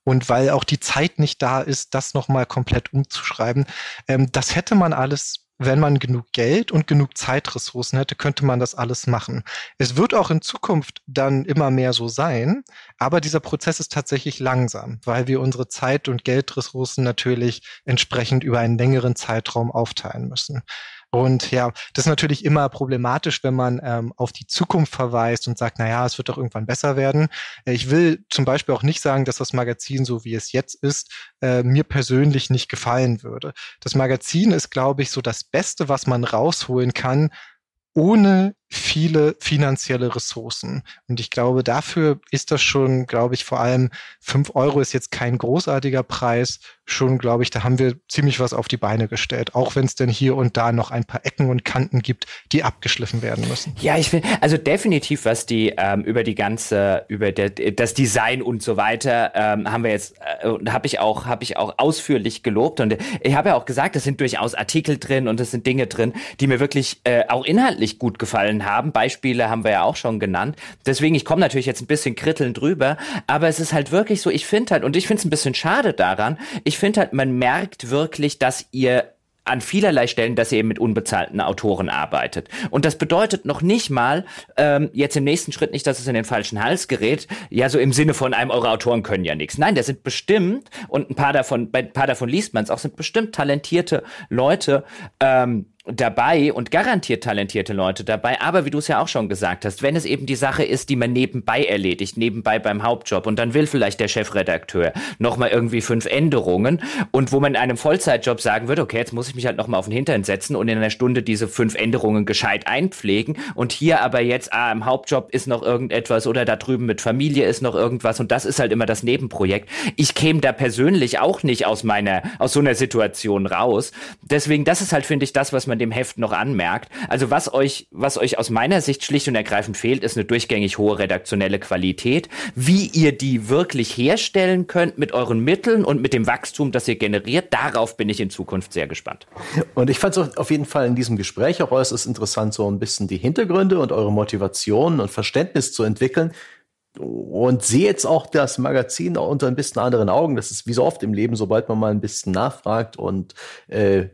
und weil auch die Zeit nicht da ist, das nochmal komplett umzuschreiben. Ähm, das hätte man alles wenn man genug Geld und genug Zeitressourcen hätte, könnte man das alles machen. Es wird auch in Zukunft dann immer mehr so sein, aber dieser Prozess ist tatsächlich langsam, weil wir unsere Zeit- und Geldressourcen natürlich entsprechend über einen längeren Zeitraum aufteilen müssen. Und ja, das ist natürlich immer problematisch, wenn man ähm, auf die Zukunft verweist und sagt, na ja, es wird doch irgendwann besser werden. Äh, ich will zum Beispiel auch nicht sagen, dass das Magazin, so wie es jetzt ist, äh, mir persönlich nicht gefallen würde. Das Magazin ist, glaube ich, so das Beste, was man rausholen kann, ohne viele finanzielle Ressourcen. Und ich glaube, dafür ist das schon, glaube ich, vor allem fünf Euro ist jetzt kein großartiger Preis. Schon, glaube ich, da haben wir ziemlich was auf die Beine gestellt. Auch wenn es denn hier und da noch ein paar Ecken und Kanten gibt, die abgeschliffen werden müssen. Ja, ich finde, also definitiv, was die ähm, über die ganze, über der, das Design und so weiter, ähm, haben wir jetzt, äh, habe ich auch, habe ich auch ausführlich gelobt. Und ich habe ja auch gesagt, es sind durchaus Artikel drin und es sind Dinge drin, die mir wirklich äh, auch inhaltlich gut gefallen haben. Beispiele haben wir ja auch schon genannt. Deswegen, ich komme natürlich jetzt ein bisschen krittelnd drüber, aber es ist halt wirklich so, ich finde halt, und ich finde es ein bisschen schade daran, ich finde halt, man merkt wirklich, dass ihr an vielerlei Stellen, dass ihr eben mit unbezahlten Autoren arbeitet. Und das bedeutet noch nicht mal, ähm, jetzt im nächsten Schritt nicht, dass es in den falschen Hals gerät, ja, so im Sinne von einem, eure Autoren können ja nichts. Nein, der sind bestimmt, und ein paar davon, bei ein paar davon liest man es auch, sind bestimmt talentierte Leute, ähm, dabei und garantiert talentierte Leute dabei. Aber wie du es ja auch schon gesagt hast, wenn es eben die Sache ist, die man nebenbei erledigt, nebenbei beim Hauptjob und dann will vielleicht der Chefredakteur nochmal irgendwie fünf Änderungen und wo man in einem Vollzeitjob sagen würde, okay, jetzt muss ich mich halt nochmal auf den Hintern setzen und in einer Stunde diese fünf Änderungen gescheit einpflegen und hier aber jetzt, ah, im Hauptjob ist noch irgendetwas oder da drüben mit Familie ist noch irgendwas und das ist halt immer das Nebenprojekt. Ich käme da persönlich auch nicht aus meiner, aus so einer Situation raus. Deswegen, das ist halt, finde ich, das, was man dem Heft noch anmerkt. Also was euch, was euch aus meiner Sicht schlicht und ergreifend fehlt, ist eine durchgängig hohe redaktionelle Qualität. Wie ihr die wirklich herstellen könnt mit euren Mitteln und mit dem Wachstum, das ihr generiert, darauf bin ich in Zukunft sehr gespannt. Und ich fand es auf jeden Fall in diesem Gespräch auch äußerst interessant, so ein bisschen die Hintergründe und eure Motivationen und Verständnis zu entwickeln, und sehe jetzt auch das Magazin unter ein bisschen anderen Augen. Das ist wie so oft im Leben, sobald man mal ein bisschen nachfragt und äh,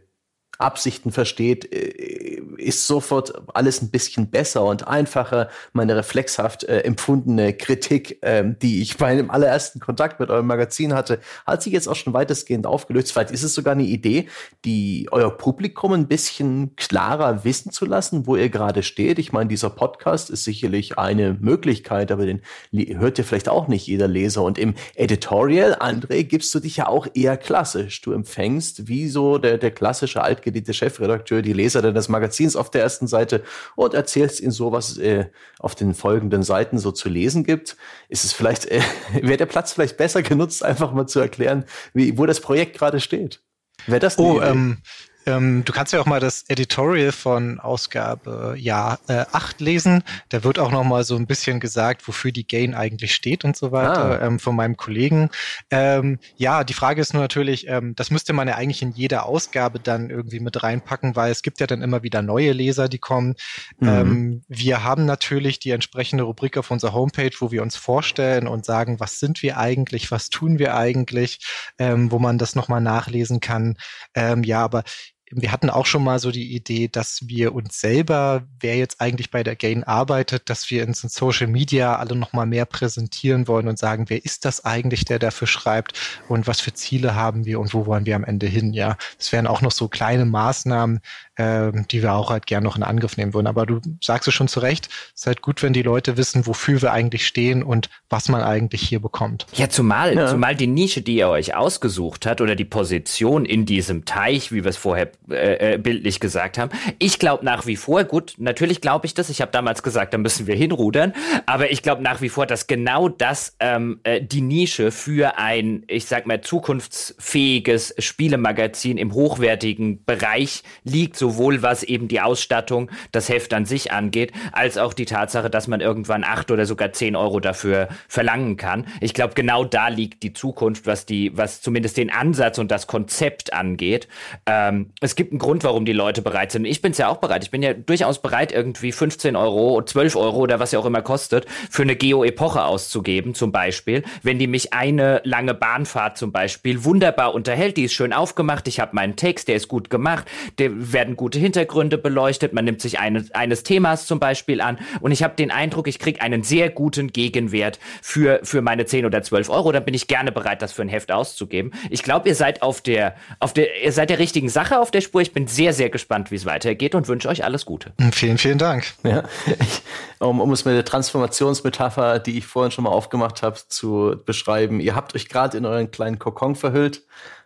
Absichten versteht, äh, ist sofort alles ein bisschen besser und einfacher. Meine reflexhaft äh, empfundene Kritik, ähm, die ich bei dem allerersten Kontakt mit eurem Magazin hatte, hat sich jetzt auch schon weitestgehend aufgelöst. Vielleicht ist es sogar eine Idee, die euer Publikum ein bisschen klarer wissen zu lassen, wo ihr gerade steht. Ich meine, dieser Podcast ist sicherlich eine Möglichkeit, aber den hört ihr vielleicht auch nicht jeder Leser. Und im Editorial, André, gibst du dich ja auch eher klassisch. Du empfängst wie so der, der klassische Alt altgediente Chefredakteur die Leser des Magazins auf der ersten Seite und erzählst ihnen so, was äh, auf den folgenden Seiten so zu lesen gibt. Ist es vielleicht, äh, [LAUGHS] wäre der Platz vielleicht besser genutzt, einfach mal zu erklären, wie, wo das Projekt gerade steht? Wäre das Oh, ähm, ähm, du kannst ja auch mal das Editorial von Ausgabe ja, äh, 8 lesen. Da wird auch noch mal so ein bisschen gesagt, wofür die Gain eigentlich steht und so weiter ah. ähm, von meinem Kollegen. Ähm, ja, die Frage ist nur natürlich, ähm, das müsste man ja eigentlich in jeder Ausgabe dann irgendwie mit reinpacken, weil es gibt ja dann immer wieder neue Leser, die kommen. Mhm. Ähm, wir haben natürlich die entsprechende Rubrik auf unserer Homepage, wo wir uns vorstellen und sagen, was sind wir eigentlich, was tun wir eigentlich, ähm, wo man das noch mal nachlesen kann. Ja, aber wir hatten auch schon mal so die Idee, dass wir uns selber, wer jetzt eigentlich bei der Gain arbeitet, dass wir in Social Media alle noch mal mehr präsentieren wollen und sagen, wer ist das eigentlich, der dafür schreibt und was für Ziele haben wir und wo wollen wir am Ende hin, ja. Das wären auch noch so kleine Maßnahmen, äh, die wir auch halt gern noch in Angriff nehmen würden. Aber du sagst es schon zu Recht, es ist halt gut, wenn die Leute wissen, wofür wir eigentlich stehen und was man eigentlich hier bekommt. Ja, zumal, ja. zumal die Nische, die ihr euch ausgesucht hat oder die Position in diesem Teich, wie wir es vorher äh, äh, bildlich gesagt haben. Ich glaube nach wie vor, gut, natürlich glaube ich das. Ich habe damals gesagt, da müssen wir hinrudern. Aber ich glaube nach wie vor, dass genau das ähm, äh, die Nische für ein, ich sag mal, zukunftsfähiges Spielemagazin im hochwertigen Bereich liegt, sowohl was eben die Ausstattung, das Heft an sich angeht, als auch die Tatsache, dass man irgendwann acht oder sogar zehn Euro dafür verlangen kann. Ich glaube, genau da liegt die Zukunft, was die, was zumindest den Ansatz und das Konzept angeht. Ähm, es gibt einen Grund, warum die Leute bereit sind. Ich bin es ja auch bereit. Ich bin ja durchaus bereit, irgendwie 15 Euro, 12 Euro oder was ja auch immer kostet, für eine Geo-Epoche auszugeben, zum Beispiel. Wenn die mich eine lange Bahnfahrt zum Beispiel wunderbar unterhält, die ist schön aufgemacht, ich habe meinen Text, der ist gut gemacht, der werden gute Hintergründe beleuchtet, man nimmt sich eine, eines Themas zum Beispiel an und ich habe den Eindruck, ich kriege einen sehr guten Gegenwert für, für meine 10 oder 12 Euro, dann bin ich gerne bereit, das für ein Heft auszugeben. Ich glaube, ihr seid auf der, auf der, ihr seid der richtigen Sache auf der Spur. Ich bin sehr, sehr gespannt, wie es weitergeht und wünsche euch alles Gute. Vielen, vielen Dank. Ja, ich, um, um es mit der Transformationsmetapher, die ich vorhin schon mal aufgemacht habe, zu beschreiben. Ihr habt euch gerade in euren kleinen Kokon verhüllt,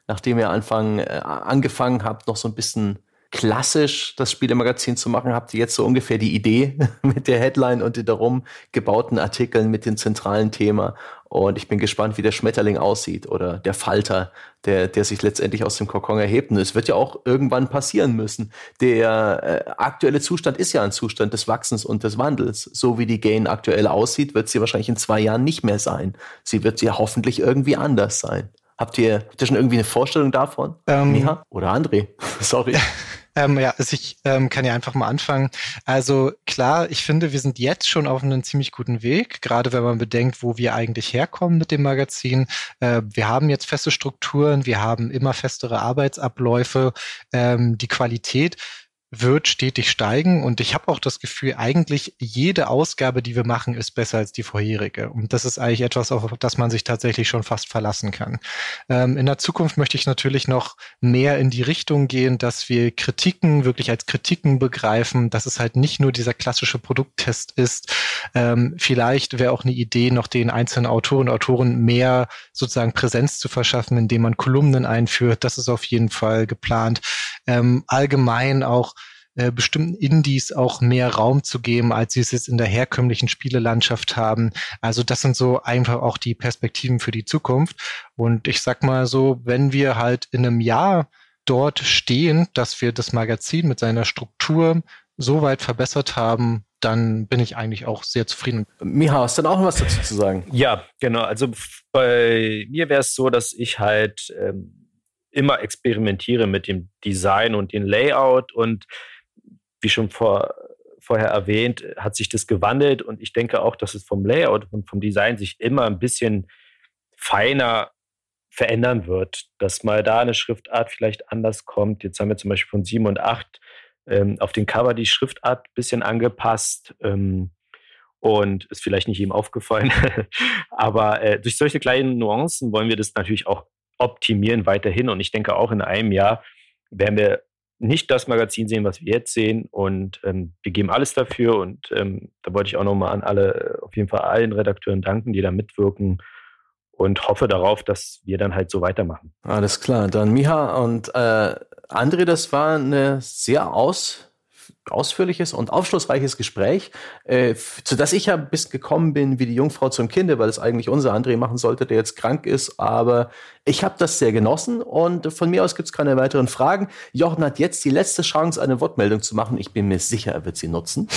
nachdem ihr Anfang, äh, angefangen habt, noch so ein bisschen klassisch das Spielemagazin zu machen, habt ihr jetzt so ungefähr die Idee [LAUGHS] mit der Headline und den darum gebauten Artikeln mit dem zentralen Thema. Und ich bin gespannt, wie der Schmetterling aussieht oder der Falter, der, der sich letztendlich aus dem Kokon erhebt. Und es wird ja auch irgendwann passieren müssen. Der äh, aktuelle Zustand ist ja ein Zustand des Wachsens und des Wandels. So wie die Gain aktuell aussieht, wird sie wahrscheinlich in zwei Jahren nicht mehr sein. Sie wird ja hoffentlich irgendwie anders sein. Habt ihr, habt ihr schon irgendwie eine Vorstellung davon? Ähm, Miha oder André? [LAUGHS] Sorry. [LAUGHS] Ähm, ja, also ich ähm, kann ja einfach mal anfangen. Also klar, ich finde, wir sind jetzt schon auf einem ziemlich guten Weg, gerade wenn man bedenkt, wo wir eigentlich herkommen mit dem Magazin. Äh, wir haben jetzt feste Strukturen, wir haben immer festere Arbeitsabläufe, ähm, die Qualität wird stetig steigen und ich habe auch das Gefühl, eigentlich jede Ausgabe, die wir machen, ist besser als die vorherige. Und das ist eigentlich etwas, auf das man sich tatsächlich schon fast verlassen kann. Ähm, in der Zukunft möchte ich natürlich noch mehr in die Richtung gehen, dass wir Kritiken wirklich als Kritiken begreifen, dass es halt nicht nur dieser klassische Produkttest ist. Ähm, vielleicht wäre auch eine Idee, noch den einzelnen Autoren und Autoren mehr sozusagen Präsenz zu verschaffen, indem man Kolumnen einführt. Das ist auf jeden Fall geplant. Ähm, allgemein auch äh, bestimmten Indies auch mehr Raum zu geben, als sie es jetzt in der herkömmlichen Spielelandschaft haben. Also das sind so einfach auch die Perspektiven für die Zukunft. Und ich sag mal so, wenn wir halt in einem Jahr dort stehen, dass wir das Magazin mit seiner Struktur so weit verbessert haben, dann bin ich eigentlich auch sehr zufrieden. Miha, hast du denn auch noch was dazu zu sagen? Ja, genau. Also bei mir wäre es so, dass ich halt ähm, immer experimentiere mit dem Design und dem Layout und wie schon vor, vorher erwähnt, hat sich das gewandelt und ich denke auch, dass es vom Layout und vom Design sich immer ein bisschen feiner verändern wird, dass mal da eine Schriftart vielleicht anders kommt. Jetzt haben wir zum Beispiel von 7 und 8 ähm, auf den Cover die Schriftart ein bisschen angepasst ähm, und ist vielleicht nicht ihm aufgefallen. [LAUGHS] Aber äh, durch solche kleinen Nuancen wollen wir das natürlich auch optimieren weiterhin und ich denke auch in einem Jahr werden wir nicht das Magazin sehen, was wir jetzt sehen. Und ähm, wir geben alles dafür. Und ähm, da wollte ich auch nochmal an alle, auf jeden Fall allen Redakteuren danken, die da mitwirken. Und hoffe darauf, dass wir dann halt so weitermachen. Alles klar. Dann Miha und äh, André, das war eine sehr aus ausführliches und aufschlussreiches Gespräch, äh, zu das ich ja bis gekommen bin wie die Jungfrau zum Kinde, weil es eigentlich unser André machen sollte, der jetzt krank ist. Aber ich habe das sehr genossen und von mir aus gibt es keine weiteren Fragen. Jochen hat jetzt die letzte Chance, eine Wortmeldung zu machen. Ich bin mir sicher, er wird sie nutzen.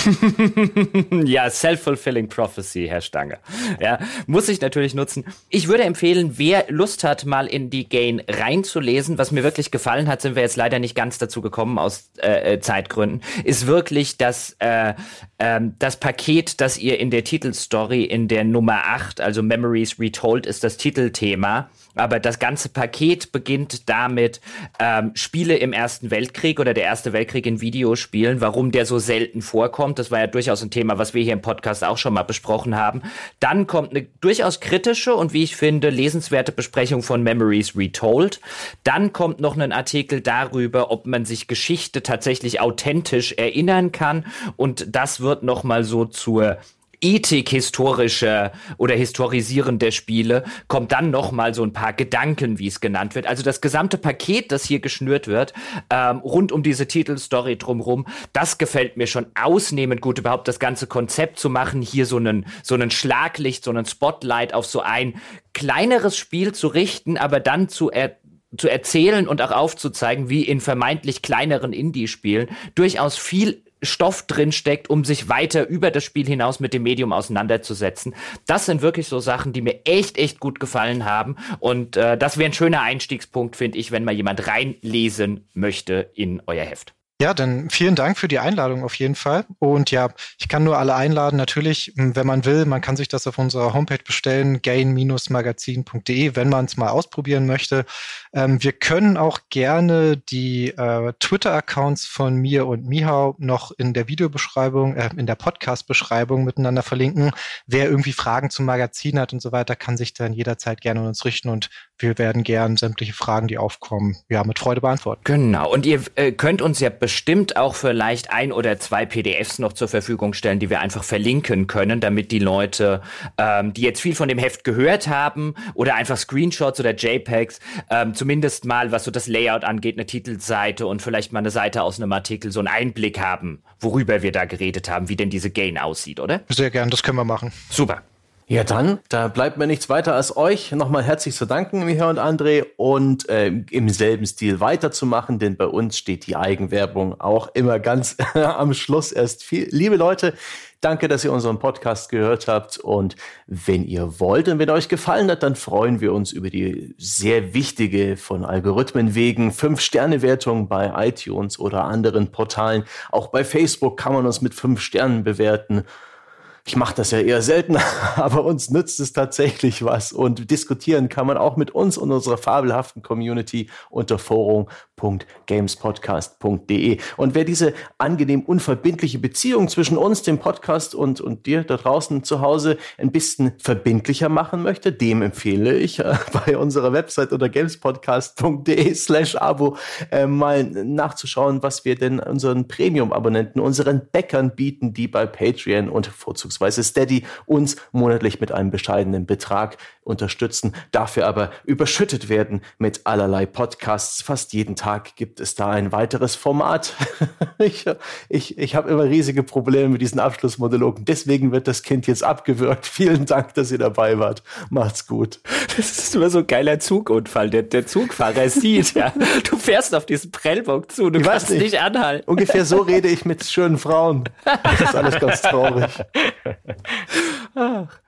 [LAUGHS] ja, self-fulfilling prophecy, Herr Stange. Ja, muss ich natürlich nutzen. Ich würde empfehlen, wer Lust hat, mal in die Gain reinzulesen, was mir wirklich gefallen hat, sind wir jetzt leider nicht ganz dazu gekommen aus äh, äh Zeitgründen, ist wirklich das, äh, äh, das Paket, das ihr in der Titelstory in der Nummer 8, also Memories Retold, ist das Titelthema. Aber das ganze Paket beginnt damit, ähm, Spiele im Ersten Weltkrieg oder der Erste Weltkrieg in Videospielen, warum der so selten vorkommt. Das war ja durchaus ein Thema, was wir hier im Podcast auch schon mal besprochen haben. Dann kommt eine durchaus kritische und wie ich finde, lesenswerte Besprechung von Memories Retold. Dann kommt noch ein Artikel darüber, ob man sich Geschichte tatsächlich authentisch erinnern kann. Und das wird nochmal so zur Ethik historische oder historisieren der Spiele, kommt dann noch mal so ein paar Gedanken, wie es genannt wird. Also das gesamte Paket, das hier geschnürt wird, ähm, rund um diese Titelstory drumherum, das gefällt mir schon ausnehmend gut, überhaupt das ganze Konzept zu machen, hier so einen, so einen Schlaglicht, so einen Spotlight auf so ein kleineres Spiel zu richten, aber dann zu er zu erzählen und auch aufzuzeigen, wie in vermeintlich kleineren Indie-Spielen durchaus viel Stoff drin steckt, um sich weiter über das Spiel hinaus mit dem Medium auseinanderzusetzen. Das sind wirklich so Sachen, die mir echt, echt gut gefallen haben. Und äh, das wäre ein schöner Einstiegspunkt, finde ich, wenn mal jemand reinlesen möchte in euer Heft. Ja, dann vielen Dank für die Einladung auf jeden Fall. Und ja, ich kann nur alle einladen. Natürlich, wenn man will, man kann sich das auf unserer Homepage bestellen, gain-magazin.de, wenn man es mal ausprobieren möchte. Ähm, wir können auch gerne die äh, Twitter-Accounts von mir und Mihau noch in der Videobeschreibung, äh, in der Podcast-Beschreibung miteinander verlinken. Wer irgendwie Fragen zum Magazin hat und so weiter, kann sich dann jederzeit gerne an uns richten und wir werden gern sämtliche Fragen, die aufkommen, ja, mit Freude beantworten. Genau. Und ihr äh, könnt uns ja bestimmt auch vielleicht ein oder zwei PDFs noch zur Verfügung stellen, die wir einfach verlinken können, damit die Leute, ähm, die jetzt viel von dem Heft gehört haben oder einfach Screenshots oder JPEGs, ähm, zumindest mal, was so das Layout angeht, eine Titelseite und vielleicht mal eine Seite aus einem Artikel, so einen Einblick haben, worüber wir da geredet haben, wie denn diese Gain aussieht, oder? Sehr gern, das können wir machen. Super. Ja, dann, da bleibt mir nichts weiter als euch nochmal herzlich zu danken, Michael und André, und äh, im selben Stil weiterzumachen, denn bei uns steht die Eigenwerbung auch immer ganz [LAUGHS] am Schluss erst viel. Liebe Leute, danke, dass ihr unseren Podcast gehört habt und wenn ihr wollt und wenn euch gefallen hat, dann freuen wir uns über die sehr wichtige von Algorithmen wegen 5-Sterne-Wertung bei iTunes oder anderen Portalen. Auch bei Facebook kann man uns mit 5 Sternen bewerten. Ich mache das ja eher selten, [LAUGHS] aber uns nützt es tatsächlich was. Und diskutieren kann man auch mit uns und unserer fabelhaften Community unter forum.gamespodcast.de. Und wer diese angenehm unverbindliche Beziehung zwischen uns, dem Podcast und, und dir da draußen zu Hause ein bisschen verbindlicher machen möchte, dem empfehle ich äh, [LAUGHS] bei unserer Website unter gamespodcast.de slash Abo äh, mal nachzuschauen, was wir denn unseren Premium-Abonnenten, unseren Bäckern bieten, die bei Patreon und vorzugsweise beziehungsweise Steady uns monatlich mit einem bescheidenen Betrag unterstützen, dafür aber überschüttet werden mit allerlei Podcasts. Fast jeden Tag gibt es da ein weiteres Format. [LAUGHS] ich ich, ich habe immer riesige Probleme mit diesen Abschlussmonologen. Deswegen wird das Kind jetzt abgewürgt. [LAUGHS] Vielen Dank, dass ihr dabei wart. Macht's gut. Das ist immer so ein geiler Zugunfall. Der, der Zugfahrer sieht, [LAUGHS] ja, du fährst auf diesen Prellbock zu, du ich kannst nicht. nicht anhalten. Ungefähr so rede ich mit schönen Frauen. Das ist alles ganz traurig. [LAUGHS] Ach.